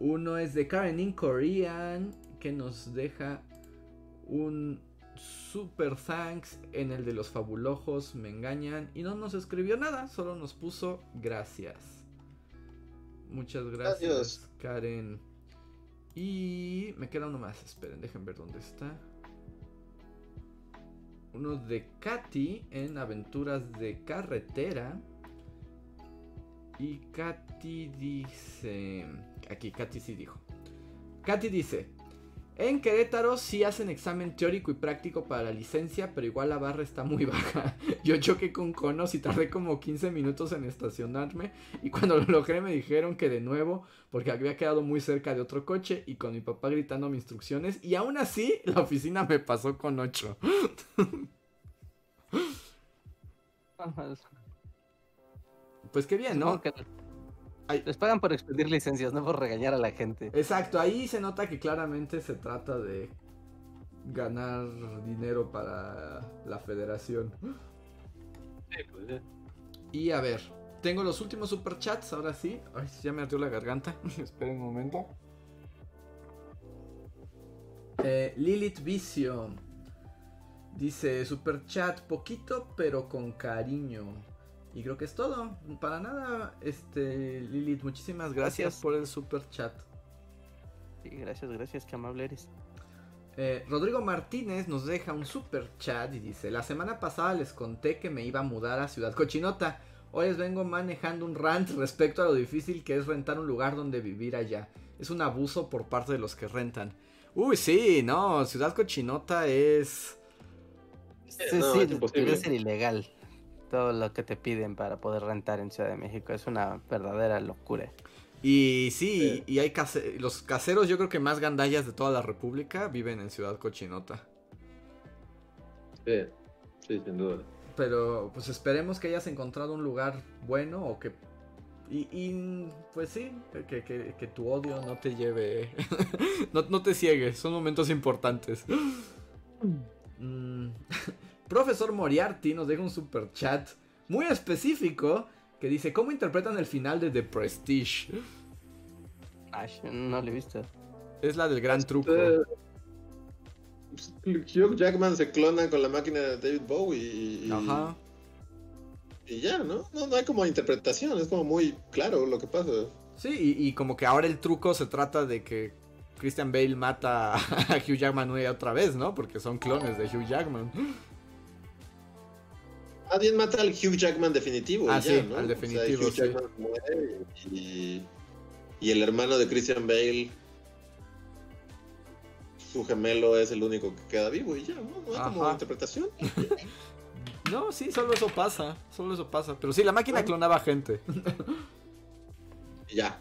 Uno es de Karen in Korean. Que nos deja un super thanks en el de los fabulojos. Me engañan. Y no nos escribió nada. Solo nos puso gracias. Muchas gracias, Gracias. Karen. Y me queda uno más. Esperen, dejen ver dónde está uno de Katy en Aventuras de Carretera. Y Katy dice... Aquí, Katy sí dijo. Katy dice... En Querétaro sí hacen examen teórico y práctico para la licencia, pero igual la barra está muy <laughs> baja. Yo choqué con conos y tardé como 15 minutos en estacionarme. Y cuando lo logré me dijeron que de nuevo, porque había quedado muy cerca de otro coche y con mi papá gritando mis instrucciones. Y aún así, la oficina me pasó con 8. <laughs> Pues qué bien, ¿no? Ay. Les pagan por expedir licencias, no por regañar a la gente. Exacto, ahí se nota que claramente se trata de ganar dinero para la federación. Y a ver, tengo los últimos superchats, ahora sí. Ay, ya me ardió la garganta. <laughs> Esperen un momento. Eh, Lilith Vision dice superchat poquito pero con cariño. Y creo que es todo. Para nada, este Lilith, muchísimas gracias, Gracias. por el superchat. Sí, gracias, gracias, qué amable eres. Eh, Rodrigo Martínez nos deja un super chat y dice: La semana pasada les conté que me iba a mudar a Ciudad Cochinota. Hoy les vengo manejando un rant respecto a lo difícil que es rentar un lugar donde vivir allá. Es un abuso por parte de los que rentan. Uy, sí, no, Ciudad Cochinota es. Sí, no, sí, es imposible. debe ser ilegal. Todo lo que te piden para poder rentar en Ciudad de México es una verdadera locura. Y sí, y hay case- los caseros, yo creo que más gandallas de toda la República viven en Ciudad Cochinota. Sí, sí, sin duda. Pero pues esperemos que hayas encontrado un lugar bueno o que... Y, y, pues sí, que, que- que tu odio no te lleve... <laughs> no, no te ciegues, son momentos importantes. Mm, <laughs> Profesor Moriarty nos deja un super chat muy específico que dice, ¿cómo interpretan el final de The Prestige? Ay, no lo he visto. Es la del gran truco. Eh, pues, Hugh Jackman se clona con la máquina de David Bowie y, y- Ajá. y ya, ¿no? ¿no? No hay como interpretación, es como muy claro lo que pasa. Sí, y, y como que ahora el truco se trata de que Christian Bale mata <laughs> a Hugh Jackman una y otra vez, ¿no? Porque son clones de Hugh Jackman. Alguien mata al Hugh Jackman definitivo. Ah, ya, sí, ¿no? al O sea, definitivo, Hugh sí. Jackman muere y, y el hermano de Christian Bale, su gemelo, es el único que queda vivo y ya, ¿no? Hay como interpretación. <laughs> No, sí, solo eso pasa, solo eso pasa. Pero sí, la máquina clonaba gente. Ya.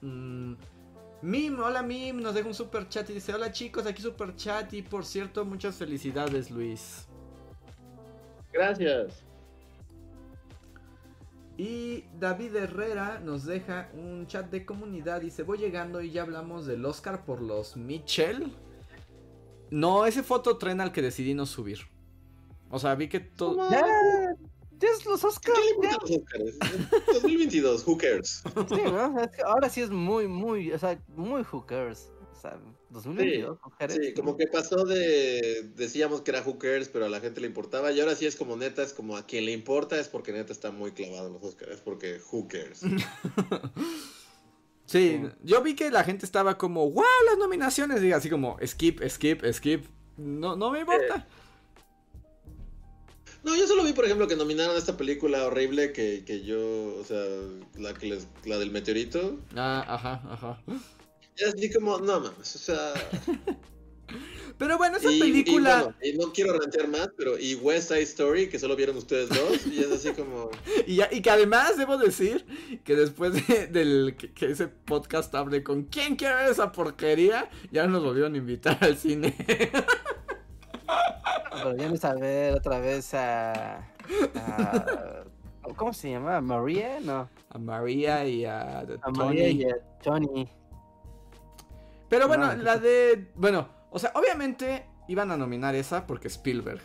Mm, Mim, hola Mim, nos deja un super chat y dice, hola chicos, aquí super chat y por cierto, muchas felicidades Luis. Gracias. Y David Herrera nos deja un chat de comunidad. Dice, voy llegando y ya hablamos del Oscar por los Mitchell. No, ese foto tren al que decidí no subir. O sea, vi que todo... Ya, ya es los ¿Qué Oscars. le importan los Oscars? 2022, who cares? Sí, ¿no? Es que ahora sí es muy, muy, o sea, muy hookers. O sea, 2022, mujeres. Sí, como que pasó de. Decíamos que era who cares, pero a la gente le importaba. Y ahora sí es como neta, es como a quien le importa, es porque neta está muy clavado en los Oscars. Es porque who cares. <laughs> Sí, yo vi que la gente estaba como, wow, las nominaciones. Así como, skip, skip, skip. No, no me importa. No, yo solo vi, por ejemplo, que nominaron a esta película horrible que, que yo. O sea, la que les, la del meteorito. Ah, ajá, ajá. Y así como, no mames, o sea. <laughs> Pero bueno, esa y, película... Y, bueno, y no quiero rantear más, pero. Y West Side Story, que solo vieron ustedes dos. Y es así como. <laughs> Y, ya- y que además debo decir que después de, del que, que ese podcast hable con quién quiere ver esa porquería, ya nos volvieron a invitar al cine. <laughs> Pero vienes a ver otra vez a. a- ¿Cómo se llama? ¿María? No. A María y a, A Tony. María y a Johnny. Pero bueno, No, la de. Bueno, o sea, obviamente iban a nominar esa porque Spielberg.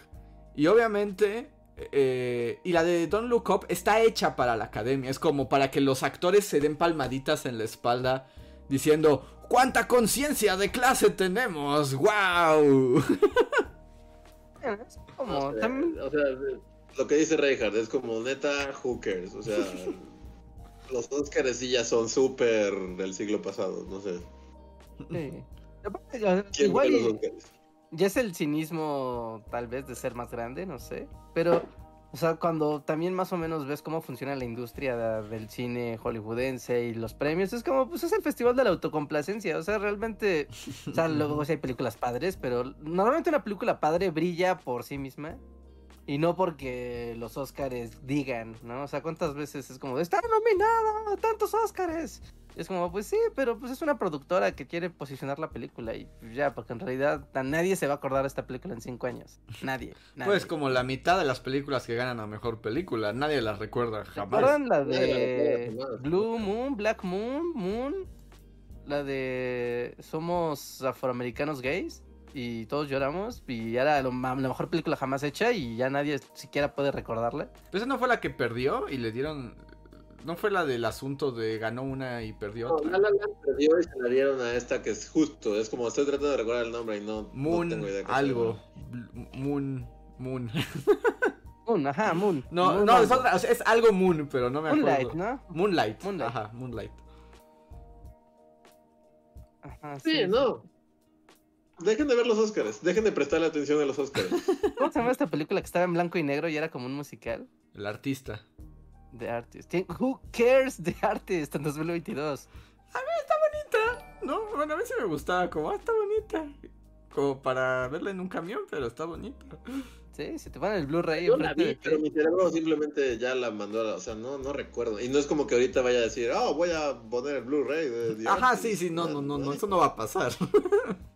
Y obviamente. eh, y la de Don't Look Up está hecha para la academia. Es como para que los actores se den palmaditas en la espalda diciendo: ¡Cuánta conciencia de clase tenemos! ¡Wow! Es <laughs> como. o sea, también- o sea, lo que dice Reinhardt es como neta cares. O sea. <laughs> Los Oscars sí ya son súper del siglo pasado, no sé. Sí. <laughs> Aparte, ya- ¿Quién Igual y- ya es el cinismo, tal vez, de ser más grande, no sé. Pero, o sea, cuando también más o menos ves cómo funciona la industria de- del cine hollywoodense y los premios, es como, pues es el festival de la autocomplacencia. O sea, realmente, o sea, luego sí hay películas padres, pero normalmente una película padre brilla por sí misma. Y no porque los Oscars digan, ¿no? O sea, ¿cuántas veces es como, está nominada a tantos Oscars? Es como, pues sí, pero pues es una productora que quiere posicionar la película y pues, ya, porque en realidad a nadie se va a acordar de esta película en cinco años. Nadie. nadie. Pues como la mitad de las películas que ganan a mejor película, nadie las recuerda ¿Se jamás. acuerdan la de recuerda jamás, Blue Moon, Black Moon, Moon? La de Somos afroamericanos gays y todos lloramos y era lo la mejor película jamás hecha y ya nadie siquiera puede recordarla. Pero esa no fue la que perdió y le dieron. No fue la del asunto de ganó una y perdió No, otra. La La perdió y se la dieron a esta que es justo. Es como estoy tratando de recordar el nombre y no, no Moon, tengo idea. qué se algo. Moon, Moon. Moon, ajá, <laughs> Moon. No, Moon no, es algo. otra, o sea, es algo Moon, pero no me acuerdo. Moonlight, ¿no? Moonlight. Moonlight. Ajá, Moonlight. Ajá, Sí, no. Dejen de ver los Oscars. Dejen de prestarle atención a los Oscars. <laughs> ¿Cómo se llama esta película que estaba en blanco y negro y era como un musical? El artista. The Artist. ¿Quién- Who cares The Artist en 2022? No, bueno, a mí sí me gustaba, como, ah, está bonita. Como para verla en un camión, pero está bonita. Sí, si te ponen el Blu-ray Yo la vi, pero mi cerebro simplemente ya la mandó. a la- O sea, no, no recuerdo. Y no es como que ahorita vaya a decir, oh, voy a poner el Blu-ray de Ajá, Artist". sí, sí, no, no, no, no, eso no va a pasar. <laughs>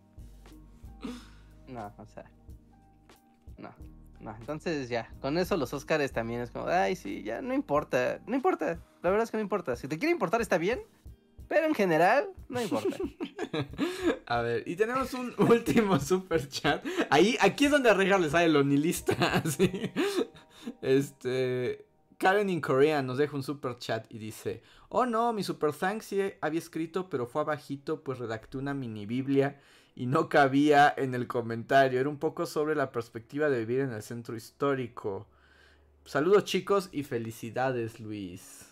No, o sea. No. No, entonces ya, con eso los Oscars también es como, ay, sí, ya no importa, no importa, la verdad es que no importa. Si te quiere importar está bien, pero en general no importa. <laughs> A ver, y tenemos un <laughs> último super chat. Ahí, aquí es donde a Rejar le sale el onilista, así. <laughs> Este, Karen in Korea nos deja un super chat y dice, oh no, mi super thanks sí había escrito, pero fue abajito, pues redacté una mini biblia y no cabía en el comentario. Era un poco sobre la perspectiva de vivir en el centro histórico. Saludos chicos y felicidades Luis.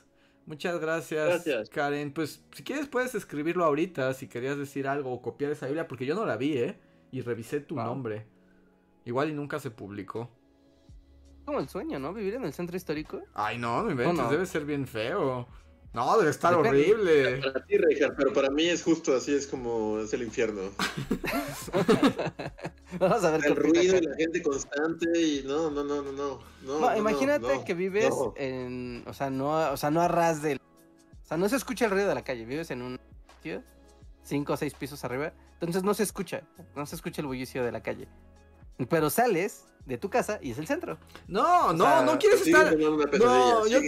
Muchas gracias, Gracias. Karen. Pues si quieres puedes escribirlo ahorita si querías decir algo o copiar esa Biblia porque yo no la vi, ¿eh? Y revisé tu Wow. nombre. Igual y nunca se publicó. Como el sueño, ¿no? Vivir en el centro histórico. Ay, no, no inventes, No, no. debe ser bien feo. No, debe estar Depende. horrible. Para ti, Richard, pero para mí es justo así, es como es el infierno. <laughs> Vamos a ver El ruido y la gente constante y no, no, no, no, no. no, No, no, imagínate no, que vives no. en, o sea, no, o sea, no a ras del, o sea, no se escucha el ruido de la calle, vives en un sitio cinco o seis pisos arriba, entonces no se escucha, no se escucha el bullicio de la calle, pero sales de tu casa y es el centro. No, no, sea, no quieres estar. No, yo,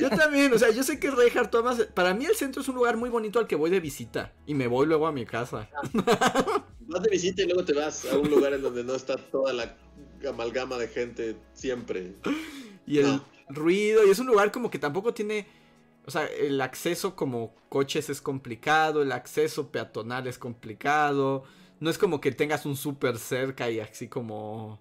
yo también, o sea, yo sé que Reinhardt Thomas. Para mí el centro es un lugar muy bonito al que voy de visita. Y me voy luego a mi casa. <laughs> Vas de visita y luego te vas a un lugar en donde no está toda la amalgama de gente siempre. Y el No. ruido, y es un lugar como que tampoco tiene. O sea, el acceso como coches es complicado, el acceso peatonal es complicado. No es como que tengas un súper cerca y así como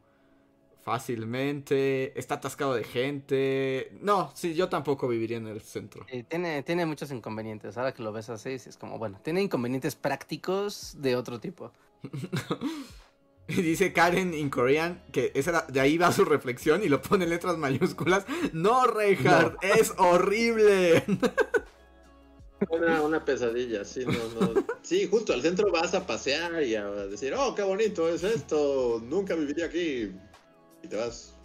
fácilmente. Está atascado de gente. No, sí, yo tampoco viviría en el centro. Eh, tiene, tiene muchos inconvenientes, ahora que lo ves así, sí es como, bueno, tiene inconvenientes prácticos de otro tipo. <laughs> Y dice Karen in Korean que esa de ahí va su reflexión y lo pone en letras mayúsculas. No, Reinhardt, es horrible. <laughs> Una, una pesadilla, sí, no, no. Sí, justo al centro vas a pasear y a decir, oh, qué bonito es esto, nunca viviría aquí. Y te vas.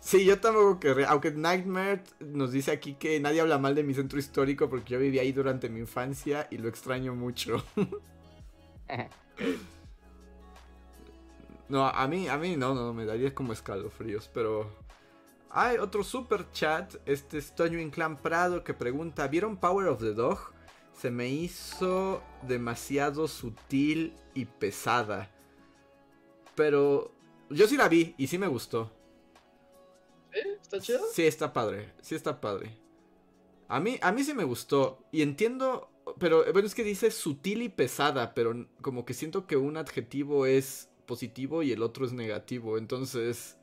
Sí, yo tampoco querría. Aunque Nightmare nos dice aquí que nadie habla mal de mi centro histórico porque yo viví ahí durante mi infancia y lo extraño mucho. <laughs> No, a mí, a mí no, no, me daría como escalofríos, pero... Hay otro super chat, este es Toño Inclán Prado que pregunta, ¿vieron Power of the Dog? Se me hizo demasiado sutil y pesada. Pero yo sí la vi y sí me gustó. ¿Eh? ¿Está chido? Sí, está padre, sí está padre. A mí, a mí sí me gustó. Y entiendo, pero bueno, es que dice sutil y pesada, pero como que siento que un adjetivo es positivo y el otro es negativo. Entonces,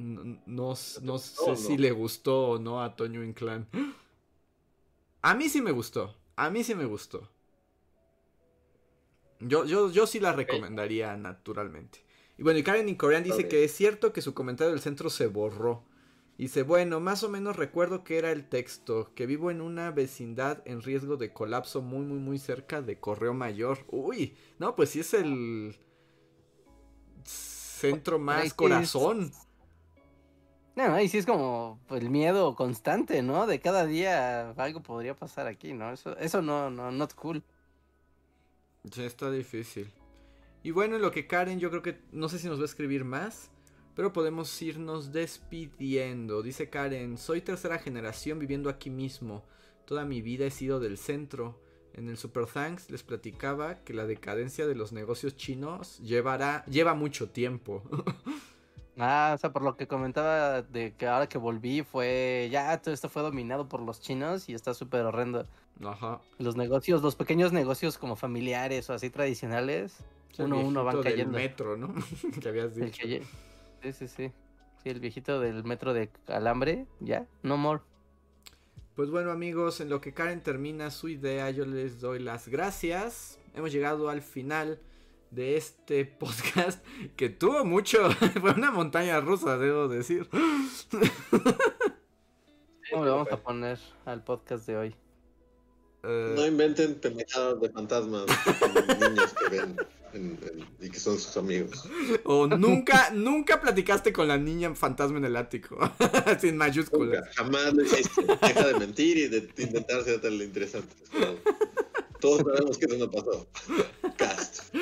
no, no sé si le gustó o no a Toño Inclán. A mí sí me gustó, a mí sí me gustó. Yo, yo, yo sí la recomendaría naturalmente. Y bueno, y Karen Incorean dice que es cierto que su comentario del centro se borró. Dice, bueno, más o menos recuerdo que era el texto, que vivo en una vecindad en riesgo de colapso muy, muy, muy cerca de Correo Mayor. Uy, no, pues sí es el centro Ahí más es- corazón. Y sí es como el miedo constante, ¿no? De cada día algo podría pasar aquí, ¿no? Eso, eso no, no, not cool. Sí, está difícil. Y bueno, en lo que Karen, yo creo que no sé si nos va a escribir más, pero podemos irnos despidiendo. Dice Karen, soy tercera generación viviendo aquí mismo. Toda mi vida he sido del centro. En el Super Thanks les platicaba que la decadencia de los negocios chinos llevará, lleva mucho tiempo. <laughs> Ah, o sea, por lo que comentaba de que ahora que volví fue, ya todo esto fue dominado por los chinos y está súper horrendo. Ajá. Los negocios, los pequeños negocios como familiares o así tradicionales, El uno a uno van cayendo. metro, ¿no? <laughs> que habías El dicho. que Sí, sí, sí. Sí, el viejito del metro de alambre, ya, no more. Pues bueno amigos, en lo que Karen termina su idea, yo les doy las gracias. Hemos llegado al final de este <laughs> podcast que tuvo mucho, <laughs> fue una montaña rusa, debo decir. ¿Cómo le vamos a poner al podcast de hoy? Eh, No inventen pendejadas de fantasmas con niños que ven en- en- y que son sus amigos. o nunca, nunca platicaste con la niña fantasma en el ático, <laughs> sin mayúsculas. Nunca, jamás lo hiciste. Deja de mentir y de intentar ser tan interesante. Todos sabemos que eso no pasó. Cast.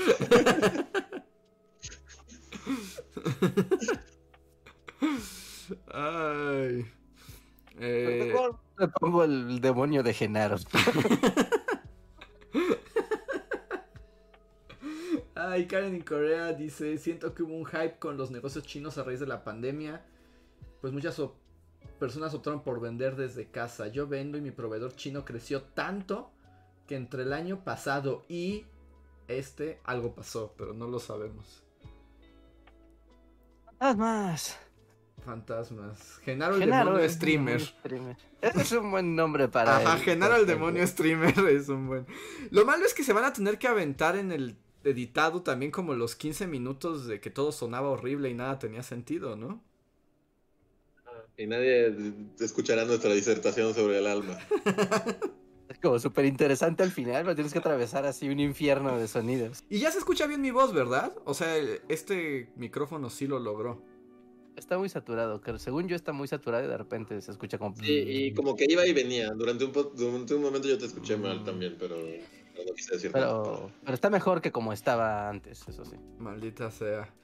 Ay. Eh... Mejor le pongo el demonio de Genaro. Ay, Karen en Corea dice: Siento que hubo un hype con los negocios chinos a raíz de la pandemia. Pues muchas personas optaron por vender desde casa. Yo vendo y mi proveedor chino creció tanto que entre el año pasado y este algo pasó, pero no lo sabemos. más. Fantasmas. Genaro el Genaro demonio el streamer. demonio streamer. Ese es un buen nombre para Ajá, él. Genaro el demonio streamer <laughs> es un buen. Lo malo es que se van a tener que aventar en el editado también como los 15 minutos de que todo sonaba horrible y nada tenía sentido, ¿no? Y nadie escuchará nuestra disertación sobre el alma. <laughs> Es como súper interesante al final, pero tienes que atravesar así un infierno de sonidos. Y ya se escucha bien mi voz, ¿verdad? O sea, este micrófono sí lo logró. Está muy saturado, que según yo está muy saturado y de repente se escucha como... Sí, y como que iba y venía. Durante un, po- durante un momento yo te escuché mal también, pero no quise decir nada. Pero, pero está mejor que como estaba antes, eso sí. Maldita sea.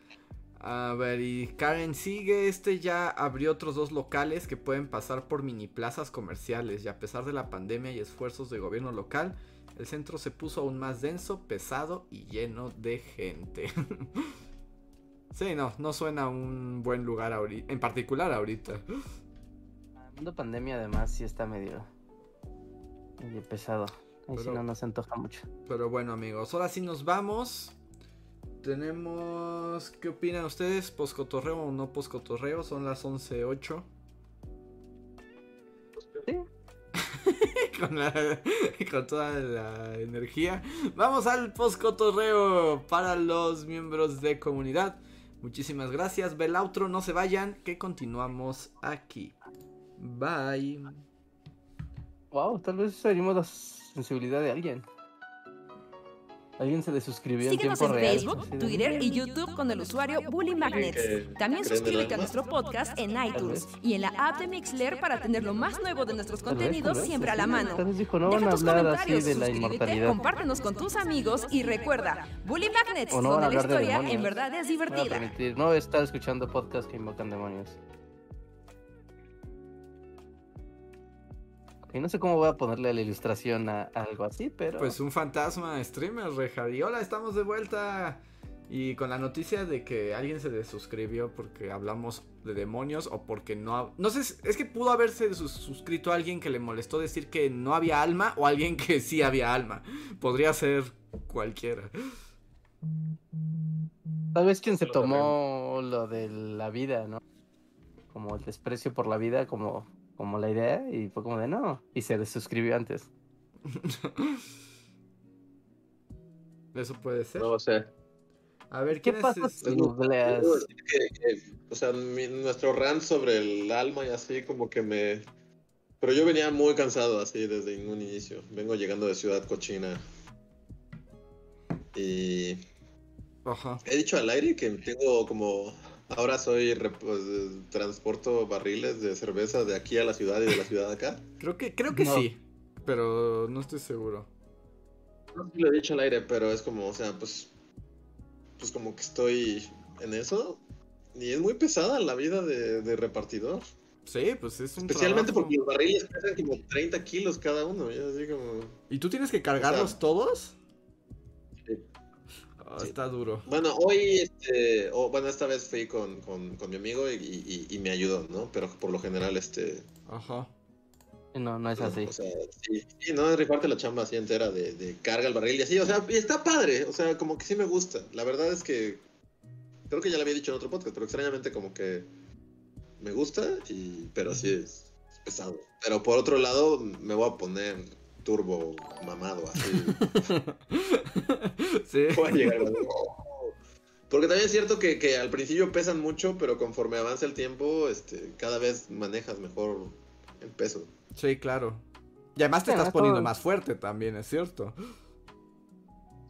A ver, y Karen sigue. Este ya abrió otros dos locales que pueden pasar por mini plazas comerciales. Y a pesar de la pandemia y esfuerzos de gobierno local, el centro se puso aún más denso, pesado y lleno de gente. <laughs> sí, no, no suena un buen lugar ahorita. En particular ahorita. El mundo pandemia además sí está medio... medio pesado. Ahí sí no nos antoja mucho. Pero bueno, amigos, ahora sí nos vamos. Tenemos. ¿Qué opinan ustedes? ¿Poscotorreo o no poscotorreo? Son las 11.08. Sí. <laughs> con, la- con toda la energía. Vamos al poscotorreo para los miembros de comunidad. Muchísimas gracias. Ve el outro, no se vayan, que continuamos aquí. Bye. Wow, tal vez herimos la sensibilidad de alguien. Alguien se desuscribió Síguenos en tiempo en real. Facebook, Twitter y YouTube con el usuario Bully Magnets. También suscríbete a nuestro podcast en iTunes y en la app de Mixler para tener lo más nuevo de nuestros contenidos siempre a la mano. Dijo, no van Deja tus comentarios, de la suscríbete, compártenos con tus amigos y recuerda, Bully Magnets, no donde la de historia demonios. en verdad es divertida. no estar escuchando podcasts que invocan demonios. Y no sé cómo voy a ponerle la ilustración a, a algo así, pero... Pues un fantasma streamer, Rejar. Y hola, estamos de vuelta. Y con la noticia de que alguien se desuscribió porque hablamos de demonios o porque no... ha- No sé, es que pudo haberse sus- suscrito a alguien que le molestó decir que no había alma o alguien que sí había alma. Podría ser cualquiera. Tal vez quien se tomó lo de la vida, ¿no? Como el desprecio por la vida, como, como la idea, y fue como de no, y se desuscribió antes. <laughs> Eso puede ser. No lo sé. A ver, ¿Qué ¿quién pasa es? si este? googleas? Que, o sea, mi- nuestro rant sobre el alma y así como que me... Pero yo venía muy cansado así desde un inicio. Vengo llegando de Ciudad Cochina. Y Ajá. he dicho al aire que tengo como... Ahora soy... pues, transporto barriles de cerveza de aquí a la ciudad y de la ciudad acá. Creo que, creo que No. sí. Pero no estoy seguro. No sé si lo he dicho al aire, pero es como, o sea, pues... Pues como que estoy en eso. Y es muy pesada la vida de, de repartidor. Sí, pues es un Especialmente trabajo. porque los barriles pesan como 30 kilos cada uno. Y así como... ¿Y tú tienes que cargarlos O sea, todos? Sí. Está duro. Bueno, hoy, este, bueno, esta vez fui con, con, con mi amigo y, y- y me ayudó, ¿no? Pero por lo general, este... Ajá. No, no es así. O sea, sí, sí, no, es rifarte la chamba así entera de, de carga el barril y así, o sea, y está padre, o sea, como que sí me gusta. La verdad es que, creo que ya lo había dicho en otro podcast, pero extrañamente como que me gusta, y, pero sí es, es pesado. Pero por otro lado, me voy a poner turbo mamado, así. <laughs> sí. Llegar a- Porque también es cierto que, que al principio pesan mucho, pero conforme avanza el tiempo, este, cada vez manejas mejor el peso. Sí, claro. Y además te estás poniendo más fuerte también, es cierto.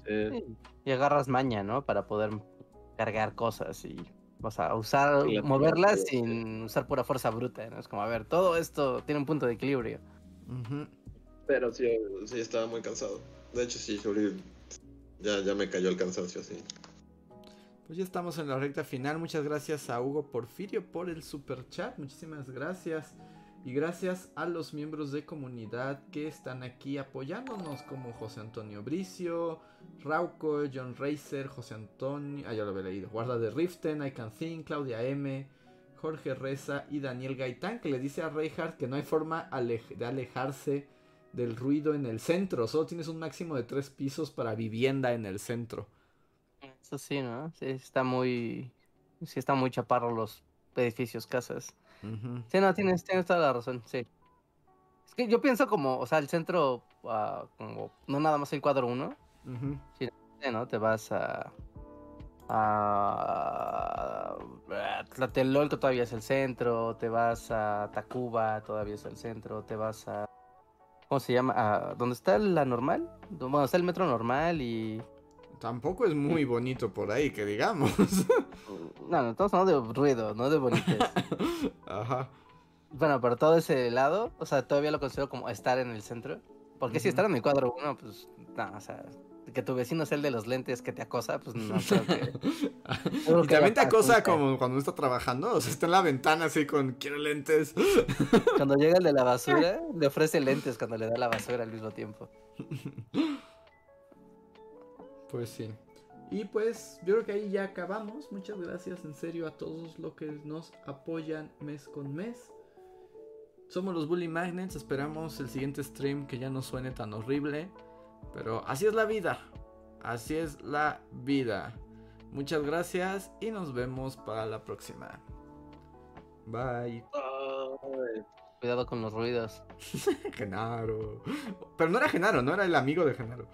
Sí. Y agarras maña, ¿no? Para poder cargar cosas y, o sea, usar, Sí, moverlas la- sin usar pura fuerza bruta, ¿no? Es como, a ver, todo esto tiene un punto de equilibrio. Ujú. Pero sí, sí, estaba muy cansado. De hecho, sí, ya, ya me cayó el cansancio, sí. Pues ya estamos en la recta final. Muchas gracias a Hugo Porfirio por el super chat. Muchísimas gracias. Y gracias a los miembros de comunidad que están aquí apoyándonos, como José Antonio Bricio, Rauco, John Racer, José Antonio, ah, ya lo había leído, Guarda de Riften, I Can Think, Claudia M, Jorge Reza y Daniel Gaitán, que le dice a Reinhardt que no hay forma de alejarse del ruido en el centro, solo tienes un máximo de tres pisos para vivienda en el centro. Eso sí, ¿no? Sí, está muy, sí está muy chaparro los edificios, casas. Sí, no, tienes, tienes toda la razón, sí. Es que yo pienso como, o sea, el centro, uh, como, no nada más el cuadro 1. sí, ¿no? Te vas a... A Tlatelolco todavía es el centro, te vas a Tacuba, todavía es el centro, te vas a ¿cómo se llama? A, ¿Dónde está la normal? Bueno, está el metro normal y Tampoco es muy <laughs> bonito por ahí, que digamos. No, no, estamos hablando de ruido, no de bonitos. <laughs> Ajá. Bueno, pero todo ese lado, o sea, todavía lo considero como estar en el centro. Porque si estar en el cuadro uno, pues, no, o sea, que tu vecino sea el de los lentes que te acosa, pues no <laughs> creo que. <laughs> y también te acosa como cuando está trabajando, o sea, está en la ventana así con quiero lentes. <laughs> Cuando llega el de la basura, le ofrece lentes cuando le da la basura al mismo tiempo. Pues sí. Y pues yo creo que ahí ya acabamos. Muchas gracias en serio a todos los que nos apoyan mes con mes. Somos los Bully Magnets. Esperamos el siguiente stream que ya no suene tan horrible. Pero así es la vida. Así es la vida. Muchas gracias y nos vemos para la próxima. Bye. Cuidado con los ruidos. <laughs> Genaro. Pero no era Genaro, no era el amigo de Genaro.